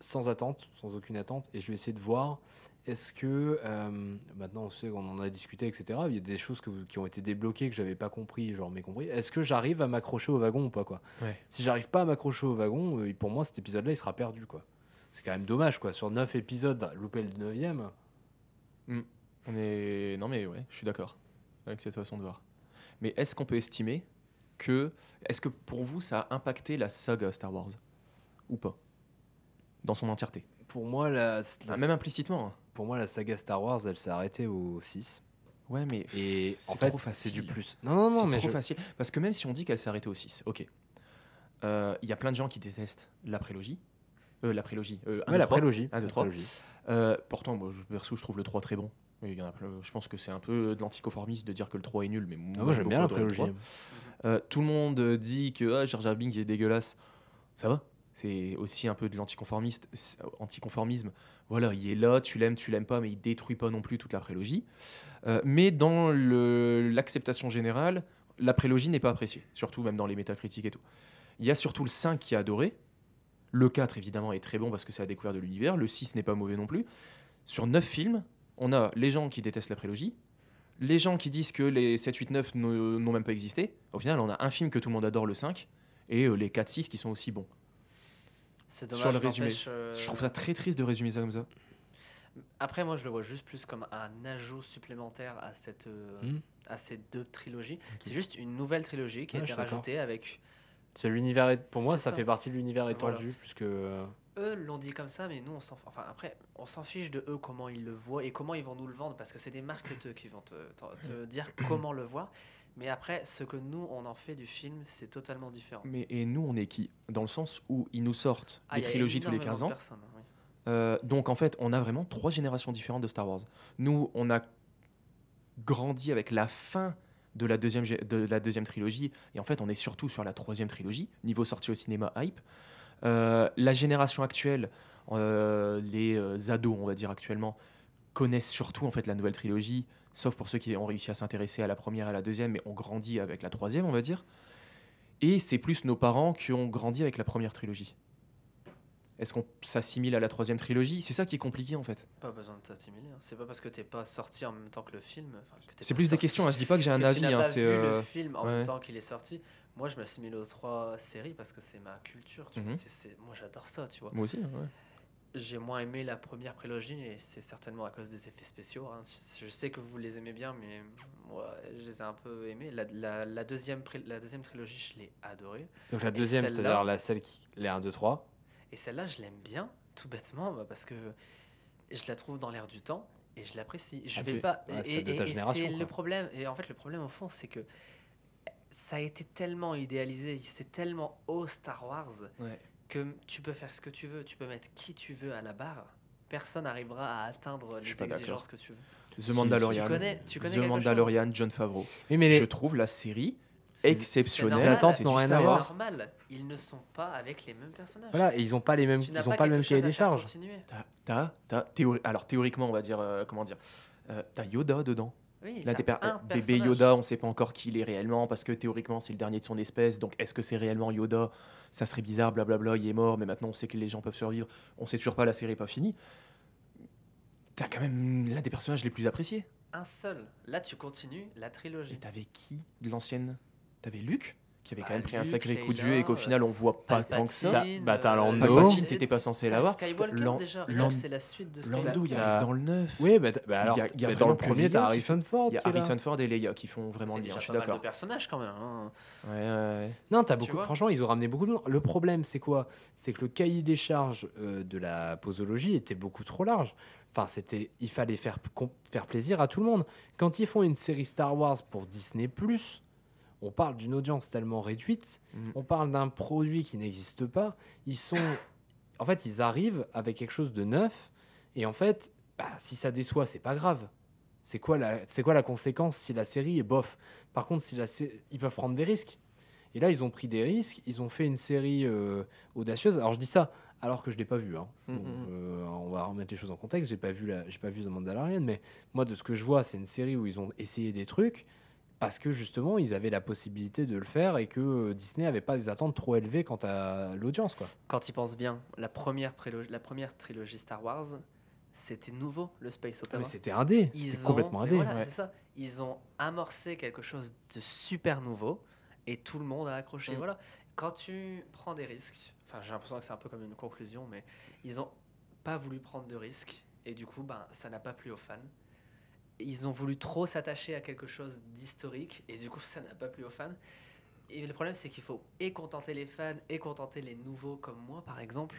sans attente, sans aucune attente, et je vais essayer de voir est-ce que. euh, maintenant, on sait qu'on en a discuté, etc. Il y a des choses que qui ont été débloquées que j'avais pas compris, genre mécompris. Est-ce que j'arrive à m'accrocher au wagon ou pas, quoi? Ouais. Si j'arrive pas à m'accrocher au wagon, euh, pour moi, cet épisode-là, il sera perdu, quoi. C'est quand même dommage, quoi. Sur 9 épisodes, louper le 9 On est... Non, mais ouais, je suis d'accord avec cette façon de voir. Mais est-ce qu'on peut estimer que. Est-ce que pour vous, ça a impacté la saga Star Wars Ou pas? Dans son entièreté? Pour moi, la, la- Ah, Même implicitement. hein. pour moi, la saga Star Wars, elle s'est arrêtée au 6. Ouais, mais Et en C'est fait, trop c'est du plus. Non, non, non, c'est trop je- facile. Parce que même si on dit qu'elle s'est arrêtée au 6, ok. Euh, Il y a plein de gens qui détestent la prélogie. Euh, la prélogie. Euh, Ouais, la trois. prélogie. Un, deux, la trois. prélogie. Euh, pourtant, moi, je, perso, je trouve le 3 très bon. Il y en a je pense que c'est un peu de l'anticonformisme de dire que le 3 est nul, mais moi, Ah, moi, j'aime bien la prélogie. 3. Euh, tout le monde euh, dit que ah, Jar Jar est dégueulasse. Ça va C'est aussi un peu de l'anticonformiste, anticonformisme. Voilà, il est là, tu l'aimes, tu l'aimes pas, mais il détruit pas non plus toute la prélogie. Euh, mais dans l'acceptation générale, la prélogie n'est pas appréciée, surtout même dans les métacritiques et tout. Il y a surtout le 5 qui est adoré. Le 4, évidemment, est très bon parce que c'est la découverte de l'univers. Le 6 n'est pas mauvais non plus. Sur 9 films, on a les gens qui détestent la prélogie, les gens qui disent que les 7, 8, 9 ne- n'ont même pas existé. Au final, on a un film que tout le monde adore, le 5, et euh, les 4, 6 qui sont aussi bons. C'est Sur dommage. le résumé. euh, Je trouve ça très triste de résumer ça comme ça. Après, moi, je le vois juste plus comme un ajout supplémentaire à, cette, euh, Hmm. à ces deux trilogies. C'est juste une nouvelle trilogie qui a été rajoutée avec. C'est l'univers. Pour moi, ça, ça. fait partie de l'univers Voilà. étendu, puisque. euh, Eux l'ont dit comme ça, mais nous, on s'en. Enfin, après, on s'en fiche de eux, comment ils le voient et comment ils vont nous le vendre, parce que c'est des marketeurs qui vont te, te- te dire comment le voir. Mais après, ce que nous, on en fait du film, c'est totalement différent. Mais et nous, on est qui? Dans le sens où ils nous sortent Ah, des trilogies tous les énormément 15 de ans. personnes, hein, oui. Euh, donc en fait, on a vraiment trois générations différentes de Star Wars. Nous, on a grandi avec la fin de la deuxième, de la deuxième trilogie, et en fait, on est surtout sur la troisième trilogie, niveau sortie au cinéma hype. Euh, la génération actuelle, euh, les euh, ados, on va dire actuellement, connaissent surtout en fait la nouvelle trilogie, sauf pour ceux qui ont réussi à s'intéresser à la première et à la deuxième, mais ont grandi avec la troisième, on va dire. Et c'est plus nos parents qui ont grandi avec la première trilogie. Est-ce qu'on s'assimile à la troisième trilogie? C'est ça qui est compliqué en fait. Pas besoin de t'assimiler. hein. C'est pas parce que t'es pas sorti en même temps que le film. que C'est plus des questions, hein, je dis pas que j'ai un que avis. Tu n'as hein, pas c'est, vu euh, le film en ouais. même temps qu'il est sorti. Moi, je m'assimile aux trois séries parce que c'est ma culture. Tu vois. Mhm. Moi, j'adore ça, tu vois. Moi aussi, ouais. J'ai moins aimé la première prélogie et c'est certainement à cause des effets spéciaux. hein. Je je sais que vous les aimez bien, mais moi, je les ai un peu aimés. La, la- la deuxième, pré- la deuxième trilogie, je l'ai adorée. Donc la deuxième, c'est-à-dire la celle qui. Les 1, 2, 3. Et celle-là, je l'aime bien, tout bêtement, bah, parce que je la trouve dans l'air du temps et je l'apprécie. Je Ah, vais pas. ouais, et- c'est le problème. Et en fait, le problème au fond, c'est que ça a été tellement idéalisé, c'est tellement haut Star Wars Ouais. que tu peux faire ce que tu veux, tu peux mettre qui tu veux à la barre. Personne n'arrivera à atteindre les exigences que tu veux. The Mandalorian. Tu connais, tu connais The Mandalorian, John Favreau. Oui, mais les- Je trouve la série exceptionnelle. normal, attentes n'ont rien à C'est voir. Normal. Ils ne sont pas avec les mêmes personnages. Voilà, et ils ont pas les mêmes, ils ont pas le même cahier des charges. théori- Alors théoriquement, on va dire, euh, comment dire, euh, t'as Yoda dedans. Oui, Là, t'as t'es per- un bébé. Yoda, on sait pas encore qui il est réellement parce que théoriquement c'est le dernier de son espèce. Donc est-ce que c'est réellement Yoda? Ça serait bizarre, blablabla. Il est mort, mais maintenant on sait que les gens peuvent survivre. On sait toujours pas, la série est pas finie. T'as quand même l'un des personnages les plus appréciés. Un seul. Là, tu continues la Et trilogie. t'avais qui de l'ancienne? T'avais Luke? Qui avait quand Bah, même pris un sacré coup de vieux et qu'au euh, final on voit pas tant que ça. Palpatine, Bah, t'as euh, Lando. Palpatine, t'étais pas censé l'avoir. C'est la suite de Skywalker. Lando, il arrive dans le 9. Oui, bah, bah alors, Il y a- y a bah, dans le premier, t'as Harrison Ford. Il y a. Harrison Ford et Leia qui font vraiment fait le lien, déjà je suis d'accord. de personnages quand même. hein. Ouais, ouais, ouais. Non, t'as beaucoup. Franchement, ils ont ramené beaucoup de monde. Le problème, c'est quoi? C'est que le cahier des charges euh, de la posologie était beaucoup trop large. Enfin, c'était, il fallait faire plaisir à tout le monde. Quand ils font une série Star Wars pour Disney+, on parle d'une audience tellement réduite, Mhm. on parle d'un produit qui n'existe pas. Ils sont, en fait, ils arrivent avec quelque chose de neuf. Et en fait, bah, si ça déçoit, c'est pas grave. C'est quoi, la, c'est quoi la conséquence si la série est bof? Par contre, si la sé- ils peuvent prendre des risques. Et là, ils ont pris des risques. Ils ont fait une série euh, audacieuse. Alors, je dis ça alors que je l'ai pas vu. hein. Mm, mm. euh, on va remettre les choses en contexte. J'ai pas vu la, j'ai pas vu The Mandalorian, mais moi, de ce que je vois, c'est une série où ils ont essayé des trucs parce que justement, ils avaient la possibilité de le faire et que euh, Disney avait pas des attentes trop élevées quant à l'audience, quoi. Quand ils pensent bien, la première, la première trilogie Star Wars, c'était nouveau, le space Ah, opera. mais c'était un dé. Ils C'était complètement un mais dé. voilà, ouais. ça. Ils ont amorcé quelque chose de super nouveau et tout le monde a accroché. Mm. Voilà. Quand tu prends des risques, enfin j'ai l'impression que c'est un peu comme une conclusion, mais ils ont pas voulu prendre de risques et du coup, ben ça n'a pas plu aux fans. Ils ont voulu trop s'attacher à quelque chose d'historique et du coup, ça n'a pas plu aux fans. Et le problème, c'est qu'il faut et contenter les fans et contenter les nouveaux comme moi, par exemple.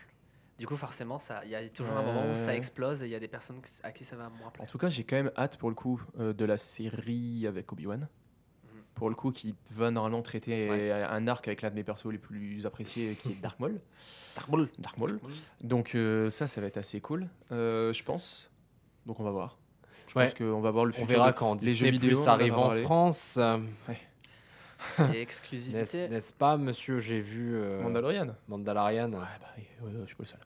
Du coup, forcément, ça- il y a toujours un moment où ça explose et il y a des personnes à qui ça va moins plaire. En tout cas, j'ai quand même hâte pour le coup euh, de la série avec Obi-Wan. Mhm. Pour le coup, qui va normalement traiter Ouais. un arc avec l'un de mes persos les plus appréciés, qui est Dark Maul. Dark Maul. Dark Maul. Donc euh, ça, ça va être assez cool, euh, je pense. Donc on va voir. Je Ouais. pense qu'on va voir le On futur. verra de- quand les Disney jeux vidéo, Plus on en. France. euh, Et N'est-ce exclusivité. n'est-ce pas, monsieur J'ai vu euh, Mandalorian. Mandalorian. Ouais, bah, oui, ouais, ouais, je suis pas le seul.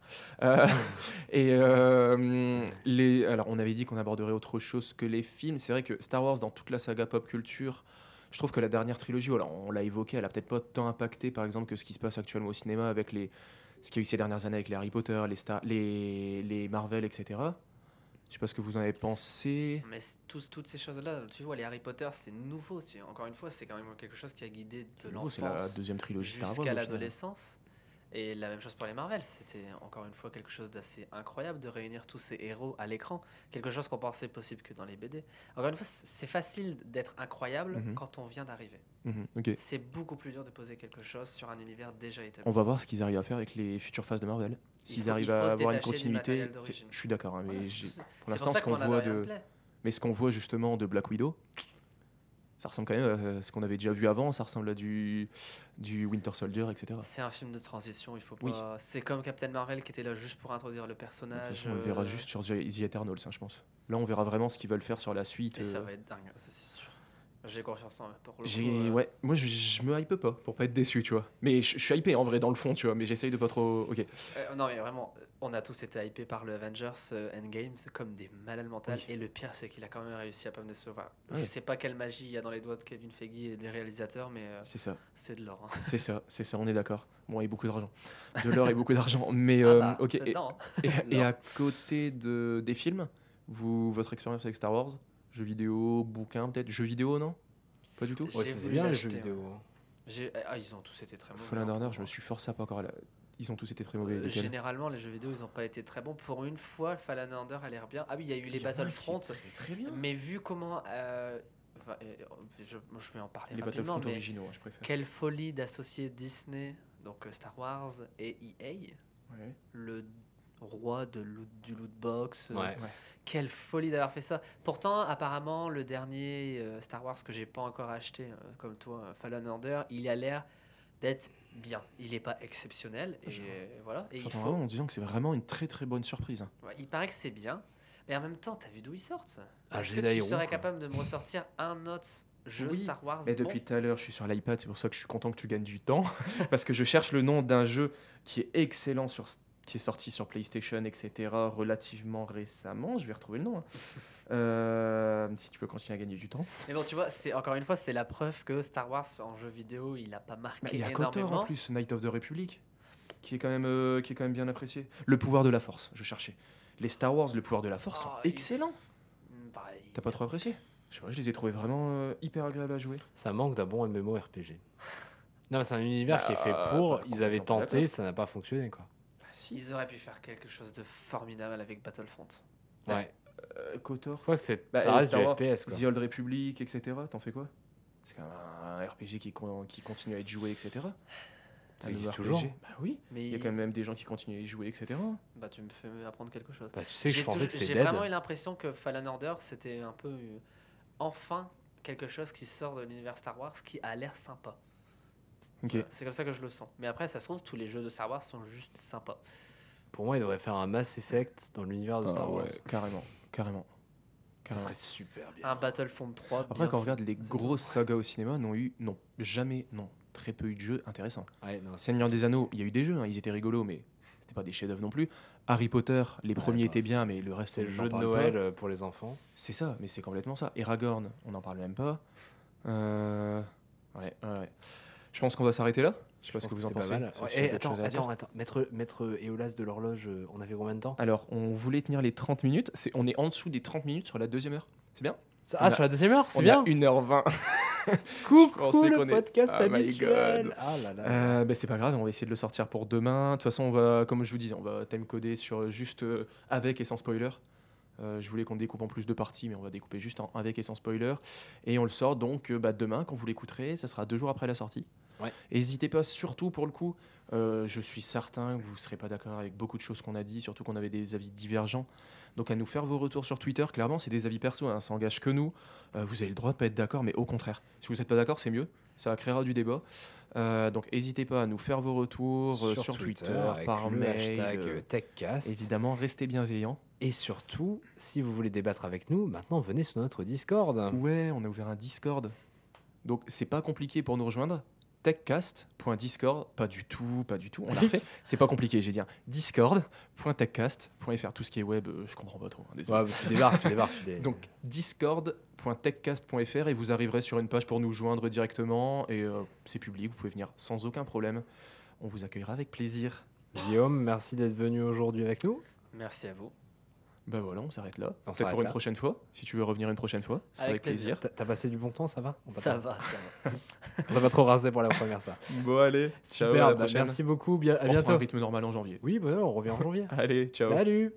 Euh, et euh, les, alors, on avait dit qu'on aborderait autre chose que les films. C'est vrai que Star Wars, dans toute la saga pop culture, je trouve que la dernière trilogie, voilà, on l'a évoqué, elle a peut-être pas tant impacté, par exemple, que ce qui se passe actuellement au cinéma avec les, ce qu'il y a eu ces dernières années avec les Harry Potter, les, Star, les, les Marvel, etc. Je sais pas ce que vous en avez pensé. Mais tous, toutes ces choses-là, tu vois, les Harry Potter, c'est nouveau. tu- Encore une fois, c'est quand même quelque chose qui a guidé de Nouveau, C'est la l'enfance deuxième trilogie Star Wars. jusqu'à l'adolescence. Et la même chose pour les Marvel. C'était encore une fois quelque chose d'assez incroyable de réunir tous ces héros à l'écran. Quelque chose qu'on pensait possible que dans les BD. Encore une fois, c'est facile d'être incroyable Mhm. quand on vient d'arriver. Mhm. C'est beaucoup plus dur de poser quelque chose sur un univers déjà établi. On va voir ce qu'ils arrivent à faire avec les futures phases de Marvel. S'ils faut- arrive il faut à avoir une continuité, je suis d'accord. hein, mais Voilà, pour l'instant, ce qu'on voit Mandalorian de, me plaît. mais ce qu'on voit justement de Black Widow, ça ressemble quand même à ce qu'on avait déjà vu avant. Ça ressemble à du du Winter Soldier, etc. C'est un film de transition, il faut Oui. pas. C'est comme Captain Marvel qui était là juste pour introduire le personnage. façon, on le verra euh, juste sur The Eternals, hein, je pense. Là, on verra vraiment ce qu'ils veulent faire sur la suite. Et ça euh, va être dingue, ça. J'ai confiance en. Pour le coup, euh, ouais, moi je, je me hype pas pour pas être déçu, tu vois. Mais je, je suis hypé en vrai dans le fond, tu vois. Mais j'essaye de pas trop. Ok. euh, non, mais vraiment, on a tous été hypés par le Avengers euh, Endgame, c'est comme des malades mentales. Oui. Et le pire, c'est qu'il a quand même réussi à pas me décevoir. Ouais. Je sais pas quelle magie il y a dans les doigts de Kevin Feige et des réalisateurs, mais euh, C'est ça. c'est de l'or. hein. C'est ça. C'est ça. On est d'accord. Bon, et beaucoup d'argent. De l'or et beaucoup d'argent. Mais Ah bah, ok. c'est Et, dedans, hein. et- et à côté de des films, vous votre expérience avec Star Wars, jeux vidéo, bouquins peut-être, jeux vidéo non? Pas du tout? Ouais, c'est bien les jeux vidéo. J'ai- Ah, ils ont tous été très mauvais. Fallen hein, Order, pour je me suis forcé à pas encore. à la- Ils ont tous été très mauvais. Euh, Généralement, les jeux vidéo, ils n'ont pas été très bons. Pour une fois, Fallen Order a l'air bien. Ah oui, il y a eu les Battlefront. Très, très bien. Mais vu comment. euh, enfin, euh, je, vais en parler Les rapidement. Battlefront Mais originaux, je préfère. quelle folie d'associer Disney, donc Star Wars et EA, Ouais. le roi de loot- du loot box. euh, Ouais. Quelle folie d'avoir fait ça. Pourtant, apparemment, le dernier euh, Star Wars que j'ai pas encore acheté, euh, comme toi, euh, Fallen Order, il a l'air d'être bien. Il n'est pas exceptionnel. Et Je- euh, voilà. Et il, faut- vraiment en disant que c'est vraiment une très très bonne surprise. hein. Ouais, il paraît que c'est bien. Mais en même temps, t'as vu d'où ils sortent Ah, Est-ce que Jedi tu Roux, serais quoi. capable de me ressortir un autre jeu Oui, Star Wars Mais bon? depuis tout à l'heure, je suis sur l'iPad, c'est pour ça que je suis content que tu gagnes du temps. parce que je cherche le nom d'un jeu qui est excellent, sur, qui est sorti sur PlayStation, etc., relativement récemment. Je vais retrouver le nom. hein. Euh, si tu peux continuer à gagner du temps. Mais bon, tu vois, c'est encore une fois, c'est la preuve que Star Wars en jeu vidéo, il a pas marqué Bah, Il y a Kotor en plus, Night of the Republic, qui est, quand même, euh, qui est quand même bien apprécié. Le pouvoir de la force, je cherchais. Les Star Wars, le pouvoir de la force, sont Oh, il- excellents. Mm, pareil. T'as pas trop apprécié? Je, sais pas, je les ai trouvés vraiment euh, hyper agréables à jouer. Ça manque d'un bon MMORPG. Non, mais c'est un univers qui est fait Bah, pour. Ils avaient tenté, ça n'a pas fonctionné, quoi. Si. Ils auraient pu faire quelque chose de formidable avec Battlefront. Ouais. Euh, Kotor, Je crois que c'est, Bah, ça reste Star du Wars, FPS, quoi. The Old Republic, etc. T'en fais quoi? C'est quand même un RPG qui, con- qui continue à être joué, etc. Ça existe toujours. Bah oui. Mais Il y a quand même des gens qui continuent à y jouer, etc. bah, tu me fais apprendre quelque chose. Bah, tu sais que je J'ai pensais toujours- que c'était J'ai vraiment eu l'impression que Fallen Order, c'était un peu euh, enfin quelque chose qui sort de l'univers Star Wars qui a l'air sympa. Ok. Voilà, C'est comme ça que je le sens. Mais après, ça se trouve, tous les jeux de Star Wars sont juste sympas. Pour moi, ils devraient faire un Mass Effect dans l'univers de Star Ah Wars. ouais, carrément, carrément, Ça serait super bien. Un Battlefront 3. Après, bien quand on regarde les grosses sagas au cinéma, n'ont eu, non, jamais, non, très peu eu de jeux intéressants. Ouais, non, c'est- Seigneur des Anneaux, il y a eu des jeux, hein, ils étaient rigolos, mais c'était pas des chefs-d'œuvre non plus. Harry Potter, les premiers bah, étaient bien, mais le reste, c'est le jeu de Noël pas. euh, pour les enfants. C'est ça, mais c'est complètement ça. Aragorn, on n'en parle même pas. Euh, Ouais, ouais, ouais. Je pense qu'on va s'arrêter là. Je sais pas ce que vous en pensez. Ouais, eh, attends, attends, attends. Maître, maître Eolas de l'horloge, euh, on avait combien de temps? Alors, on voulait tenir les 30 minutes. C'est, on est en dessous des 30 minutes sur la deuxième heure. C'est bien? Ah, on a- sur la deuxième heure, c'est On bien. a 1h20. Coucou pensais le qu'on est- podcast Oh my habituel. God. Ah là là. Euh, bah, c'est pas grave, on va essayer de le sortir pour demain. De toute façon, on va, comme je vous disais, on va time-coder sur juste euh, avec et sans spoiler. Euh, je voulais qu'on découpe en plus de parties, mais on va découper juste en avec et sans spoiler. Et on le sort donc euh, bah, demain, quand vous l'écouterez. Ça sera deux jours après la sortie. Ouais. N'hésitez pas, surtout pour le coup, euh, je suis certain que vous ne serez pas d'accord avec beaucoup de choses qu'on a dit, surtout qu'on avait des avis divergents. Donc à nous faire vos retours sur Twitter. Clairement, c'est des avis perso, hein, ça engage que nous. Euh, vous avez le droit de pas être d'accord, mais au contraire. Si vous n'êtes pas d'accord, c'est mieux. Ça créera du débat. Euh, donc n'hésitez pas à nous faire vos retours sur, Twitter, par le mail. hashtag TechCast. évidemment, restez bienveillants. Et surtout, si vous voulez débattre avec nous, maintenant venez sur notre Discord. Ouais, on a ouvert un Discord. Donc c'est pas compliqué pour nous rejoindre. techcast.discord, pas du tout, pas du tout. On l'a refait. C'est pas compliqué, j'ai dit. hein. discord.techcast.fr, tout ce qui est web, euh, je comprends pas trop. hein, désolé. Ouais, bah, tu débarques, tu débarques. tu dé- Donc discord.techcast.fr et vous arriverez sur une page pour nous joindre directement et euh, c'est public, vous pouvez venir sans aucun problème. On vous accueillera avec plaisir. Guillaume, merci d'être venu aujourd'hui avec nous. Merci à vous. Ben voilà, on s'arrête là. On Peut-être pour une prochaine fois, si tu veux revenir une prochaine fois, c'est Avec avec plaisir. T'as t'as passé du bon temps, ça va On Ça pas- va, ça va. On t'a pas trop rincé pour la première, ça. Bon allez, ciao, Super, à la bah, prochaine. merci beaucoup. Bien, à On bientôt. un rythme normal en janvier. Oui, bah, on revient en janvier. Allez, ciao. Salut